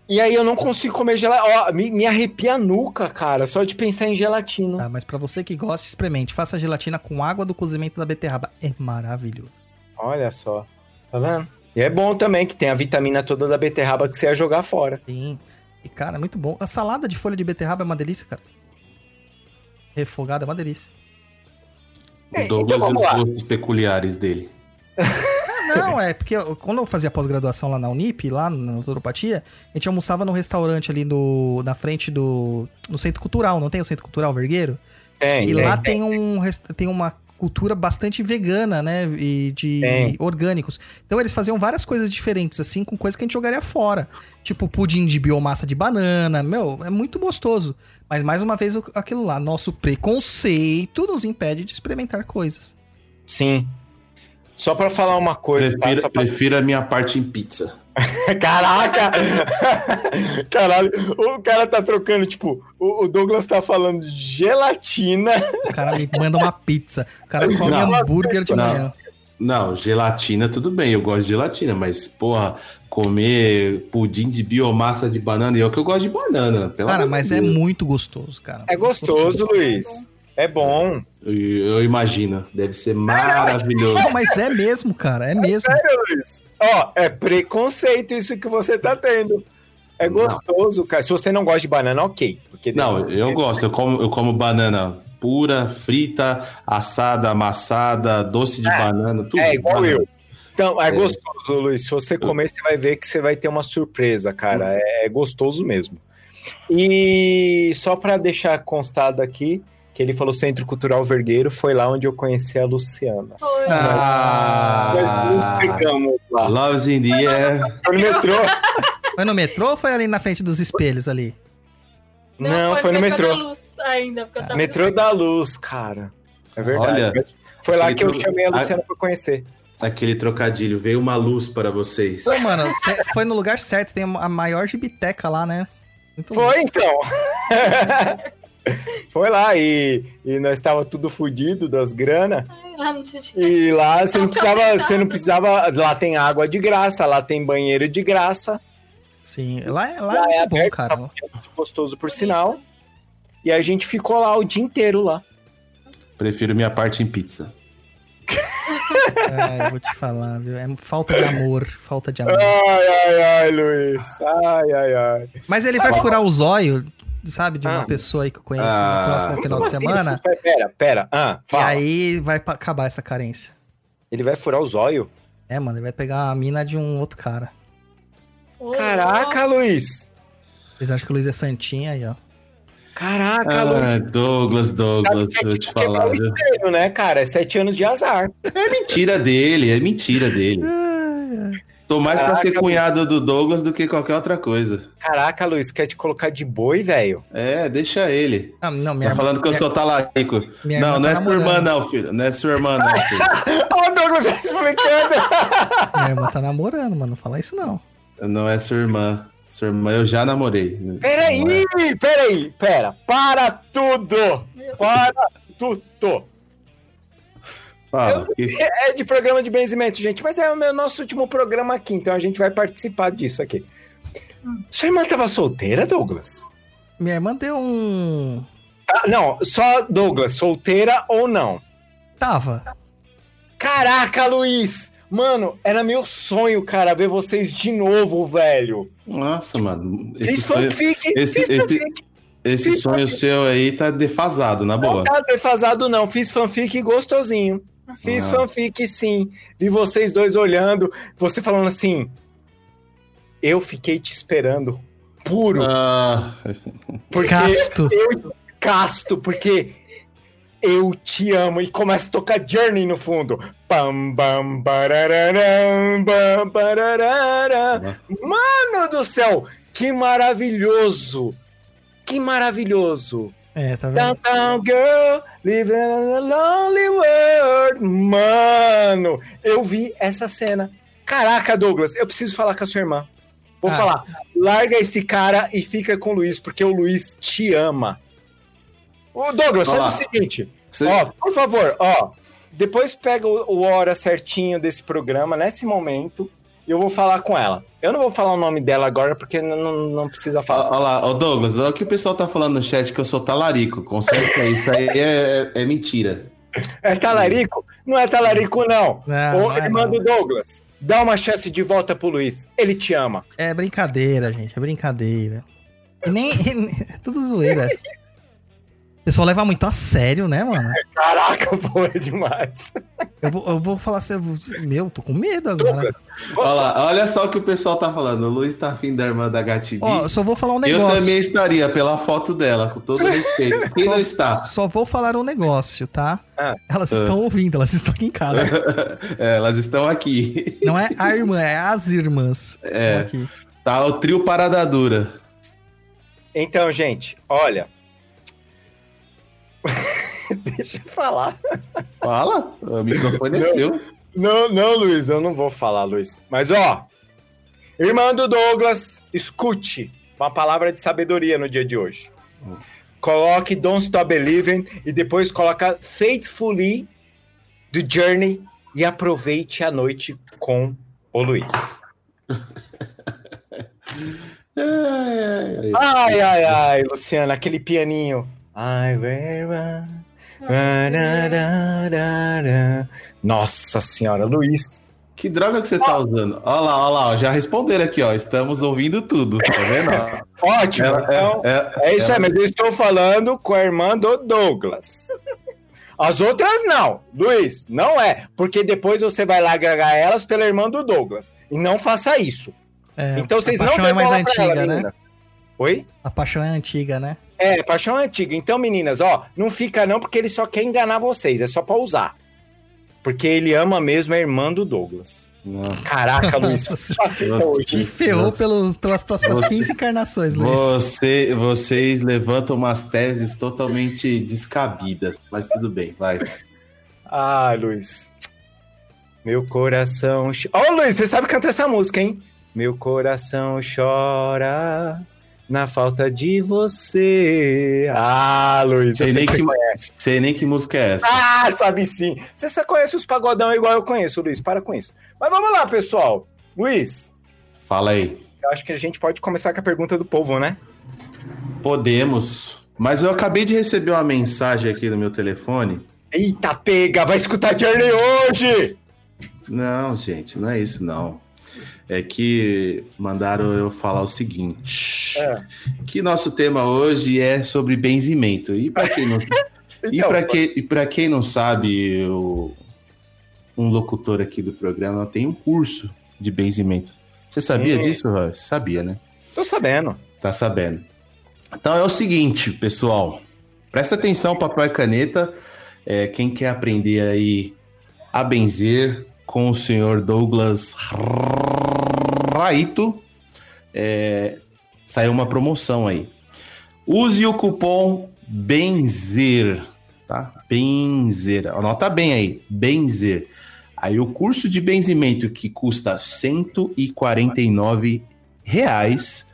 E aí eu não consigo comer gelatina. Ó, me, me arrepia a nuca, cara, só de pensar em gelatina. Tá, mas pra você que gosta, experimente. Faça gelatina com água do cozimento da beterraba. É maravilhoso. Olha só. Tá vendo? E é bom também que tem a vitamina toda da beterraba que você ia jogar fora. Sim. E, cara, é muito bom. A salada de folha de beterraba é uma delícia, cara. Refogada é uma delícia. É, O Douglas então e os gostos peculiares dele. Não, é porque eu- quando eu fazia pós-graduação lá na Unip, lá na naturopatia, a gente almoçava num restaurante ali no, na frente do. no Centro Cultural, não tem o Centro Cultural Vergueiro? Tem, e tem, lá tem. tem, um, tem uma cultura bastante vegana, né? E de orgânicos. Então eles faziam várias coisas diferentes, assim, com coisas que a gente jogaria fora. Tipo pudim de biomassa de banana. Meu, é muito gostoso. Mas mais uma vez, aquilo lá, nosso preconceito nos impede de experimentar coisas. Sim. Só pra falar uma coisa, tá? Prefiro, Só pra- prefiro a minha parte em pizza. Caraca! Caralho, o cara tá trocando, tipo, o Douglas tá falando de gelatina. O cara me manda uma pizza. O cara come Não. hambúrguer de Não. manhã. Não, gelatina tudo bem, eu gosto de gelatina, mas, porra, comer pudim de biomassa de banana, e eu que eu gosto de banana. Cara, mas é Deus. muito gostoso, cara. É gostoso, Luiz. É bom. Eu, imagino, deve ser maravilhoso. Não, mas é mesmo, cara. É mesmo. Luiz. Ó, é preconceito isso que você tá tendo. É gostoso, cara. Se você não gosta de banana, ok. Porque Não, eu gosto, eu como, eu como banana pura, frita, assada, amassada, doce de banana, tudo. É igual Banana. eu. Então, é, É. gostoso, Luiz. Se você comer, você vai ver que você vai ter uma surpresa, cara. É, é gostoso mesmo. E só pra deixar constado aqui, que ele falou Centro Cultural Vergueiro, foi lá onde eu conheci a Luciana. Foi. Nós nos Ah, pegamos lá. loves in the air. Foi no metrô? Foi no metrô ou foi ali na frente dos espelhos ali? Não, foi no metrô. da Luz ainda, porque eu tava Metrô da Luz, cara. É verdade. Olha, foi lá que eu metrô- chamei a a- Luciana pra conhecer. Aquele trocadilho, veio uma luz para vocês. Pô, mano, cê- foi no lugar certo. Tem a maior gibiteca lá, né? Muito. Foi então. Foi lá e, e nós estava tudo fudido das grana. Ai, lá. E lá você não precisava, você não precisava, lá tem água de graça, lá tem banheiro de graça, Sim, lá, é- lá Lá é é muito bom, aberto, cara. gostoso por sinal. E a gente ficou lá o dia inteiro lá. Prefiro minha parte em pizza. É, eu vou te falar, viu? É falta de amor, falta de amor. Ai, ai, ai, Luiz. Ai, ai, ai. Mas ele vai furar o zóio, sabe, de uma Ah. pessoa aí que eu conheço Ah, no próximo final Como de assim? semana. Pera, pera. Ah, E fala. aí vai acabar essa carência. Ele vai furar o zóio? É, mano, ele vai pegar a mina de um outro cara. Caraca, Luiz. Vocês acham que o Luiz é santinho aí, ó. Caraca, Luiz. Ah, Douglas, Douglas, Sabe que é vou te falar, espelho, né, cara? É sete anos de azar. É mentira dele, é mentira dele. Tô mais pra ser Caraca, cunhado do Douglas do que qualquer outra coisa. Caraca, Luiz, quer te colocar de boi, velho? É, deixa ele. Ah, não, minha Tá falando que eu minha- sou talarico. minha Não, irmã não tá é sua irmã, não, filho. Não é sua irmã, não, filho. Ó, o Douglas já explicando. Minha irmã tá namorando, mano. Não fala isso, não. Não é sua irmã. Sua irmã eu já namorei. Peraí, Não é. peraí, pera. Para tudo. Para tudo. Fala. que- É de programa de benzimento, gente, mas é o meu nosso último programa aqui, então a gente vai participar disso aqui. Sua irmã tava solteira, Douglas? Minha irmã deu um. Ah, não, só Douglas, solteira ou não? Tava. Caraca, Luiz! Mano, era meu sonho, cara, ver vocês de novo, velho. Nossa, mano. Esse, Fiz sonho, fanfic, esse- fiz esse- fanfic. esse fiz sonho seu aí tá defasado, na Não boa. tá defasado, não. Fiz fanfic gostosinho. Fiz Ah. fanfic, sim. Vi vocês dois olhando, você falando assim. Eu fiquei te esperando. Puro. Ah, porque Casto. eu casto, porque eu te amo. E começa a tocar Journey no fundo. Pam, bam, barararam, bam, barararam. Mano do céu, que maravilhoso! Que maravilhoso! É, tá vendo? Downtown Girl, living in a lonely world. Mano, eu vi essa cena. Caraca, Douglas, eu preciso falar com a sua irmã. Vou Ah. falar, larga esse cara e fica com o Luiz, porque o Luiz te ama. Ô, Douglas, Olha faz o seguinte. você- Ó, por favor, ó. Depois pega o, o hora certinho desse programa, nesse momento. E eu vou falar com ela. Eu não vou falar o nome dela agora porque não, não, não precisa falar. Olha lá, ô Douglas, olha o que o pessoal tá falando no chat que eu sou talarico. Conserta isso aí é, é mentira. É talarico? Não é talarico, não. Não, não é, irmã não. do Douglas, dá uma chance de volta pro Luiz. Ele te ama. É brincadeira, gente. É brincadeira. E nem. é tudo zoeira. O pessoal leva muito a sério, né, mano? Caraca, pô, é demais. Eu vou, eu vou falar assim, eu vou- meu, tô com medo agora. Olha lá, olha só o que o pessoal tá falando. O Luiz tá afim da irmã da Gatibi. Ó, eu só vou falar um eu negócio. também estaria pela foto dela, com todo respeito. Quem não está? Só vou falar um negócio, tá? Ah. Elas estão ouvindo, elas estão aqui em casa. É, elas estão aqui. Não é a irmã, é as irmãs. É. Tá o trio Parada Dura. Então, gente, olha. Deixa eu falar. Fala, o microfone é Não. seu. Não, não, Luiz, eu não vou falar, Luiz. Mas, ó, irmã do Douglas, escute uma palavra de sabedoria no dia de hoje. Coloque Don't Stop Believing e depois coloca Faithfully do Journey e aproveite a noite com o Luiz. Ai, ai, ai, Luciana, aquele pianinho. I? Nossa senhora, Luiz. Que droga que você tá usando? Olha lá, olha lá, já responderam aqui, ó. Estamos ouvindo tudo, tá vendo? Ótimo. Ela- então, é, é isso aí, mas eu estou falando com a irmã do Douglas. As outras não, Luiz, não é. Porque depois você vai lá agregar elas pela irmã do Douglas. E não faça isso. É, então vocês não paixão dêem é mais antiga, ela, né? meninas. Oi? A paixão é antiga, né? É, paixão antiga. Então, meninas, ó, não fica não, porque ele só quer enganar vocês, é só pra usar. Porque ele ama mesmo a irmã do Douglas. Não. Caraca, Luiz, Nossa. Te ferrou Nossa. pelos, pelas próximas Você- 15 encarnações, Luiz. Você, vocês levantam umas teses totalmente descabidas, mas tudo bem, vai. Ah, Luiz. Meu coração. Ô, Luiz, você sabe cantar essa música, hein? Meu coração chora na falta de você. Ah, Luiz, Sei nem, que conhece. sei nem que música é essa. Ah, sabe sim. Você só conhece os pagodão igual eu conheço, Luiz. Para com isso. Mas vamos lá, pessoal. Luiz, Fala aí. eu acho que a gente pode começar com a pergunta do povo, né? Podemos. Mas eu acabei de receber uma mensagem aqui no meu telefone. Eita, pega! Vai escutar Journey hoje! Não, gente, não é isso, não. É que mandaram eu falar o seguinte: É. que nosso tema hoje é sobre benzimento. E para quem não, e Então, para que, e pra quem não sabe, eu, um locutor aqui do programa tem um curso de benzimento. Você sabia Sim. disso, Ross? Sabia, né? Tô sabendo. Tá sabendo. Então é o seguinte, pessoal. Presta atenção, papel e caneta. É, quem quer aprender aí a benzer com o senhor Douglas Raito, é, saiu uma promoção aí. Use o cupom BENZER, tá? Benzer. Anota bem aí, benzer. Aí o curso de benzimento que custa 149 reais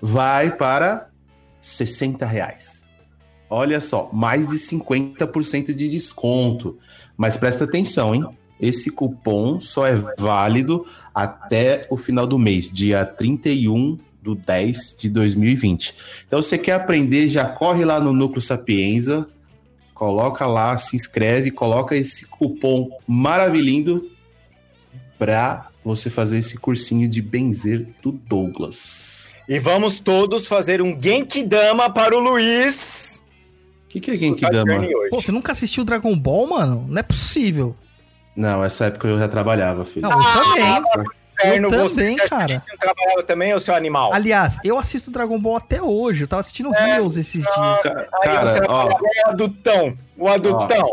vai para 60 reais. Olha só, mais de 50% de desconto. Mas presta atenção, hein? Esse cupom só é válido até o final do mês, dia 31 do 10 de 2020. Então, você quer aprender, já corre lá no Núcleo Sapienza, coloca lá, se inscreve, coloca esse cupom maravilhindo para você fazer esse cursinho de benzer do Douglas. E vamos todos fazer um Genkidama para o Luiz. O que, que é Genkidama? Pô, você nunca assistiu Dragon Ball, mano? Não é possível. Não, essa época eu já trabalhava, filho. Não, eu também. Inferno, eu você também, cara. trabalhava também, ô seu animal? Aliás, eu assisto Dragon Ball até hoje. Eu tava assistindo É, Heroes esses dias. Ca- Aí eu Cara, ó, o adultão, o adultão.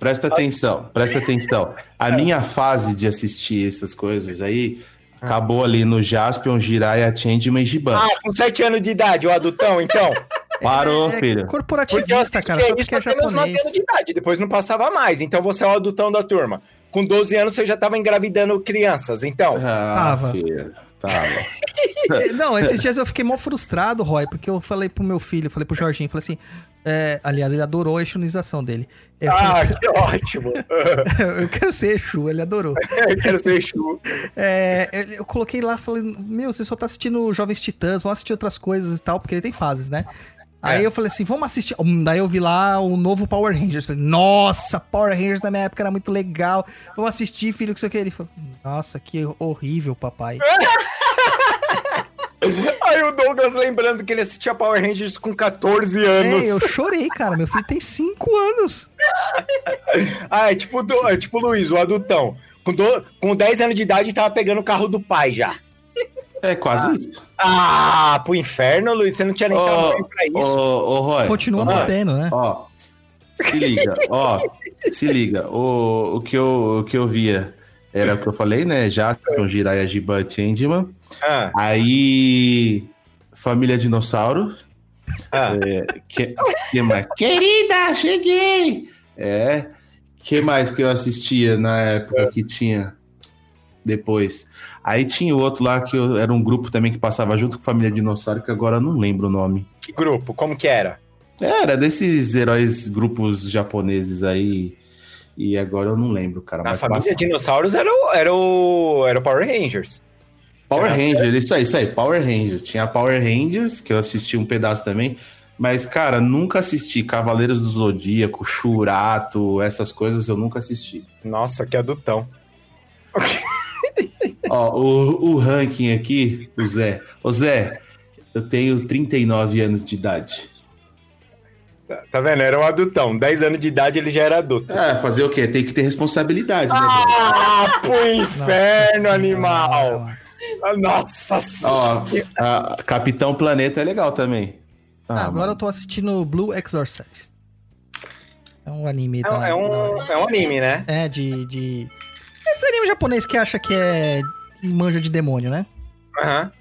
presta atenção, presta atenção. A minha fase de assistir essas coisas aí acabou ali no Jaspion, Jiraiya, Changeman e Giban. Ah, com sete anos de idade, o adultão, então. Parou, É filho. Corporativista, cara, só isso porque é japonês. anos de idade, depois não passava mais. Então você é o adultão da turma. Com 12 anos você já tava engravidando crianças, então. Ah, Tava. filho, tava. Não, esses dias eu fiquei mó frustrado, Roy, porque eu falei pro meu filho, falei pro Jorginho, falei assim. é, aliás, ele adorou a exunização dele. Eu, Ah, falei que ótimo. eu quero ser Exu, ele adorou. Eu quero ser Exu. É, eu, eu coloquei lá, falei, meu, você só tá assistindo Jovens Titãs, vamos assistir outras coisas e tal, porque ele tem fases, né? Aí É. eu falei assim, vamos assistir. Hum, Daí eu vi lá o novo Power Rangers. Falei, nossa, Power Rangers na minha época era muito legal. Vamos assistir, filho, que sei o que. Ele falou, nossa, que horrível, papai. Aí o Douglas lembrando que ele assistia Power Rangers com 14 anos. É, eu chorei, cara. Meu filho tem 5 anos. Ah, é tipo, do, é tipo o Luiz, o adultão. Com, do, com 10 anos de idade tava pegando o carro do pai já. É quase isso. Ah, pro inferno, Luiz, você não tinha nem Ô, tamanho pra isso. ô, Roy. Continua ô, Roy, mantendo, né? Ó, se liga, ó, se liga. O, o, que eu, o que eu via era o que eu falei, né? Jaspion, Jiraiya, Giban, Changeman. Ah, Aí, Família Dinossauro. ah. É, que, que mais? Querida, cheguei! É. que mais que eu assistia na época que tinha depois? Aí tinha o outro lá que eu- era um grupo também que passava junto com Família Dinossauro, que agora eu não lembro o nome. Que grupo? Como que era? Era desses heróis grupos japoneses aí. E agora eu não lembro, cara. Mas família passa- Dinossauros era o, era o, era o Power Rangers. Power Rangers, isso aí, isso aí, Power Rangers. Tinha Power Rangers, que eu assisti um pedaço também. Mas, cara, nunca assisti Cavaleiros do Zodíaco, Churato, essas coisas eu nunca assisti. Nossa, que adultão. Ó, o, o ranking aqui, o Zé. Ô Zé, eu tenho 39 anos de idade. Tá, tá vendo? Era um adultão. 10 anos de idade ele já era adulto. É, fazer o quê? Tem que ter responsabilidade, né? Ah, pro inferno, Nossa animal! Ah, Nossa Ó, senhora! a Capitão Planeta é legal também. Ah, Agora mano. eu tô assistindo Blue Exorcist. É um anime É, da. é um, é um anime, né? É, de, de. Esse anime japonês que acha que é. manja de demônio, né? Aham.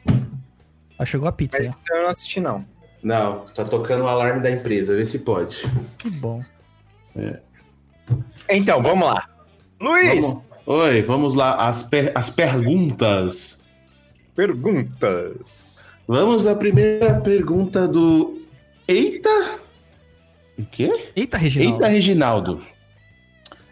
Ó, chegou a pizza aí, Mas eu não assisti, não. Não, tá tocando o alarme da empresa, vê se pode. Que bom. Então, vamos lá. Luiz, Vamos- Oi, vamos lá, as, per- as perguntas. perguntas. Vamos à primeira pergunta do. Eita! O quê? Eita, Reginaldo. Eita, Reginaldo.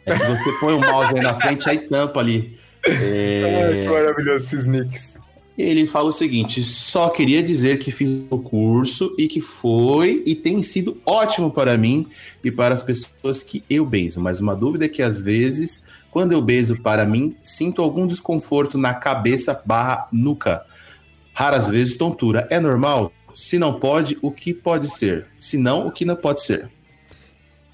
É que você põe o mouse aí na frente, aí tampa ali. É, Ai, que maravilhoso esses nicks. Ele fala o seguinte: só queria dizer que fiz o curso e que foi e tem sido ótimo para mim e para as pessoas que eu beijo. Mas uma dúvida é que às vezes, quando eu beijo para mim, sinto algum desconforto na cabeça barra nuca. Raras vezes tontura. É normal? Se não pode, o que pode ser? Se não, o que não pode ser?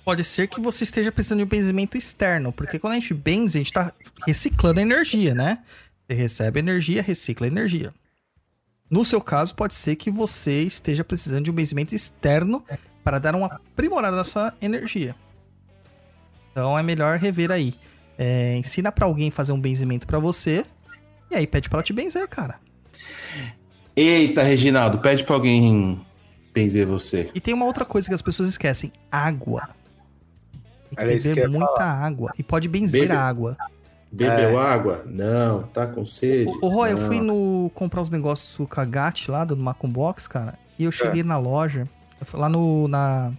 Pode ser que você esteja precisando de um benzimento externo, porque quando a gente benze, a gente tá reciclando energia, né? Você recebe energia, recicla energia. No seu caso, pode ser que você esteja precisando de um benzimento externo para dar uma aprimorada na sua energia. Então é melhor rever aí. É, ensina pra alguém fazer um benzimento pra você e aí pede pra ela te benzer, cara. Eita, Reginaldo, pede pra alguém benzer você. E tem uma outra coisa que as pessoas esquecem: água. Tem que que beber ia muita água. E pode benzer Bebe- a água. Bebeu água? Não. Tá com sede? Ô, Roy, eu Não. fui no comprar os negócios do Kagate lá, do Macum Box, cara. E eu cheguei na loja, lá no. Na.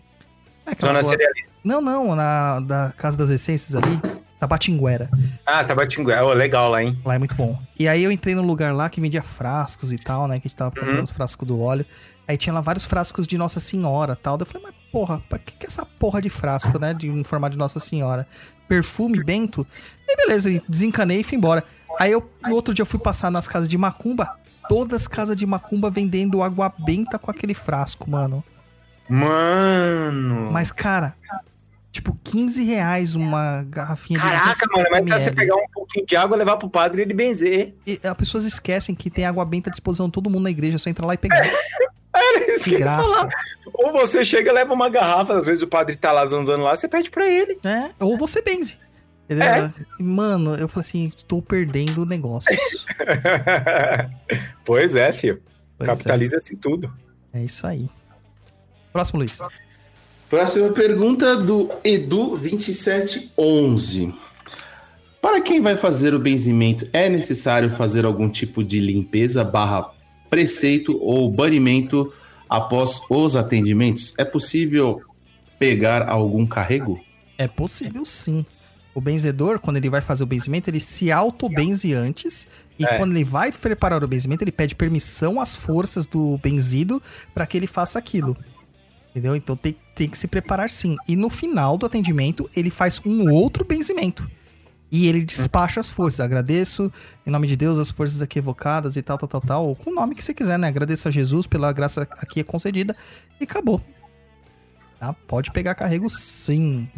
é Zona rua- cerealista. Não, não, na da Casa das Essências ali, Tabatinguera. Ah, Tabatinguá. Oh, legal lá, hein? Lá é muito bom. E aí eu entrei num lugar lá que vendia frascos e tal, né? Que a gente tava comprando Uhum. os frascos do óleo. Aí tinha lá vários frascos de Nossa Senhora tal. Daí eu falei, mas porra, pra que, que é essa porra de frasco, né? De um formato de Nossa Senhora? Perfume, bento? E beleza, desencanei e fui embora. Aí eu, no outro dia, eu fui passar nas casas de Macumba. Todas as casas de Macumba vendendo água benta com aquele frasco, mano. Mano. Mas, cara, tipo, 15 reais uma garrafinha de Caraca, mano, mas é você 250 pegar um pouquinho de água, levar pro padre e ele benzer. E as pessoas esquecem que tem água benta à disposição de todo mundo na igreja, é só entrar lá e pegar. Isso Que graça. falar. Ou você chega, leva uma garrafa, às vezes o padre tá lá zanzando lá, você pede pra ele. né? Ou você benze. Entendeu? É. Mano, eu falei assim, estou perdendo negócios. pois é, filho. Pois Capitaliza-se tudo. É, é isso aí. Próximo, Luiz. Próxima pergunta do Edu2711. Para quem vai fazer o benzimento, é necessário fazer algum tipo de limpeza barra preceito ou banimento após os atendimentos? É possível pegar algum carrego? É possível sim. O benzedor, quando ele vai fazer o benzimento, ele se auto-benze antes. E É. quando ele vai preparar o benzimento, ele pede permissão às forças do benzido para que ele faça aquilo. Entendeu? Então tem, tem que se preparar sim. E no final do atendimento, ele faz um outro benzimento. E ele despacha as forças. Agradeço, em nome de Deus, as forças aqui evocadas e tal, tal, tal, tal. Ou com o nome que você quiser, né? Agradeço a Jesus pela graça aqui concedida. E acabou. Tá? Pode pegar carrego sim.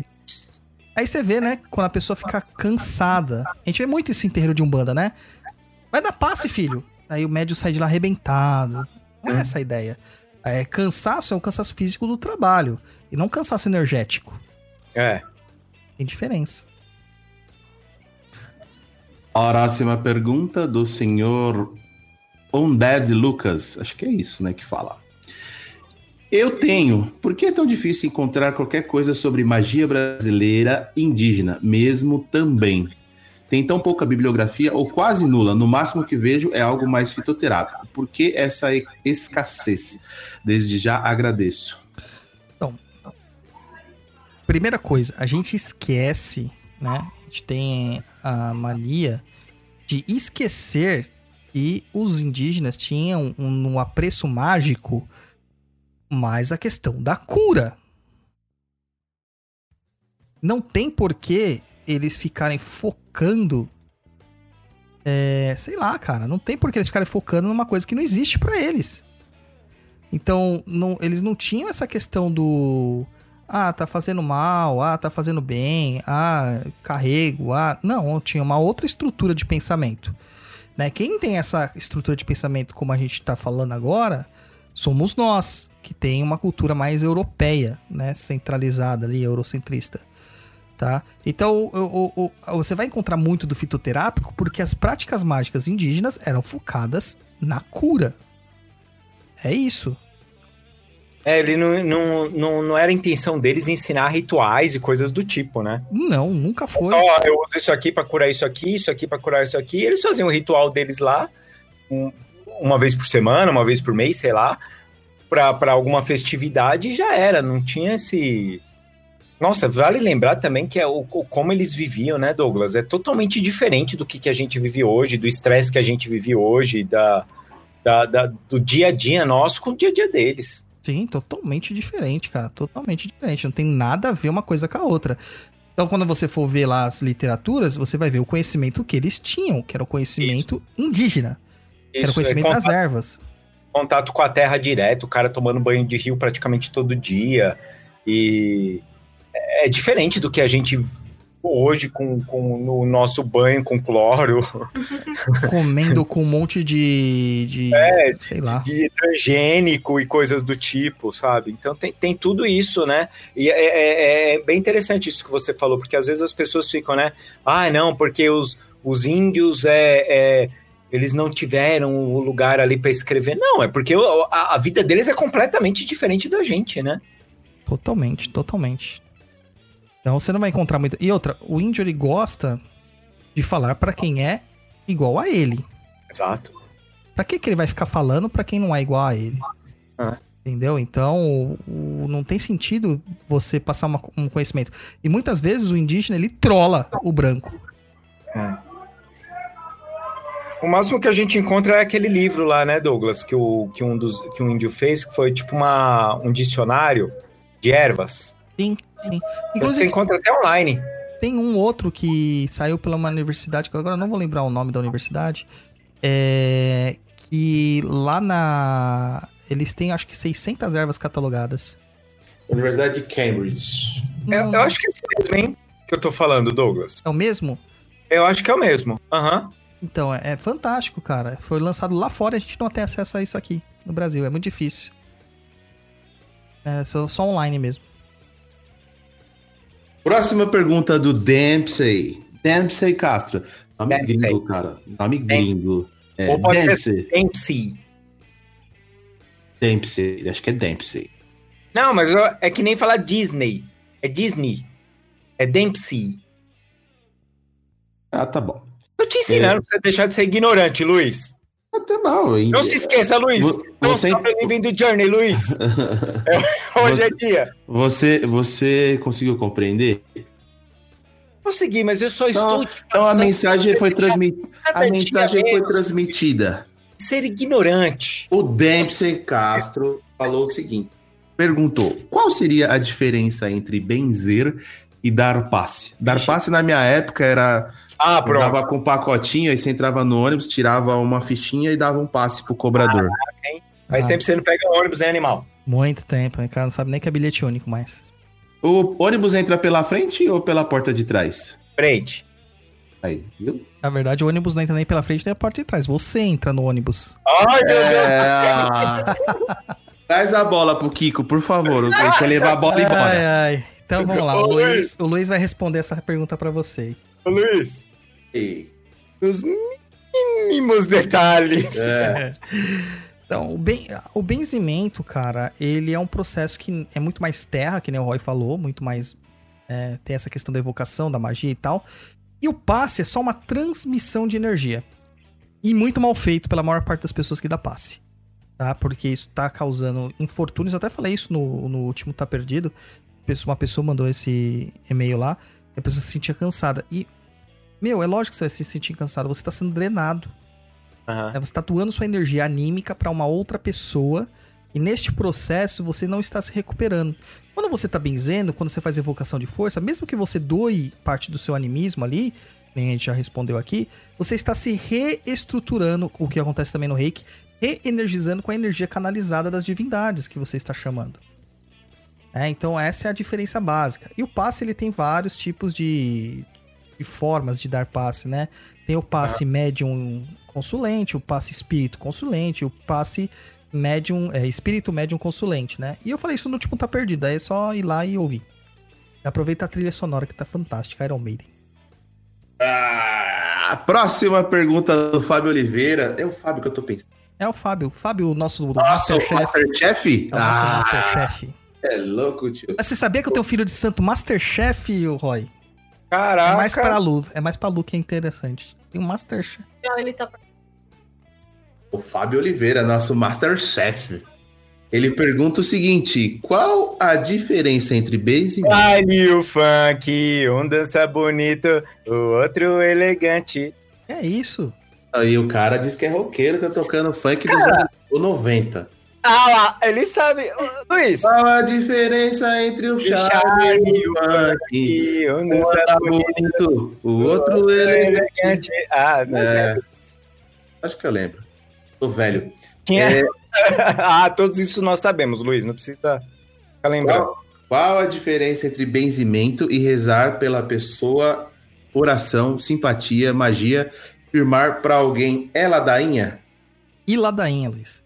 Aí você vê, né, quando a pessoa fica cansada. A gente vê muito isso em terreiro de Umbanda, né? Vai dar passe, filho. Aí o médio sai de lá arrebentado. Não é essa a ideia. É, cansaço é o cansaço físico do trabalho. E não cansaço energético. É. Tem diferença. Próxima pergunta do senhor Undead Lucas. Acho que é isso, né, que fala. Eu tenho. Por que é tão difícil encontrar qualquer coisa sobre magia brasileira indígena, mesmo também? Tem tão pouca bibliografia ou quase nula. No máximo que vejo é algo mais fitoterápico. Por que essa escassez? Desde já agradeço. Primeira coisa, a gente esquece, né? A gente tem a mania de esquecer que os indígenas tinham um, um apreço mágico mais a questão da cura. Não tem porquê eles ficarem focando. é, sei lá, cara. Não tem porquê eles ficarem focando numa coisa que não existe pra eles. Então, não- eles não tinham essa questão do. Ah, tá fazendo mal, ah, tá fazendo bem, ah, carrego, ah. Não, tinha uma outra estrutura de pensamento. Né? Quem tem essa estrutura de pensamento, como a gente tá falando agora, somos nós, que tem uma cultura mais europeia, né? Centralizada ali, eurocentrista. Tá? Então, o- o- o- você vai encontrar muito do fitoterápico porque as práticas mágicas indígenas eram focadas na cura. É isso. É, ele não, não, não, não era a intenção deles ensinar rituais e coisas do tipo, né? Não, nunca foi. Ó, eu uso isso aqui pra curar isso aqui, isso aqui pra curar isso aqui. Eles faziam o ritual deles lá, um- uma vez por semana, uma vez por mês, sei lá, pra alguma festividade e já era. Não tinha esse. Nossa, vale lembrar também que é o, como eles viviam, né, Douglas? É totalmente diferente do que, que a gente vive hoje, do estresse que a gente vive hoje, da, da- da- do dia a dia nosso com o dia a dia deles. Sim, totalmente diferente, cara. Totalmente diferente. Não tem nada a ver uma coisa com a outra. Então, quando você for ver lá as literaturas, você vai ver o conhecimento que eles tinham, que era o conhecimento indígena, que era o Isso, é conhecimento das contato- ervas. contato com a terra direto, o cara tomando banho de rio praticamente todo dia. E é diferente do que a gente hoje com, com no nosso banho com cloro, Comendo com um monte de. de É, sei lá. de transgênico e coisas do tipo, sabe? Então tem, tem tudo isso, né? E é, é- é bem interessante isso que você falou, porque às vezes as pessoas ficam, né? Ah, não, porque os, os índios é, é, eles não tiveram o lugar ali para escrever. Não, é porque a, a vida deles é completamente diferente da gente, né? Totalmente, totalmente. Então você não vai encontrar muito. E outra, o índio ele gosta de falar pra quem é igual a ele. Exato. Pra que, que ele vai ficar falando pra quem não é igual a ele? Ah. Entendeu? Então, o- o- não tem sentido você passar uma- um conhecimento. E muitas vezes o indígena ele trola o branco. O máximo que a gente encontra é aquele livro lá, né, Douglas, que, o, que, um, dos, que um índio fez, que foi tipo uma, um dicionário de ervas. Sim, sim. Você Inclusive, encontra até online. tem um outro que saiu pela uma universidade, que agora eu não vou lembrar o nome da universidade. É, que lá na. Eles têm acho que 600 ervas catalogadas. Universidade de Cambridge. Eu, Não- eu acho que é esse mesmo, hein, que eu tô falando, Douglas. É o mesmo? Eu acho que é o mesmo. Aham. Então, é, é fantástico, cara. Foi lançado lá fora e a gente não tem acesso a isso aqui no Brasil. É muito difícil. É só, só online mesmo. Próxima pergunta do Dempsey. Dempsey Castro. Nome Dempsey. gringo, cara. Nome Dempsey. gringo. É, Ou pode Dempsey. ser MC. Dempsey. Acho que é Dempsey. Não, mas eu- é que nem falar Disney. É Disney. É Dempsey. Ah, tá bom. Tô te ensinando pra você deixar de ser ignorante, Luiz. Até bom. hein? Não se esqueça, Luiz. Vo- Não você- bem-vindo Journey, Luiz. É, hoje é dia. Você, você conseguiu compreender? Consegui, mas eu só Então, estou então a mensagem foi transmitida. A mensagem foi transmitida. Ser ignorante. O Dempsey Castro falou o seguinte: perguntou qual seria a diferença entre benzer e dar passe. Dar passe na minha época era Ah, pronto. dava com um pacotinho, aí você entrava no ônibus, tirava uma fichinha e dava um passe pro cobrador. Faz Ah, tempo que você não pega ônibus, hein, animal? Muito tempo, né? O cara não sabe nem que é bilhete único mais. O ônibus entra pela frente ou pela porta de trás? Frente. Aí, viu? Na verdade, o ônibus não entra nem pela frente nem a porta de trás. Você entra no ônibus. Ai, meu Deus. É... Traz a bola pro Kiko, por favor. A gente vai levar a bola Ai, embora. ai. Então vamos lá. O Ô, Luiz, o Luiz vai responder essa pergunta pra você. Ô, Luiz. Ei, Os mínimos detalhes. É, Então, o, ben, o benzimento, cara, ele é um processo que é muito mais terra, que nem o Roy falou, muito mais. é, tem essa questão da evocação, da magia e tal. E o passe é só uma transmissão de energia. E muito mal feito pela maior parte das pessoas que dá passe. Tá? Porque isso tá causando infortúnios. Eu até falei isso no, no último Tá Perdido. Pessoa- Uma pessoa mandou esse e-mail lá. E a pessoa se sentia cansada. E, meu, é lógico que você vai se sentir cansado. Você tá sendo drenado. Né? Você está doando sua energia anímica para uma outra pessoa e neste processo você não está se recuperando. Quando você está benzendo, quando você faz evocação de força, mesmo que você doe parte do seu animismo ali, nem a gente já respondeu aqui, você está se reestruturando, o que acontece também no reiki, reenergizando com a energia canalizada das divindades que você está chamando. É, então essa é a diferença básica. E o passe ele tem vários tipos de, de formas de dar passe, né? Tem o passe médium consulente, o passe espírito consulente, o passe médium, é, espírito médium consulente, né? E eu falei isso no último Tá Perdido, aí é só ir lá e ouvir. Aproveita a trilha sonora que tá fantástica, Iron Maiden. Ah, a próxima pergunta do Fábio Oliveira. É o Fábio que eu tô pensando. É o Fábio, Fábio, o nosso Nossa, Masterchef. Masterchef? É o nosso Ah, Masterchef. É louco, tio. Mas você sabia que eu tenho filho de santo Masterchef, Roy? É Caraca. mais pra Lu, é mais pra Lu que é interessante. Tem um Masterchef. Então, ele tá O Fábio Oliveira, nosso Masterchef. Ele pergunta o seguinte: qual a diferença entre base e Ali o funk, um dança bonito, o outro elegante. É isso. Aí o cara diz que é roqueiro, tá tocando funk dos anos 90. Ah lá, ele sabe. Luiz. Qual a diferença entre o charme e o funk? E um Um anda bonito, o outro outro elegante. elegante. Ah, mas É, é. acho que eu lembro. Tô velho. Quem é? ah, todos isso nós sabemos, Luiz. Não precisa ficar lembrando. Qual, qual a diferença entre benzimento e rezar pela pessoa, oração, simpatia, magia, firmar pra alguém é ladainha? E ladainha, Luiz.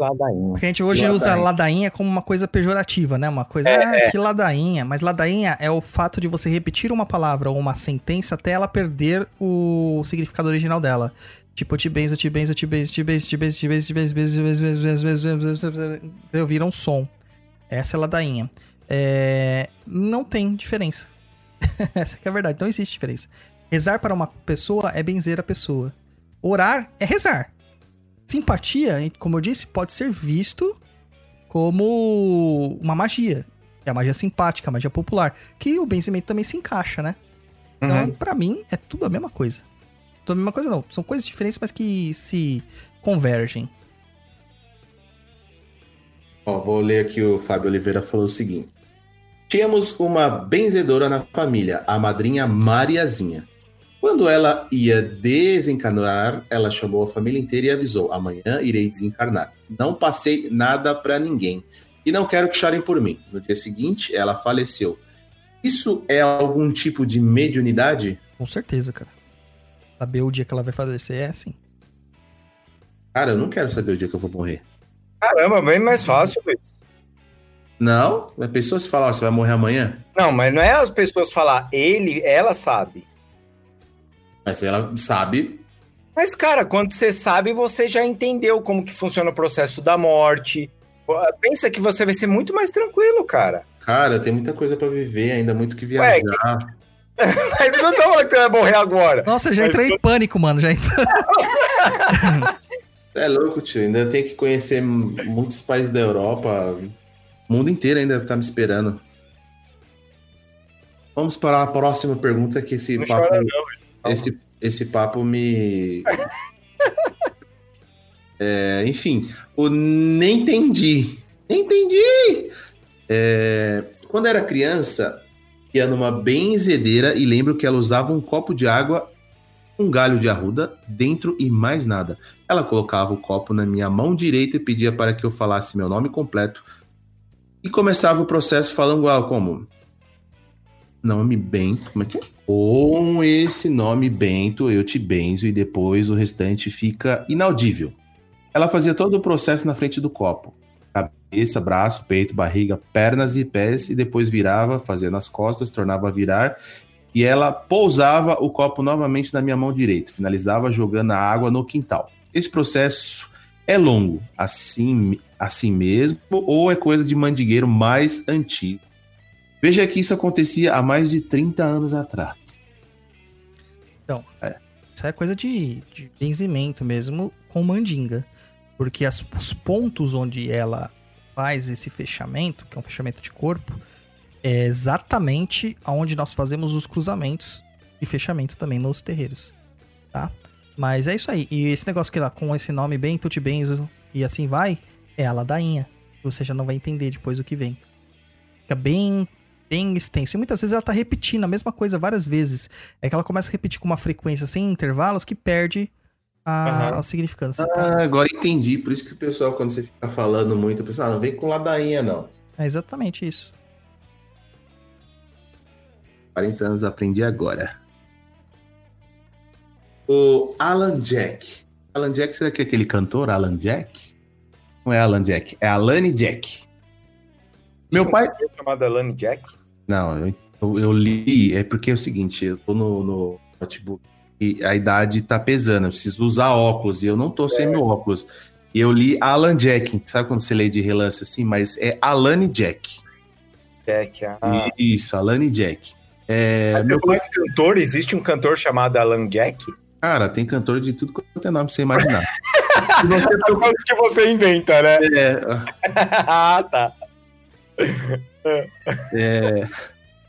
Ladainha. Porque a gente hoje Ladainha. usa ladainha como uma coisa pejorativa, né? Uma coisa, É, ah, que ladainha. Mas ladainha é o fato de você repetir uma palavra ou uma sentença até ela perder o significado original dela. Tipo, eu te benzo, eu te benzo, eu te benzo, eu te benzo, eu te benzo, eu te benzo, eu te benzo, eu te benzo, eu te benzo, eu te benzo, eu te benzo, eu te benzo, eu te benzo, eu vira um som. Essa é a ladainha. É, Não tem diferença. Essa que é a verdade, não existe diferença. Rezar para uma pessoa é benzer a pessoa. Orar é rezar. Simpatia, como eu disse, pode ser visto como uma magia. É a magia simpática, a magia popular. Que o benzimento também se encaixa, né? Então, Uhum. pra mim, é tudo a mesma coisa. Tudo a mesma coisa, não. São coisas diferentes, mas que se convergem. Ó, vou ler aqui o Fábio Oliveira falou o seguinte. Tínhamos uma benzedora na família, a madrinha Mariazinha. Quando ela ia desencarnar, ela chamou a família inteira e avisou: amanhã irei desencarnar. Não passei nada pra ninguém e não quero que chorem por mim. No dia seguinte, ela faleceu. Isso é algum tipo de mediunidade? Com certeza, cara. Saber o dia que ela vai falecer é assim. Cara, eu não quero saber o dia que eu vou morrer. Caramba, bem mais fácil, Luiz. Não? A pessoa se falar, ó, você vai morrer amanhã? Não, mas não é as pessoas falar ele, ela sabe. Mas ela sabe. Mas, cara, quando você sabe, você já entendeu como que funciona o processo da morte. Pensa que você vai ser muito mais tranquilo, cara. Cara, tem muita coisa pra viver, ainda muito que viajar. Ué, Mas não tô falando que você vai morrer agora. Nossa, já Mas entrei em pânico, mano. Já entrei... É louco, tio. Ainda tem que conhecer muitos países da Europa. O mundo inteiro ainda tá me esperando. Vamos para a próxima pergunta, que esse Não papo, chora não. Esse, esse papo me. É, enfim, o nem entendi. Nem entendi! É, quando era criança, ia numa benzedeira e lembro que ela usava um copo de água, um galho de arruda dentro e mais nada. Ela colocava o copo na minha mão direita e pedia para que eu falasse meu nome completo. E começava o processo falando algo como nome Bento, como é que é? Com esse nome Bento, eu te benzo e depois o restante fica inaudível. Ela fazia todo o processo na frente do copo. Cabeça, braço, peito, barriga, pernas e pés e depois virava, fazia nas costas, tornava a virar e ela pousava o copo novamente na minha mão direita, finalizava jogando a água no quintal. Esse processo é longo, assim, assim mesmo, ou é coisa de mandigueiro mais antigo? Veja que isso acontecia há mais de 30 anos atrás. Isso é coisa de, de benzimento mesmo com mandinga. Porque as- os pontos onde ela faz esse fechamento, que é um fechamento de corpo, é exatamente aonde nós fazemos os cruzamentos e fechamento também nos terreiros, tá? Mas é isso aí. E esse negócio que ela com esse nome bem te benzo e assim vai, é a ladainha. Você já não vai entender depois o que vem. Fica bem bem extenso. E muitas vezes ela tá repetindo a mesma coisa várias vezes. É que ela começa a repetir com uma frequência sem intervalos que perde a, Aham. a significância. tá? Ah, agora entendi. Por isso que o pessoal, quando você fica falando muito, o pessoal, ah, não vem com ladainha, não. É exatamente isso. 40 anos aprendi agora. O Alan Jack. Alan Jack, será que é aquele cantor, Alan Jack? Não é Alan Jack, é Alane Jack. Meu pai. chamado Alane Jack. Não, eu, eu- li, é porque é o seguinte, eu tô no, no notebook e a idade tá pesando, eu preciso usar óculos e eu não tô sem meu óculos. E eu li Alan Jack, sabe quando você lê de relance assim? Mas é Alane Jack. Jack, ah. Isso, Alane Jack. É, Mas meu de cantor, existe um cantor chamado Alan Jack? Cara, tem cantor de tudo quanto é nome pra você imaginar. Você É que você inventa, né? é, ah, tá. É,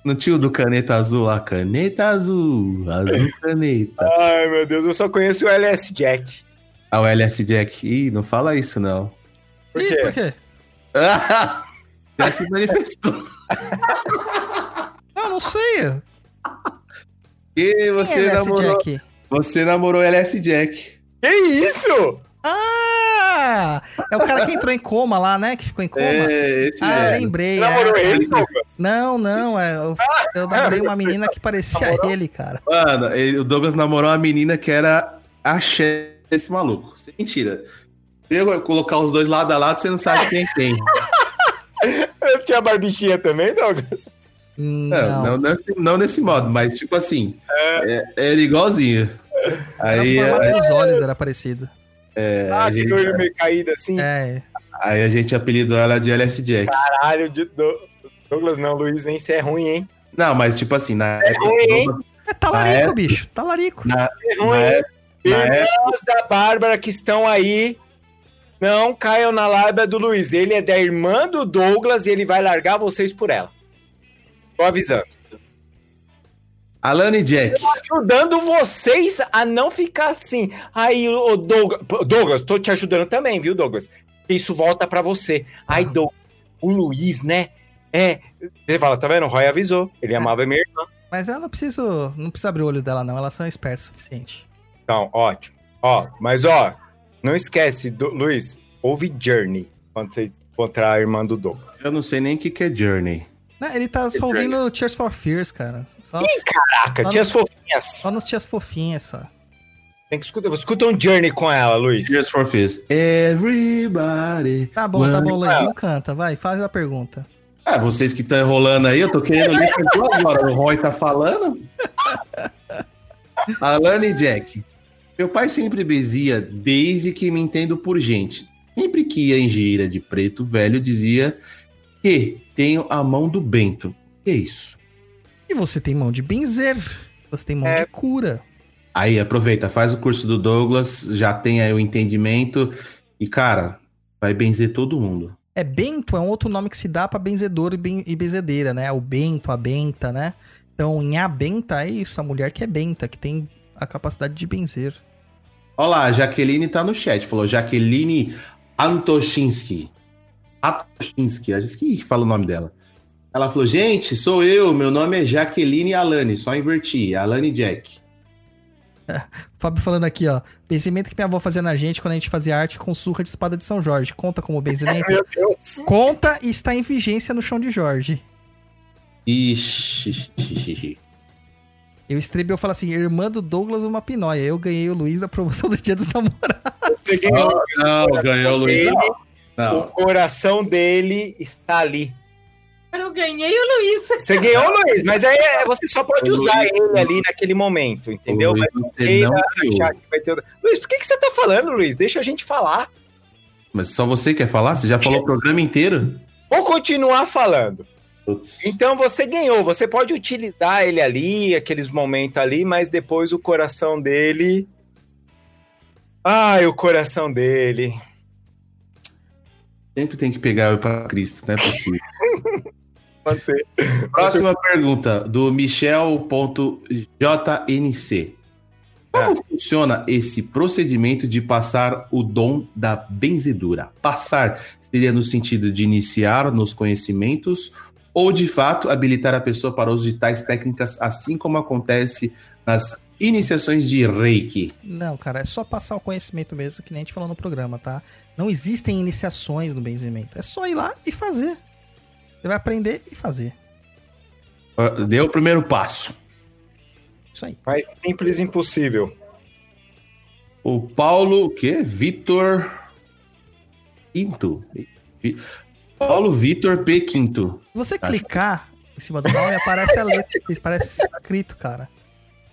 no tio do caneta azul lá, caneta azul, azul caneta. Ai, meu Deus, eu só conheço o LS Jack. Ah, o LS Jack. Ih, não fala isso não. Por Ih, quê? por quê? Ah, já se manifestou. Ah, não sei. E Quem você é namorou, Jack? você namorou LS Jack. Que isso? Ah! É o cara que entrou em coma lá, né? Que ficou em coma. É, esse ah, é. lembrei. Você namorou é. ele, Douglas? Não, não. É, eu, eu namorei uma menina que parecia ele, cara. Mano, ele- o Douglas namorou uma menina que era a chefe desse maluco. Sem mentira. Se eu colocar os dois lado a lado, você não sabe quem é quem. Eu tinha barbichinha também, Douglas? Não, Não. não, nesse, não nesse modo, mas tipo assim, é, é ele igualzinho. Era Aí, o formato é, dos olhos, era parecido. Ah, a que gente- doido meio caído assim. É. aí a gente apelidou ela de LS Jack. Caralho, de Do- Douglas não, Luiz, nem se é ruim, hein? Não, mas tipo assim, na época. ruim, hein? É talarico, época- bicho. Talarico. Na, É na ruim. época- na época- Irmãos da Bárbara que estão aí, não caiam na lábia do Luiz. Ele é da irmã do Douglas e ele vai largar vocês por ela. Tô avisando. Alane Jack. Ajudando vocês a não ficar assim. Aí, o Douglas. Douglas, tô te ajudando também, viu, Douglas? Isso volta pra você. Ai, Douglas, o Luiz, né? É. Você fala, tá vendo? O Roy avisou. Ele amava minha irmã. Mas eu não preciso. Não precisa abrir o olho dela, não. Elas são espertas o suficiente. Então, ótimo. Ó, mas ó, não esquece, do, Luiz, ouve Journey quando você encontrar a irmã do Douglas. Eu não sei nem o que, que é Journey. Né, Ele tá só ouvindo Tears for Fears, cara. Só, Caraca, Só tinha no- as fofinhas. só nos tias fofinhas, só. Tem que escutar. Escuta um Journey com ela, Luiz. Tears for Fears. Everybody. Tá bom, tá bom, Luiz. Ah. Não canta. Vai, faz a pergunta. Ah, vocês que estão enrolando aí, eu tô querendo ler agora. O Roy tá falando. Alane Jack. Meu pai sempre bezia desde que me entendo por gente. Sempre que ia em gira de preto velho, dizia que tenho a mão do Bento. Que isso? E você tem mão de benzer. Você tem mão É. de cura. Aí, aproveita, faz o curso do Douglas, já tem aí o entendimento e, cara, vai benzer todo mundo. É bento é um outro nome que se dá pra benzedor e, ben, e benzedeira, né? O bento, a benta, né? Então, em a benta é isso, a mulher que é benta, que tem a capacidade de benzer. Olha lá, a Jaqueline tá no chat, falou Jaqueline Antoshinsky. Antoshinsky, acho que fala o nome dela. Ela falou, gente, sou eu, meu nome é Jaqueline Alane, só inverti, Alane Jack. Fábio falando aqui, ó. Benzimento que minha avó fazia na gente quando a gente fazia arte com surra de espada de São Jorge. Conta como benzimento? Conta e está em vigência no chão de Jorge. Ixi, Eu estrebi, eu falo assim, irmã do Douglas uma pinóia. Eu ganhei o Luiz da promoção do Dia dos Namorados. Você ganhou. não, ganhou o Luiz. Ele, Não, O coração dele está ali. Eu ganhei o Luiz. Você ganhou, Luiz, mas aí é- você só pode Ô, usar Luiz. ele ali naquele momento, entendeu? Luiz, Mas você não achar que vai ter... Luiz, por que, que você tá falando, Luiz? Deixa a gente falar. Mas só você quer falar? Você já falou o programa inteiro? Vou continuar falando. Putz. Então você ganhou, você pode utilizar ele ali, aqueles momentos ali, mas depois o coração dele. Ai, o coração dele. Sempre tem que pegar eu para Cristo, não é possível. Próxima pergunta, do Michel.jnc. Como funciona esse procedimento de passar o dom da benzedura? Passar seria no sentido de iniciar nos conhecimentos ou, de fato, habilitar a pessoa para o uso de tais técnicas, assim como acontece nas iniciações de Reiki? Não, cara, é só passar o conhecimento mesmo, que nem a gente falou no programa, tá? Não existem iniciações no benzimento. É só ir lá e fazer. Você vai aprender e fazer. Ah, Deu o primeiro passo. Isso aí. Mais simples impossível. O Paulo, o quê? Vitor Quinto. Paulo Vitor P. Quinto. Se você Acho. clicar em cima do nome, aparece a letra, parece escrito, cara.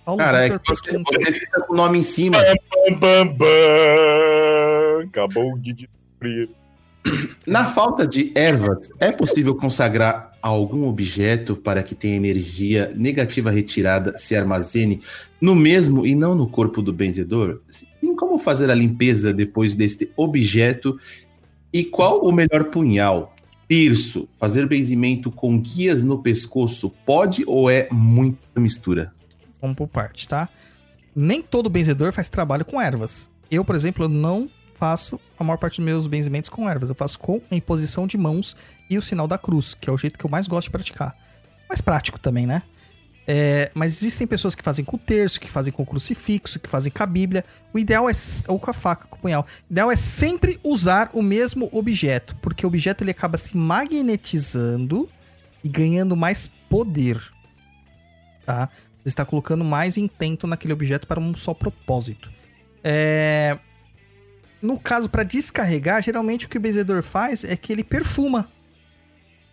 Paulo Cara, é Vitor que você, você fica com o nome em cima. Bam, bam, bam. Acabou de destruir. Na falta de ervas, é possível consagrar algum objeto para que tenha energia negativa retirada se armazene no mesmo e não no corpo do benzedor? Sim, como fazer a limpeza depois deste objeto? E qual o melhor punhal? Terço, fazer benzimento com guias no pescoço pode ou é muita mistura? Vamos por parte, tá? Nem todo benzedor faz trabalho com ervas. Eu, por exemplo, eu não faço a maior parte dos meus benzimentos com ervas. Eu faço com a imposição de mãos e o sinal da cruz, que é o jeito que eu mais gosto de praticar. Mais prático também, né? É, mas existem pessoas que fazem com o terço, que fazem com o crucifixo, que fazem com a Bíblia. O ideal é. Ou com a faca, com o punhal. O ideal é sempre usar o mesmo objeto, porque o objeto ele acaba se magnetizando e ganhando mais poder. Tá? Você está colocando mais intento naquele objeto para um só propósito. É, No caso, para descarregar, geralmente o que o benzedor faz é que ele perfuma.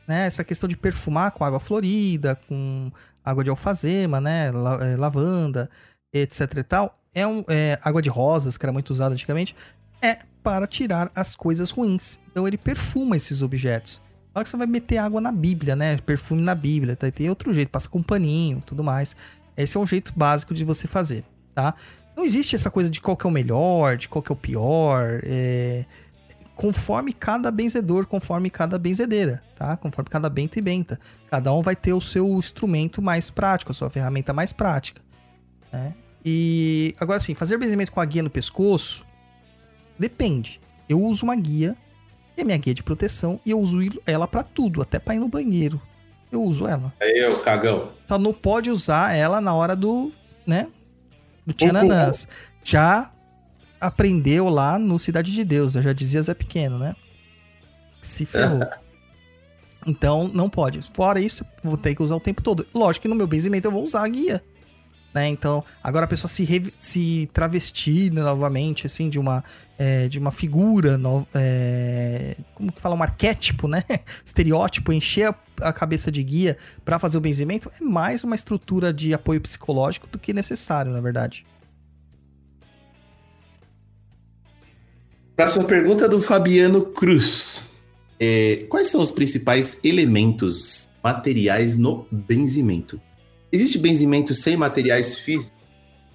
Né? Essa questão de perfumar com água florida, com água de alfazema, né? é, lavanda, etc e tal. É, um, é água de rosas, que era muito usada antigamente. É para tirar as coisas ruins. Então ele perfuma esses objetos. Na hora que você vai meter água na Bíblia, né? Perfume na Bíblia, tá? tem outro jeito, passa com um paninho, tudo mais. Esse é um jeito básico de você fazer, tá? Não existe essa coisa de qual que é o melhor, de qual que é o pior. é, Conforme cada benzedor, conforme cada benzedeira, tá? Conforme cada benta e benta. Cada um vai ter o seu instrumento mais prático, a sua ferramenta mais prática. Né? E agora sim, fazer benzimento com a guia no pescoço depende. Eu uso uma guia, é minha guia de proteção, e eu uso ela pra tudo, até pra ir no banheiro. Eu uso ela. Aí, eu, cagão. Só não pode usar ela na hora do, né? Do Tchananãs. Já aprendeu lá no Cidade de Deus, eu já dizia Zé Pequeno, né? Se ferrou. então, não pode. Fora isso, vou ter que usar o tempo todo. Lógico que no meu benzimento eu vou usar a guia. Né? Então, agora a pessoa se, se travestir novamente, assim, de uma, é, de uma figura, no- é, como que fala, um arquétipo, né? Estereótipo, encher a, cabeça de guia pra fazer o benzimento é mais uma estrutura de apoio psicológico do que necessário, na verdade. Próxima pergunta do Fabiano Cruz. É, quais são os principais elementos materiais no benzimento? Existe benzimento sem materiais físicos?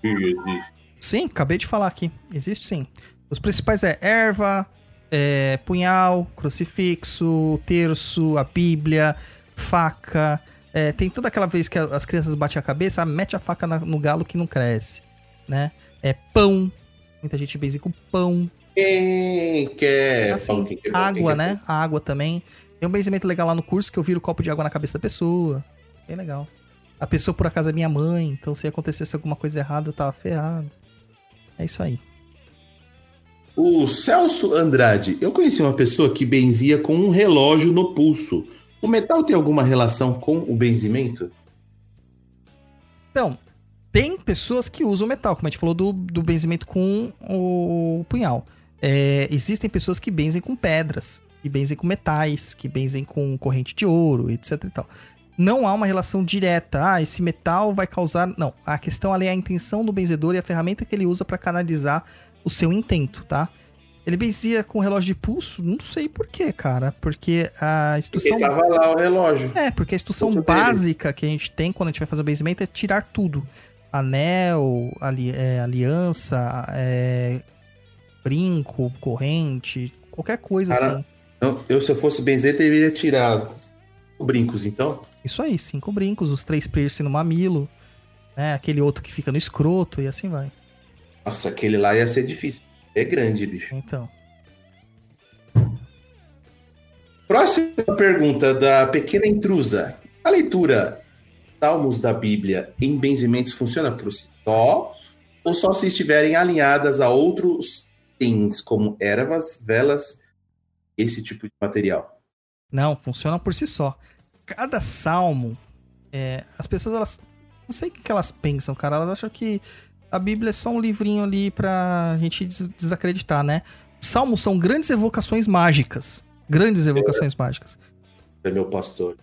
existe. Sim, acabei de falar aqui. Existe sim. Os principais é erva, é, punhal, crucifixo, terço, a Bíblia, faca. É, tem toda aquela vez que as crianças batem a cabeça, mete a faca na- no galo que não cresce, né? É pão. Muita gente benze com pão. Quem quer assim, pão, quem quer água, quem quer né? A água também. Tem um benzimento legal lá no curso que eu viro o copo de água na cabeça da pessoa. Bem legal. A pessoa, por acaso, é minha mãe, então se acontecesse alguma coisa errada, eu tava ferrado. É isso aí. O Celso Andrade, eu conheci uma pessoa que benzia com um relógio no pulso. O metal tem alguma relação com o benzimento? Então, tem pessoas que usam metal, como a gente falou do, do benzimento com o punhal. É, existem pessoas que benzem com pedras, que benzem com metais, que benzem com corrente de ouro, etc e tal. Não há uma relação direta. Ah, esse metal vai causar. Não. A questão ali é a intenção do benzedor e a ferramenta que ele usa para canalizar o seu intento, tá? Ele benzia com relógio de pulso? Não sei por quê, cara. Porque a Porque instrução. tava lá o relógio. É, porque a instrução básica que a gente tem quando a gente vai fazer o benzimento é tirar tudo. Anel, ali, é, aliança, é, brinco, corrente, qualquer coisa Cara, assim. Eu, se eu fosse benzer, teria tirado brincos, então. Isso aí, cinco brincos, os três piercing no mamilo, né? Aquele outro que fica no escroto e assim vai. Nossa, aquele lá ia ser difícil. É grande, bicho. Então. Próxima pergunta da pequena intrusa. A leitura Salmos da Bíblia em benzimentos funciona por si só? Ou só se estiverem alinhadas a outros itens, como ervas, velas, esse tipo de material? Não, funciona por si só. Cada salmo, é, as pessoas, elas. Não sei o que elas pensam, cara. Elas acham que a Bíblia é só um livrinho ali pra gente des- desacreditar, né? Os salmos são grandes evocações mágicas. Grandes evocações mágicas. É meu pastor.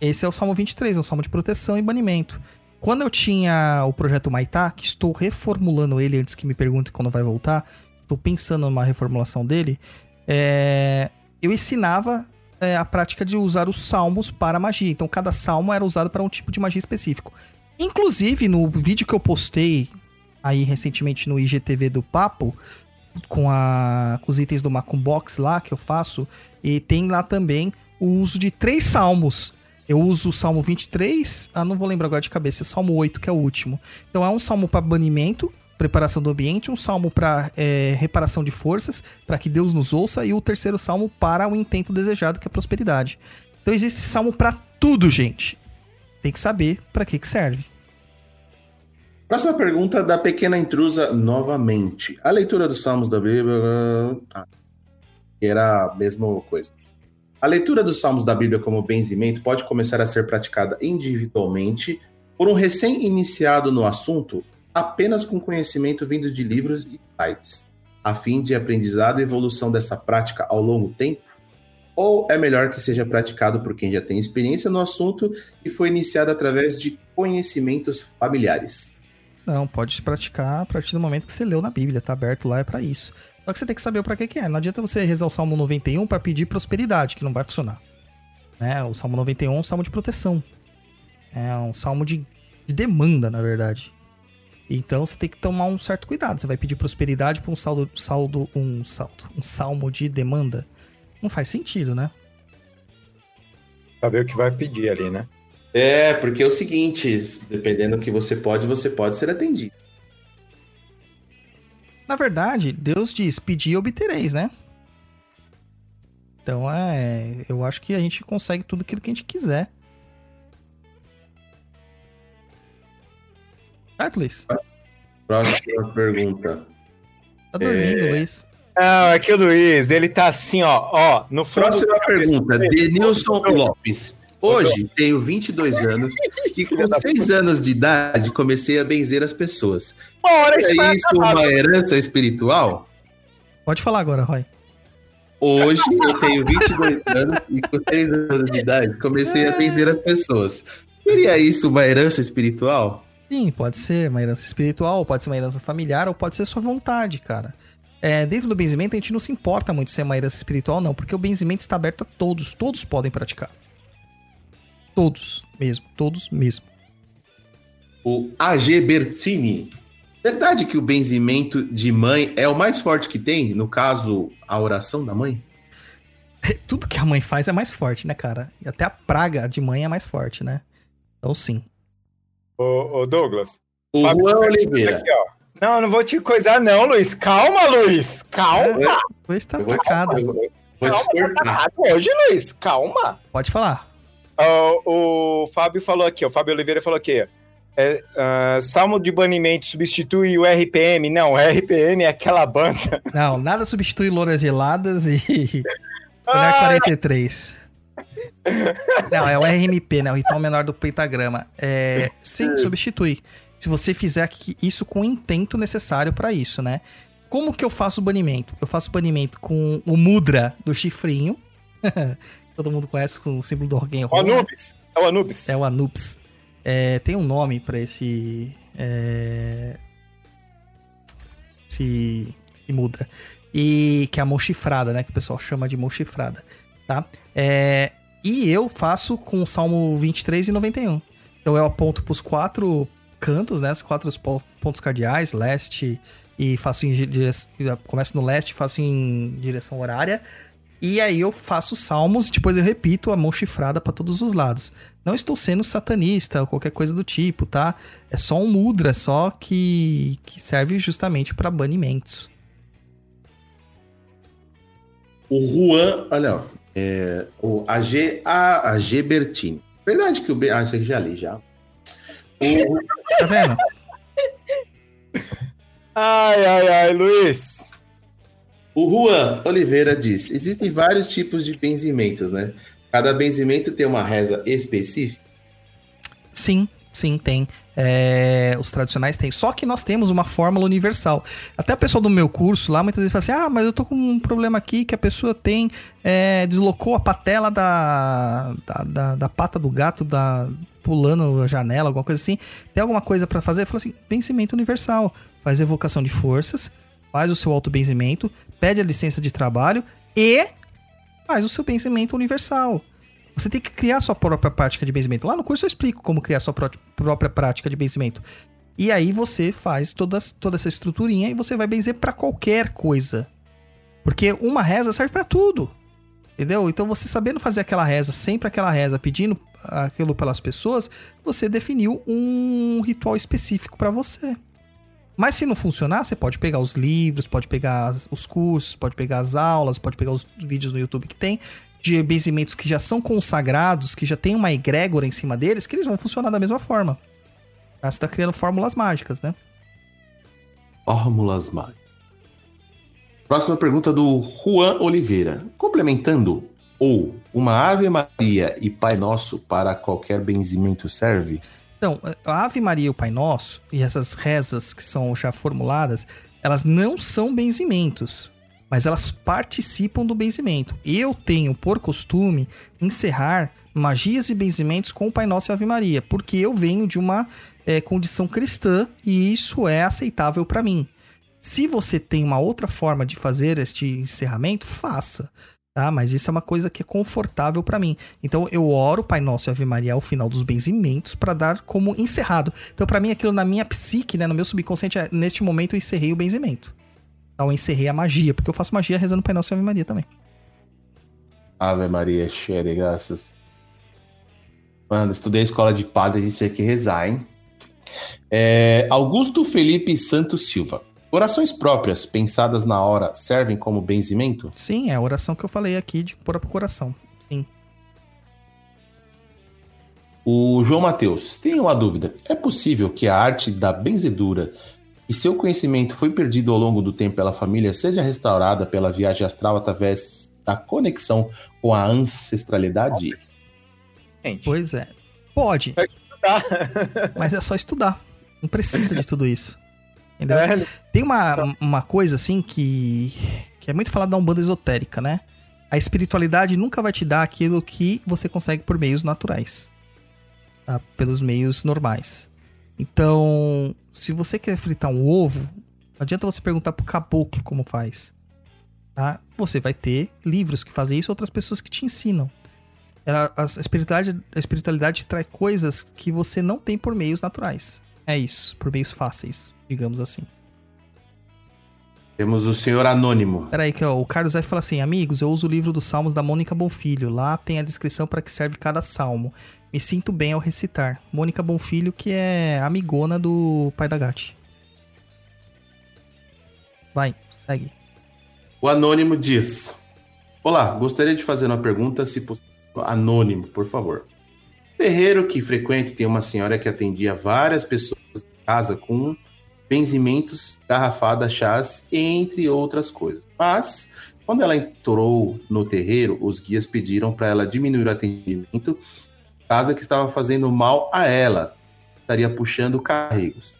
Esse é o Salmo 23, é um salmo de proteção e banimento. Quando eu tinha o projeto Maitá, que estou reformulando ele antes que me perguntem quando vai voltar, estou pensando numa reformulação dele, é, eu ensinava é, a prática de usar os salmos para magia. Então cada salmo era usado para um tipo de magia específico. Inclusive, no vídeo que eu postei aí recentemente no IGTV do Papo, com, a, com os itens do Macum Box lá que eu faço, e tem lá também o uso de três salmos. Eu uso o Salmo 23, ah, não vou lembrar agora de cabeça, é o Salmo 8, que é o último. Então é um salmo para banimento, preparação do ambiente, um salmo para reparação de forças, para que Deus nos ouça, e o terceiro salmo para o intento desejado, que é a prosperidade. Então existe salmo para tudo, gente. Tem que saber para que que serve. Próxima pergunta da pequena intrusa novamente. A leitura dos Salmos da Bíblia. Ah, era a mesma coisa. A leitura dos Salmos da Bíblia como benzimento pode começar a ser praticada individualmente por um recém-iniciado no assunto, apenas com conhecimento vindo de livros e sites, a fim de aprendizado e evolução dessa prática ao longo tempo? Ou é melhor que seja praticado por quem já tem experiência no assunto e foi iniciado através de conhecimentos familiares? Não, pode praticar a partir do momento que você leu na Bíblia, tá aberto lá, é pra isso. Só que você tem que saber pra que que é. Não adianta você rezar o Salmo 91 pra pedir prosperidade, que não vai funcionar. Né? O Salmo 91 é um salmo de proteção. É um salmo de, de demanda, na verdade. Então você tem que tomar um certo cuidado. Você vai pedir prosperidade pra um saldo, saldo, um saldo, um salmo de demanda. Não faz sentido, né? Saber o que vai pedir ali, né? É, porque é o seguinte, dependendo do que você pode, você pode ser atendido. Na verdade, Deus diz: pedir e obtereis, né? Então é. Eu acho que a gente consegue tudo aquilo que a gente quiser. Certo, Luiz? Próxima pergunta. Tá dormindo, Luiz. Não, é que o Luiz, ele tá assim, ó, ó, no Próxima pergunta. Denilson Lopes. Hoje tenho 22 anos e com 6 anos de idade comecei a benzer as pessoas. Hora isso É isso acabar. uma herança espiritual? Pode falar agora, Roy. Hoje eu tenho 22 anos e com 6 anos de idade comecei a benzer as pessoas. Seria isso uma herança espiritual? Sim, pode ser uma herança espiritual, pode ser uma herança familiar, ou pode ser sua vontade, cara. É, dentro do benzimento, a gente não se importa muito se é uma herança espiritual ou não, porque o benzimento está aberto a todos, todos podem praticar. Todos mesmo, todos mesmo. O AG Bertini. Verdade que o benzimento de mãe é o mais forte que tem? No caso, a oração da mãe? Tudo que a mãe faz é mais forte, né, cara? E até a praga de mãe é mais forte, né? Então, sim. Ô, ô, Douglas. O Fábio Juan Oliveira. aqui, ó. Não, não vou te coisar, não, Luiz. Calma, Luiz. Calma. Pois tá Eu vou te- atacado. vou- Vou Calma, tá cortar. hoje, Luiz. Calma. Pode falar. Ó, o Fábio falou aqui, ó, o Fábio Oliveira falou aqui. É, ah, salmo de banimento substitui o RPM. Não, o RPM é aquela banda. Não, nada substitui louras geladas e. Olhar Ah! 43. Não, é o RMP, né? O ritual menor do pentagrama. É, sim, substitui. Se você fizer isso com o intento necessário pra isso, né? Como que eu faço o banimento? Eu faço o banimento com o mudra do chifrinho. Todo mundo conhece com o símbolo do Orgen O Anubis. É o Anubis. É o Anubis. É, tem um nome pra esse. É, esse, esse mudra. E que é a mão chifrada, né? Que o pessoal chama de mão chifrada. Tá? É, e eu faço com o Salmo 23 e 91. Então eu aponto pros quatro cantos, né? Os quatro pon- pontos cardeais, leste, e faço em direção. Começo no leste, faço em direção horária. E aí eu faço salmos e depois eu repito a mão chifrada pra todos os lados. Não estou sendo satanista ou qualquer coisa do tipo, tá? É só um mudra, só que, que serve justamente pra banimentos. O Juan, olha, é, o AG, a, AG Bertini. Verdade que o B. Ah, isso aqui já li já. O, Tá vendo? Ai, ai, ai, Luiz. o Juan Oliveira diz: existem vários tipos de benzimentos, né? Cada benzimento tem uma reza específica. Sim, sim, tem. É, os tradicionais tem. Só que nós temos uma fórmula universal. Até a pessoa do meu curso lá muitas vezes fala assim: ah, mas eu tô com um problema aqui que a pessoa tem. é, deslocou a patela da, da, da, da pata do gato da pulando a janela, alguma coisa assim. Tem alguma coisa pra fazer? Fala assim: vencimento universal. Faz evocação de forças, faz o seu auto-benzimento, pede a licença de trabalho e faz o seu benzimento universal. Você tem que criar sua própria prática de benzimento. Lá no curso eu explico como criar sua pró- própria prática de benzimento. E aí você faz toda, toda essa estruturinha e você vai benzer pra qualquer coisa. Porque uma reza serve pra tudo. Entendeu? Então você sabendo fazer aquela reza, sempre aquela reza, pedindo aquilo pelas pessoas, você definiu um ritual específico pra você. Mas se não funcionar, você pode pegar os livros, pode pegar os cursos, pode pegar as aulas, pode pegar os vídeos no YouTube que tem de benzimentos que já são consagrados, que já tem uma egrégora em cima deles, que eles vão funcionar da mesma forma. Tá? Você tá criando fórmulas mágicas, né? Fórmulas mágicas. Próxima pergunta do Juan Oliveira. Complementando, ou uma Ave Maria e Pai Nosso para qualquer benzimento serve? Então, a Ave Maria e o Pai Nosso, e essas rezas que são já formuladas, elas não são benzimentos, mas elas participam do benzimento. Eu tenho por costume encerrar magias e benzimentos com o Pai Nosso e Ave Maria, porque eu venho de uma eh, condição cristã e isso é aceitável para mim. Se você tem uma outra forma de fazer este encerramento, faça. Tá? Mas isso é uma coisa que é confortável para mim. Então eu oro Pai Nosso e Ave Maria ao final dos benzimentos para dar como encerrado. Então para mim aquilo na minha psique, né, no meu subconsciente, é, neste momento eu encerrei o benzimento. Então eu encerrei a magia, porque eu faço magia rezando Pai Nosso e Ave Maria também. Ave Maria, cheia de graças. Mano, estudei a escola de padre, a gente tinha que rezar, hein? É, Augusto Felipe Santos Silva. Orações próprias, pensadas na hora, servem como benzimento? Sim, é a oração que eu falei aqui de pôr pro coração. Sim. O João Mateus, tem uma dúvida. É possível que a arte da benzedura e seu conhecimento foi perdido ao longo do tempo pela família seja restaurada pela viagem astral através da conexão com a ancestralidade? Gente, Pois é. Pode, tá. mas é só estudar. Não precisa de tudo isso. Entendeu? É, Tem uma, uma coisa assim que, que é muito falada da Umbanda esotérica, né? A espiritualidade nunca vai te dar aquilo que você consegue por meios naturais. Tá? Pelos meios normais. Então, se você quer fritar um ovo, não adianta você perguntar pro caboclo como faz. Tá? Você vai ter livros que fazem isso, outras pessoas que te ensinam. Ela- a, espiritualidade, a espiritualidade traz coisas que você não tem por meios naturais. É isso, por meios fáceis, digamos assim. Temos o senhor Anônimo. Peraí, que ó, o Carlos F fala assim: Amigos, eu uso o livro dos Salmos da Mônica Bonfilho. Lá tem a descrição para que serve cada salmo. Me sinto bem ao recitar. Mônica Bonfilho, que é amigona do pai da Gatti. Vai, segue. O Anônimo diz: Olá, gostaria de fazer uma pergunta, se possível. Anônimo, por favor. Terreiro que frequento tem uma senhora que atendia várias pessoas em casa com benzimentos, garrafada, chás, entre outras coisas. Mas, quando ela entrou no terreiro, os guias pediram para ela diminuir o atendimento, casa que estava fazendo mal a ela, estaria puxando carregos.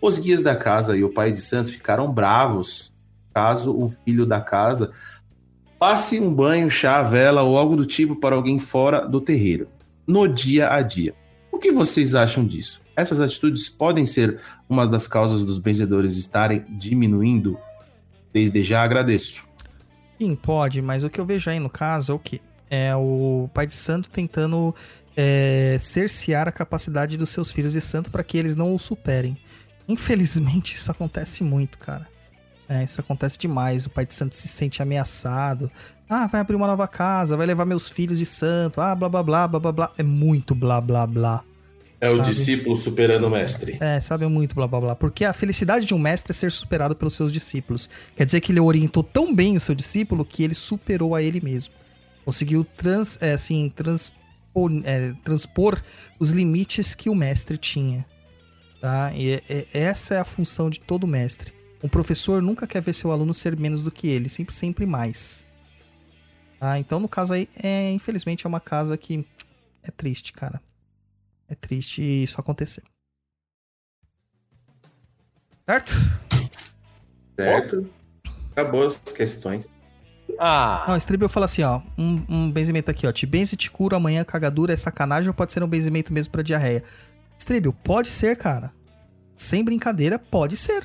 Os guias da casa e o pai de santo ficaram bravos caso um filho da casa passe um banho, chá, vela ou algo do tipo para alguém fora do terreiro, no dia a dia. O que vocês acham disso? Essas atitudes podem ser uma das causas dos benzedores estarem diminuindo? Desde já agradeço. Sim, pode, mas o que eu vejo aí no caso é o quê? É o pai de santo tentando é, cercear a capacidade dos seus filhos de santo para que eles não o superem. Infelizmente, isso acontece muito, cara. É, isso acontece demais. O pai de santo se sente ameaçado. Ah, vai abrir uma nova casa, vai levar meus filhos de santo. Ah, blá blá blá blá blá blá. É muito blá blá blá. É o Sabe? discípulo superando o mestre. É, sabe muito blá blá blá. Porque a felicidade de um mestre é ser superado pelos seus discípulos. Quer dizer que ele orientou tão bem o seu discípulo que ele superou a ele mesmo. Conseguiu trans, é, assim, transpor, é, transpor os limites que o mestre tinha. Tá? E é- é- essa é a função de todo mestre. Um professor nunca quer ver seu aluno ser menos do que ele, sempre, sempre mais. Tá? Então, no caso aí, é, infelizmente, é uma casa que é triste, cara. É triste isso acontecer. Certo? Certo? Acabou as questões. Ah, Não, Stribel fala assim, ó. Um, um benzimento aqui, ó. Te benze, te cura, amanhã cagadura é sacanagem ou pode ser um benzimento mesmo pra diarreia? Stribel, pode ser, cara. Sem brincadeira, pode ser.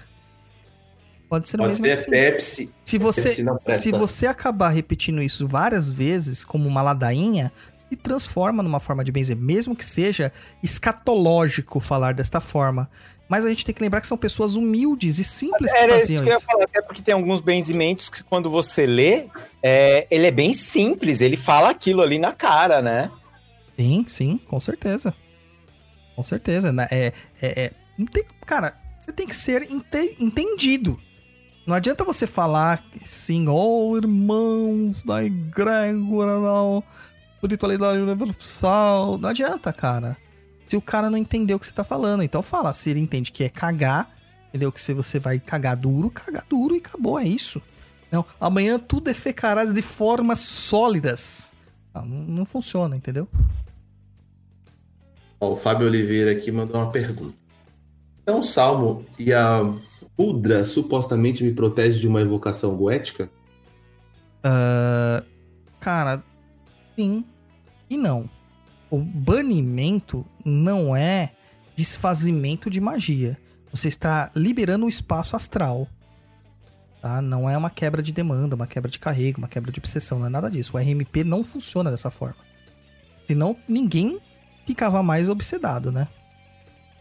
Pode ser um Pode ser benzimento sim. Pepsi. Se você, Pepsi se você acabar repetindo isso várias vezes, como uma ladainha, se transforma numa forma de benzer, mesmo que seja escatológico falar desta forma. Mas a gente tem que lembrar que são pessoas humildes e simples que era isso faziam que eu ia isso. falar, até porque tem alguns benzimentos que quando você lê, é, ele é bem simples, ele fala aquilo ali na cara, né? Sim, sim, com certeza. Com certeza. né? É, é, é- não tem, cara, você tem que ser ente- entendido. Não adianta você falar assim, oh, irmãos da egrégora da espiritualidade universal. Não adianta, cara. Se o cara não entendeu o que você tá falando. Então fala, se ele entende que é cagar, entendeu? Que se você vai cagar duro, cagar duro e acabou, é isso. Não, amanhã tu defecarás de formas sólidas. Ah, não, não funciona, entendeu? Ó, o Fábio Oliveira aqui mandou uma pergunta. Então, o Salmo e a Udra supostamente me protege de uma evocação goética? Ah, cara, sim e não. O banimento não é desfazimento de magia. Você está liberando o espaço astral. Tá? Não é uma quebra de demanda, uma quebra de carrego, uma quebra de obsessão, não é nada disso. O RMP não funciona dessa forma. Senão ninguém ficava mais obsedado, né?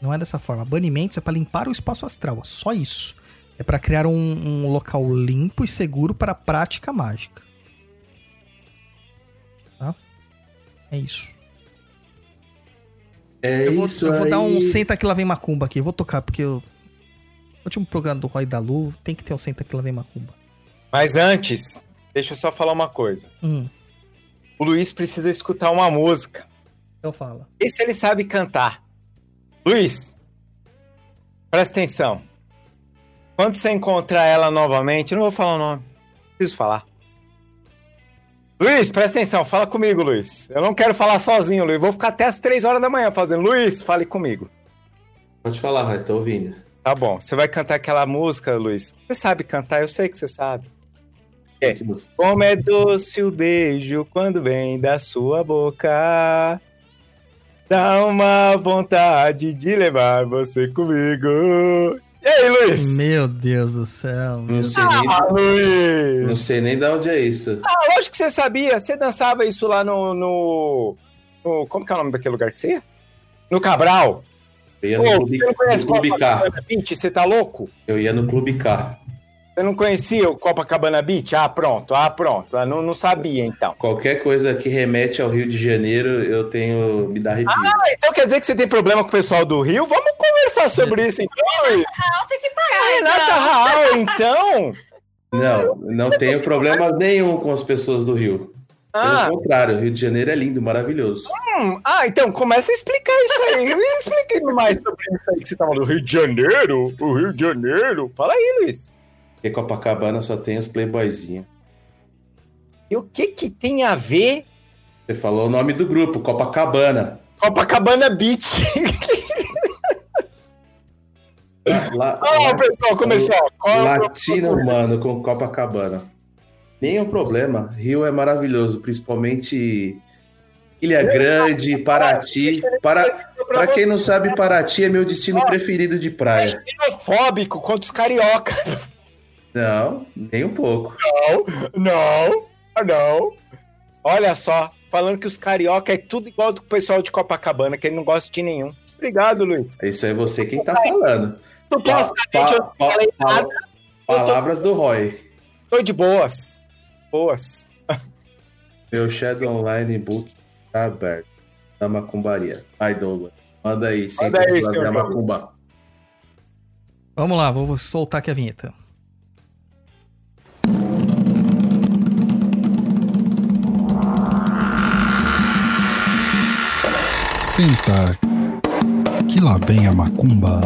Não é dessa forma. Banimentos é para limpar o espaço astral, é só isso. É para criar um, um local limpo e seguro para a prática mágica. Tá? É isso. É Eu vou, isso eu vou dar um aí. senta que lá vem macumba aqui. Eu vou tocar, porque o último programa do Roy da Lu tem que ter um senta que lá vem macumba. Mas antes, deixa eu só falar uma coisa. Hum, O Luiz precisa escutar uma música. eu falo. E se ele sabe cantar? Luiz, presta atenção. Quando você encontrar ela novamente, eu não vou falar o nome. Preciso falar. Luiz, presta atenção, fala comigo, Luiz. Eu não quero falar sozinho, Luiz. Vou ficar até as três horas da manhã fazendo. Luiz, fale comigo. Pode falar, vai, tô ouvindo. Tá bom. Você vai cantar aquela música, Luiz? Você sabe cantar, eu sei que você sabe. É. Como é doce o beijo quando vem da sua boca. Dá uma vontade de levar você comigo. E aí, Luiz? Meu Deus do céu. Não sei, nem, Ah, Luiz! não sei nem de onde é isso. Ah, lógico que você sabia. Você dançava isso lá no, no, no- Como que é o nome daquele lugar que você ia? No Cabral. Eu ia Ô, no Clube, você não conhece no Clube K. Beach? Você tá louco? Eu ia no Clube K. Você não conhecia o Copacabana Beach? Ah, pronto, ah, pronto. Ah, não, não sabia, então. Qualquer coisa que remete ao Rio de Janeiro, eu tenho. me dá arrepio. Ah, então quer dizer que você tem problema com o pessoal do Rio? Vamos conversar sobre isso, então, Luiz. Ah, tem que É pagar, Renata então. Raal, então? Não, não tenho problema nenhum com as pessoas do Rio. Ah, Pelo contrário, o Rio de Janeiro é lindo, maravilhoso. hum, ah, então começa a explicar isso aí. Explique mais sobre isso aí que você tá falando. Rio de Janeiro? O Rio de Janeiro? Fala aí, Luiz. Porque Copacabana só tem os playboyzinhos. E o que que tem a ver Você falou o nome do grupo, Copacabana. Copacabana Beach? Lá, Ah, pessoal, começou. É o Latino, mano, com Copacabana. Nenhum problema. Rio é maravilhoso, principalmente Ilha Grande, Paraty. Para, pra quem não sabe, Paraty é meu destino preferido de praia. xenofóbico contra os carioca. Não, nem um pouco. Não, não, não. Olha só, falando que os carioca é tudo igual do pessoal de Copacabana, que ele não gosta de nenhum. Obrigado, Luiz. Isso é você quem tá falando. Supostamente Pa- eu não falei pa- nada, Palavras do Roy. tô de boas. Boas. Meu Shadow Online Book tá aberto. Da macumbaria. Ai, Douglas. Manda aí, sem Manda aí, fazer a macumba. Vamos lá, vou soltar aqui a vinheta. Senta, que lá vem a macumba.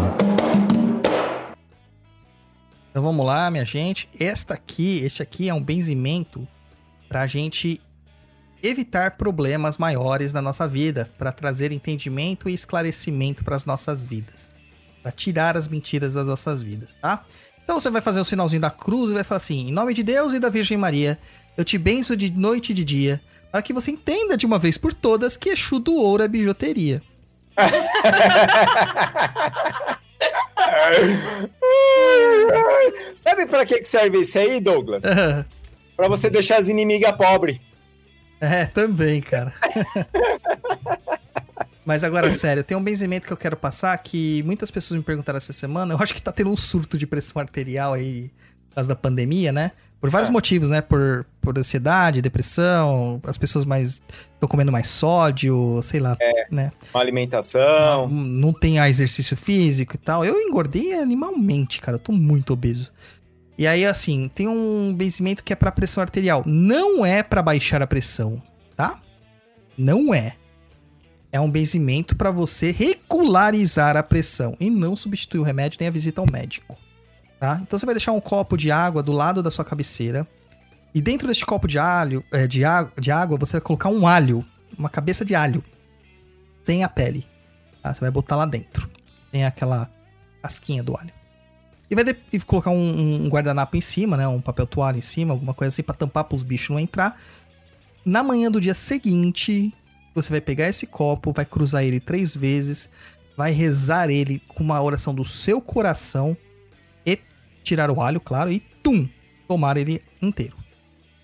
Então vamos lá, minha gente. Esta aqui, este aqui é um benzimento pra gente evitar problemas maiores na nossa vida, pra trazer entendimento e esclarecimento para as nossas vidas, Pra tirar as mentiras das nossas vidas, tá? Então você vai fazer o sinalzinho da cruz e vai falar assim: "Em nome de Deus e da Virgem Maria, eu te benço de noite e de dia, para que você entenda de uma vez por todas que Exu do ouro é bijuteria." Sabe pra que serve isso aí, Douglas? Pra você deixar as inimigas pobres. É, também, cara. Mas agora, sério, tem um benzimento que eu quero passar que muitas pessoas me perguntaram essa semana. Eu acho que tá tendo um surto de pressão arterial aí por causa da pandemia, né? Por vários É. motivos, né? Por, por ansiedade, depressão, as pessoas mais estão comendo mais sódio, sei lá, né? Uma alimentação. Não, não tem exercício físico e tal. Eu engordei animalmente, cara. Eu tô muito obeso. E aí, assim, tem um benzimento que é pra pressão arterial. Não é pra baixar a pressão, tá? Não é. É um benzimento pra você regularizar a pressão e não substituir o remédio nem a visita ao médico, tá? Então você vai deixar um copo de água do lado da sua cabeceira e dentro deste copo de alho, é, de, de água, você vai colocar um alho, uma cabeça de alho, sem a pele. Tá? Você vai botar lá dentro. Tem aquela casquinha do alho. E vai de- e colocar um, um guardanapo em cima, né? Um papel toalha em cima, alguma coisa assim pra tampar pros bichos não entrar. Na manhã do dia seguinte, você vai pegar esse copo, vai cruzar ele três vezes, vai rezar ele com uma oração do seu coração e tirar o alho, claro, e tum, tomar ele inteiro,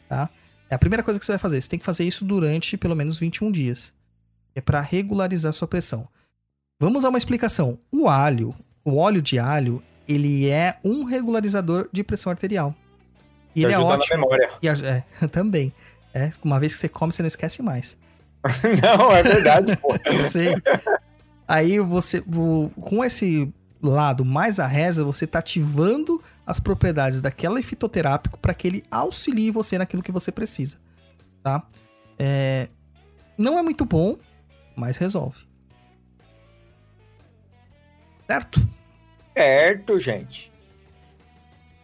tá? É a primeira coisa que você vai fazer. Você tem que fazer isso durante pelo menos 21 dias. É pra regularizar sua pressão. Vamos a uma explicação. O alho, o óleo de alho, ele é um regularizador de pressão arterial. E ele é ajuda na ótimo. memória. E é, também. É, uma vez que você come, você não esquece mais. Não, é verdade, pô. Eu sei. Aí você, com esse lado mais a reza, você tá ativando as propriedades daquela fitoterápico para que ele auxilie você naquilo que você precisa, tá? É, não é muito bom, mas resolve. Certo? Certo, gente.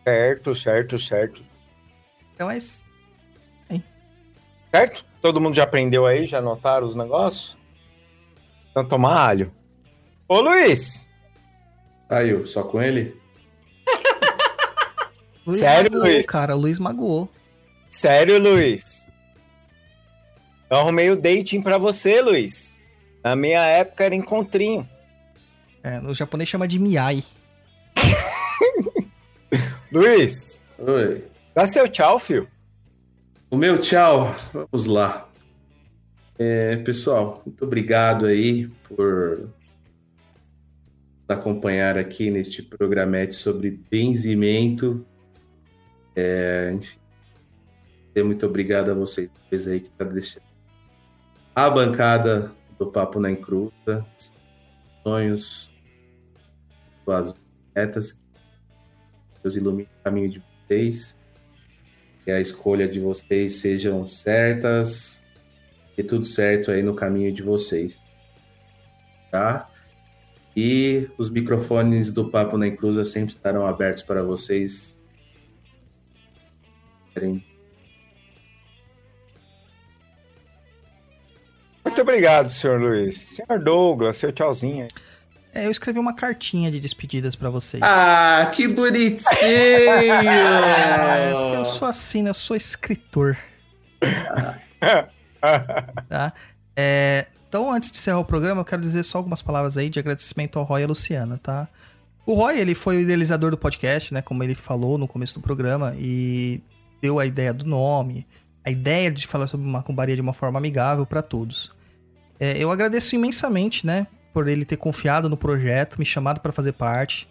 Certo, certo, certo. Então é isso. Certo? Todo mundo já aprendeu aí? Já anotaram os negócios? Então tomar alho. Ô, Luiz! Saiu, só com ele? Luiz Sério, magoou, Luiz? cara, Luiz magoou. Sério, Luiz? Eu arrumei o dating pra você, Luiz. Na minha época era encontrinho. É, o japonês chama de miai. Luiz, Oi. dá seu tchau, filho. O meu tchau, vamos lá. É, pessoal, muito obrigado aí por acompanhar aqui neste programete sobre benzimento. É, enfim, muito obrigado a vocês dois aí que tá deixando a bancada do Papo na Encruta, sonhos, suas metas, Deus ilumine o caminho de vocês, que a escolha de vocês sejam certas. E tudo certo aí no caminho de vocês, tá? E os microfones do Papo na Encruza sempre estarão abertos para vocês. Muito obrigado, senhor Luiz. Senhor Douglas, seu tchauzinho. É, eu escrevi uma cartinha de despedidas pra vocês. Ah, que bonitinho! É, eu sou assim, né? Eu sou escritor. tá? É, então, antes de encerrar o programa, eu quero dizer só algumas palavras aí de agradecimento ao Roy e a Luciana, tá? O Roy, ele foi o idealizador do podcast, né? Como ele falou no começo do programa, e deu a ideia do nome, a ideia de falar sobre macumbaria de uma forma amigável pra todos. É, eu agradeço imensamente, né? Por ele ter confiado no projeto, me chamado pra fazer parte.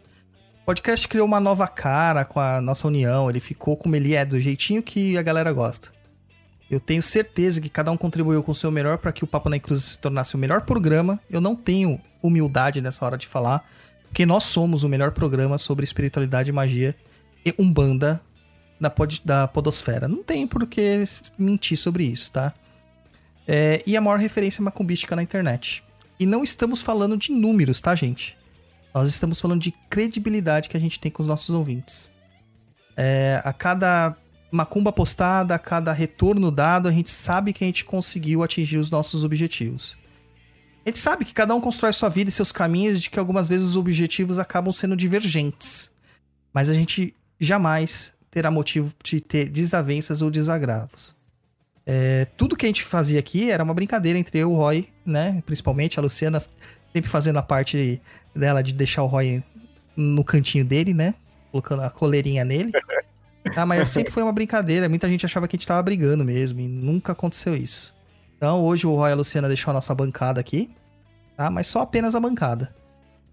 O podcast criou uma nova cara com a nossa união, ele ficou como ele é, do jeitinho que a galera gosta. Eu tenho certeza que cada um contribuiu com o seu melhor para que o Papo na Cruz se tornasse o melhor programa. Eu não tenho humildade nessa hora de falar, porque nós somos o melhor programa sobre espiritualidade, magia e umbanda da, pod, da podosfera. Não tem por que mentir sobre isso, tá? É, e a maior referência macumbística na internet. E não estamos falando de números, tá, gente? Nós estamos falando de credibilidade que a gente tem com os nossos ouvintes. É, a cada macumba postada, a cada retorno dado, a gente sabe que a gente conseguiu atingir os nossos objetivos. A gente sabe que cada um constrói sua vida e seus caminhos, de que algumas vezes os objetivos acabam sendo divergentes. Mas a gente jamais terá motivo de ter desavenças ou desagravos. É, tudo que a gente fazia aqui era uma brincadeira entre eu e o Roy, né? Principalmente a Luciana sempre fazendo a parte dela de deixar o Roy no cantinho dele, né? Colocando a coleirinha nele. Ah, mas sempre foi uma brincadeira. Muita gente achava que a gente tava brigando mesmo. E nunca aconteceu isso. Então, hoje o Roy e a Luciana deixou a nossa bancada aqui. Tá? Mas só apenas a bancada.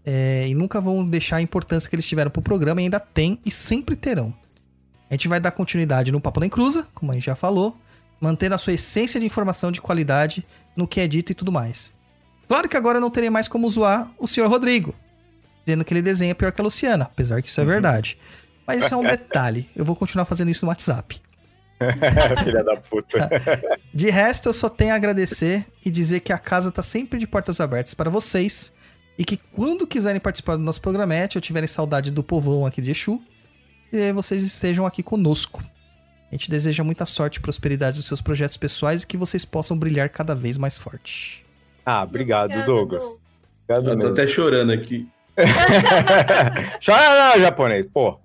É, e nunca vão deixar a importância que eles tiveram pro programa. E ainda tem e sempre terão. A gente vai dar continuidade no Papo na Encruza, como a gente já falou. Mantendo a sua essência de informação de qualidade no que é dito e tudo mais. Claro que agora eu não terei mais como zoar o senhor Rodrigo. Dizendo que ele desenha pior que a Luciana. Apesar que isso é verdade. Mas isso é um detalhe. Eu vou continuar fazendo isso no WhatsApp. Filha da puta. De resto, eu só tenho a agradecer e dizer que a casa tá sempre de portas abertas para vocês. E que quando quiserem participar do nosso programete ou tiverem saudade do povão aqui de Exu, eh, vocês estejam aqui conosco. A gente deseja muita sorte e prosperidade nos seus projetos pessoais e que vocês possam brilhar cada vez mais forte. Ah, obrigado, Obrigada, Douglas. Douglas. Obrigado Eu tô mesmo. até chorando aqui. Chora não, japonês, pô.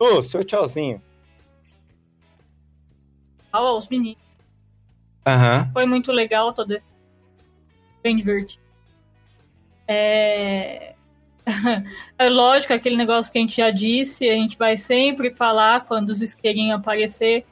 Ô, seu tchauzinho. Tchau aos meninos. Aham. Foi muito legal todo esse. Bem divertido. É... é lógico, aquele negócio que a gente já disse, a gente vai sempre falar quando os isqueirinhos aparecer.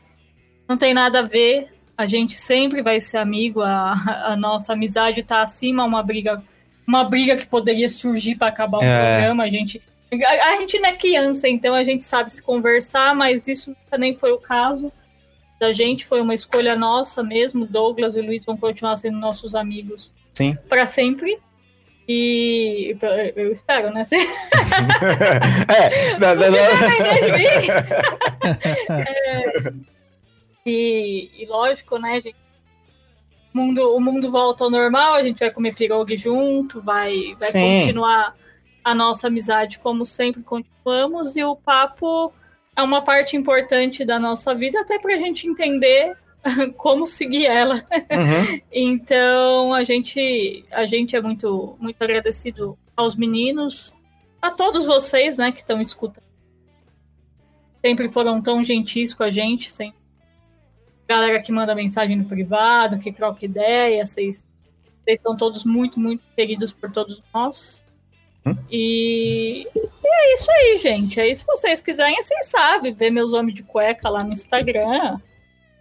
Não tem nada a ver. A gente sempre vai ser amigo. A, a nossa amizade tá acima uma briga, uma briga que poderia surgir para acabar o É. programa. A gente, a, a gente não é criança, então a gente sabe se conversar, mas isso nunca nem foi o caso da gente. Foi uma escolha nossa mesmo. Douglas e Luiz vão continuar sendo nossos amigos Sim. para sempre. E eu espero, né? é, da, da, da- É. E, e lógico, né, gente? O mundo, o mundo volta ao normal, a gente vai comer pirogue junto, vai, vai Sim. continuar a nossa amizade como sempre continuamos, e o papo é uma parte importante da nossa vida, até pra gente entender como seguir ela. Uhum. Então a gente a gente é muito muito agradecido aos meninos, a todos vocês, né, que estão escutando. Sempre foram tão gentis com a gente, sempre. Galera que manda mensagem no privado, que troca ideia, vocês, vocês são todos muito, muito queridos por todos nós. E, e é isso aí, gente. Aí, se vocês quiserem, vocês sabem, ver meus homens de cueca lá no Instagram.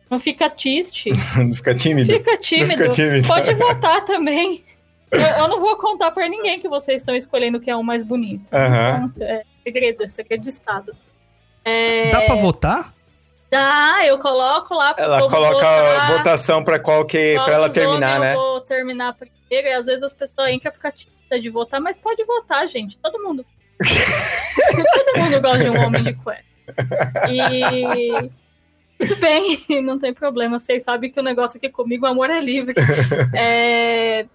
Não fica triste. Não fica tímido. Fica tímido. Fica tímido. Pode votar também. Eu, eu não vou contar pra ninguém que vocês estão escolhendo quem é o mais bonito. Aham. Então, é segredo, é segredo de Estado. É, Dá pra votar? Dá, eu coloco lá. Ela coloca a votar. votação pra qual que Qual para ela terminar, né? Eu vou terminar primeiro e às vezes as pessoas entram e ficam tímidas de votar, mas pode votar, gente. Todo mundo. Todo mundo gosta de um homem de cueca. E. Tudo bem, não tem problema. Vocês sabem que o negócio aqui comigo, o amor é livre. É,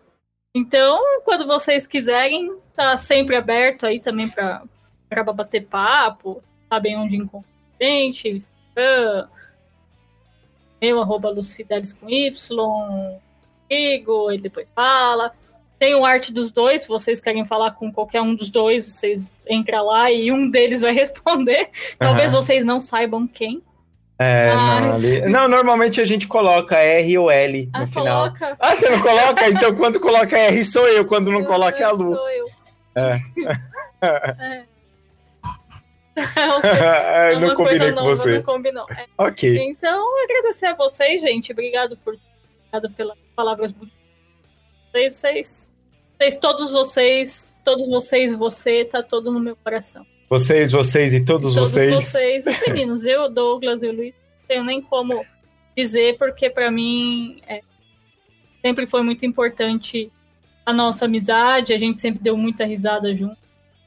Então, quando vocês quiserem, tá sempre aberto aí também pra, pra bater papo. Sabem onde encontrar gente, Instagram, meu arroba com Y, ele depois fala. Tem o arte dos dois, se vocês querem falar com qualquer um dos dois, vocês entram lá e um deles vai responder. Talvez Aham. vocês não saibam quem. É, não, Mas- ali- não, normalmente a gente coloca R ou L no Ah, final. coloca. Ah, você não coloca? Então quando coloca R sou eu, quando não coloca é a Lu. Sou eu. É. É. Eu É, é não combinei coisa com nova, você. Não combinou. É. Ok. Então, agradecer a vocês, gente. Obrigado por obrigado pelas palavras bonitas. Vocês, vocês, vocês, todos vocês, todos vocês, você, tá todo no meu coração. Vocês, vocês e todos, todos vocês. vocês, os meninos, eu, Douglas e o Luiz, não tenho nem como dizer, porque pra mim é, sempre foi muito importante a nossa amizade, a gente sempre deu muita risada junto.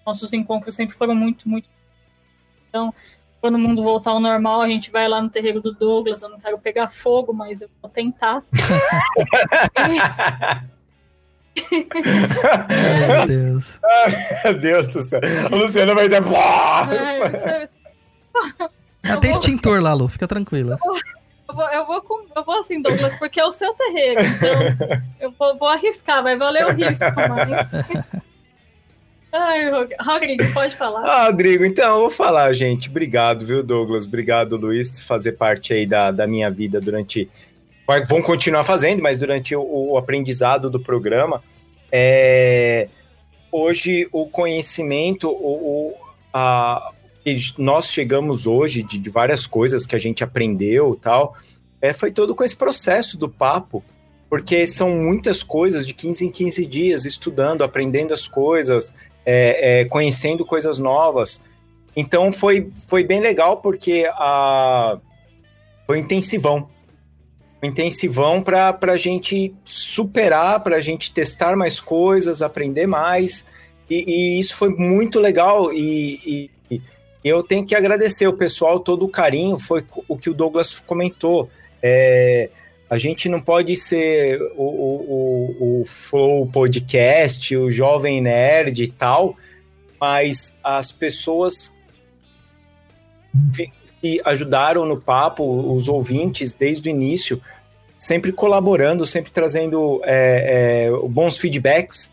Nossos encontros sempre foram muito, muito. Então, quando o mundo voltar ao normal, a gente vai lá no terreiro do Douglas. Eu não quero pegar fogo, mas eu vou tentar. Meu Deus. Meu Deus do céu. A Luciana vai dar. Ai, Ah, tem extintor lá, Lu, fica tranquila. Eu vou, eu vou com, eu vou assim, Douglas, porque é o seu terreiro. Então, eu vou, vou arriscar, vai valer o risco, mas. Ai, Rodrigo, pode falar. Ah, Rodrigo, então eu vou falar, gente. Obrigado, viu, Douglas? Obrigado, Luiz, por fazer parte aí da, da minha vida durante. Vai- Vão continuar fazendo, mas durante o, o aprendizado do programa. É, Hoje, o conhecimento, o, o- a, nós chegamos hoje de, de várias coisas que a gente aprendeu tal, é, foi todo com esse processo do papo. Porque são muitas coisas de 15 em 15 dias, estudando, aprendendo as coisas, é, é, conhecendo coisas novas. Então foi, foi bem legal porque a, foi intensivão. Intensivão para a gente superar, para a gente testar mais coisas, aprender mais. E, e isso foi muito legal. E, e- e eu tenho que agradecer o pessoal, todo o carinho. Foi o que o Douglas comentou. É, a gente não pode ser o, o, o, o Flow Podcast, o Jovem Nerd e tal, mas as pessoas que- ajudaram no papo, os ouvintes, desde o início, sempre colaborando, sempre trazendo é, é, bons feedbacks.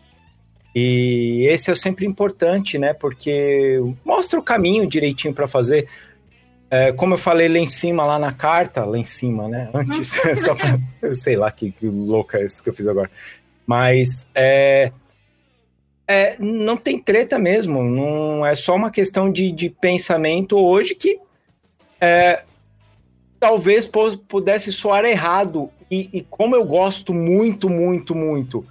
E esse é sempre importante, né? Porque mostra o caminho direitinho para fazer. É, como eu falei lá em cima, lá na carta, lá em cima, né? Antes, só pra, eu sei lá que, que louca é isso que eu fiz agora. Mas é, é, não tem treta mesmo, não é só uma questão de, de pensamento hoje que é, talvez pudesse soar errado. E, e como eu gosto muito, muito, muito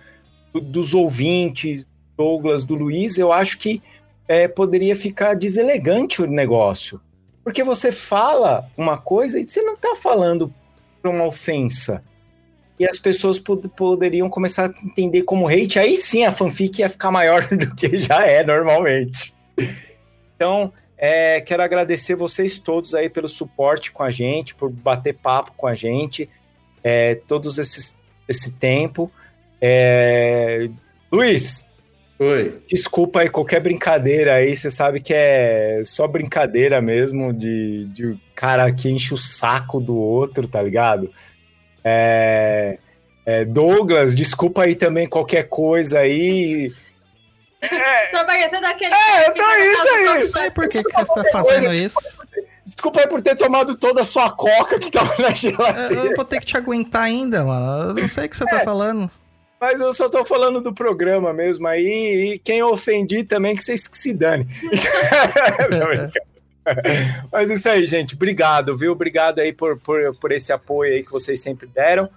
do- dos ouvintes, Douglas, do Luiz, eu acho que é, poderia ficar deselegante o negócio. Porque você fala uma coisa e você não está falando para uma ofensa. E as pessoas pod- poderiam começar a entender como hate, aí sim a fanfic ia ficar maior do que já é normalmente. Então, é, quero agradecer vocês todos aí pelo suporte com a gente, por bater papo com a gente, é, todos esses, esse tempo. É, Luiz, Oi. desculpa aí qualquer brincadeira aí, você sabe que é só brincadeira mesmo de, de cara que enche o saco do outro, tá ligado? É, é, Douglas, desculpa aí também qualquer coisa aí. Tô parecendo aquele. É, tô fica isso aí. Não sei por que, que você tá fazendo isso. Desculpa aí por ter tomado toda a sua coca que tava na Eu- geladeira. Eu vou ter que te aguentar ainda, mano. Eu não sei o que você É. tá falando. Mas eu só tô falando do programa mesmo aí, e quem eu ofendi também, que vocês que se dane. Mas isso aí, gente. Obrigado, viu? Obrigado aí por, por, por esse apoio aí que vocês sempre deram.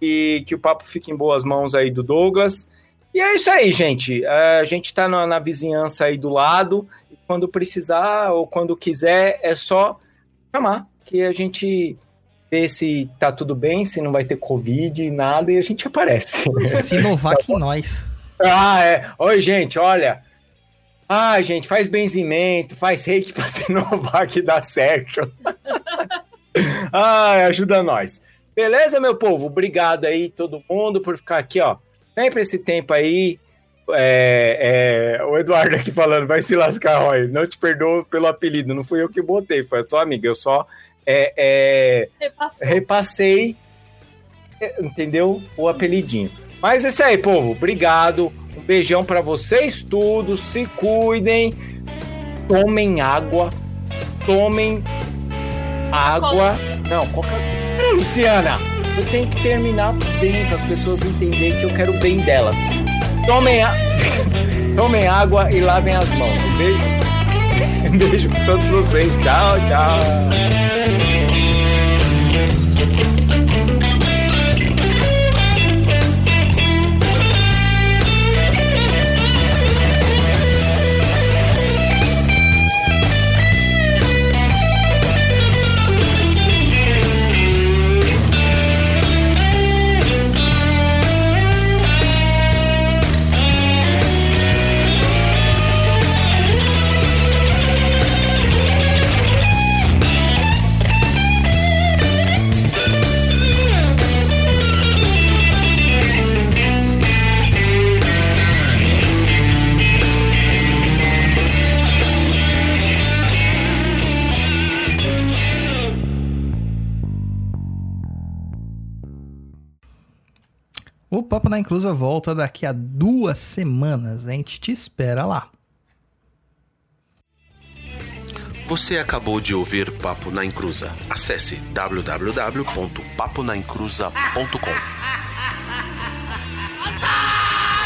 E que o papo fique em boas mãos aí do Douglas. E é isso aí, gente. A gente tá na, na vizinhança aí do lado. Quando precisar ou quando quiser, é só chamar, que a gente vê se tá tudo bem, se não vai ter Covid, nada, e a gente aparece. Sinovac em nós. ah, é. Oi, gente, olha. Ah, gente, faz benzimento, faz reiki pra Sinovac dar certo. ah, ajuda nós. Beleza, meu povo? Obrigado aí, todo mundo, por ficar aqui, ó. Sempre esse tempo aí. É, é, o Eduardo aqui falando, vai se lascar, Roy. Não te perdoo pelo apelido, não fui eu que botei, foi só amiga. Eu só é, é, repassei, é, entendeu? O apelidinho. Mas é isso aí, povo. Obrigado. Um beijão pra vocês todos. Se cuidem. Tomem água. Tomem água. Não, Coca-Cola. Luciana, eu tenho que terminar bem para as pessoas entenderem que eu quero o bem delas. Tomem, a... Tomem água e lavem as mãos. Um beijo. Um beijo pra todos vocês. Tchau, tchau. O Papo na Inclusa volta daqui a duas semanas. A gente te espera lá. Você acabou de ouvir Papo na Inclusa. Acesse www.paponaincruza.com.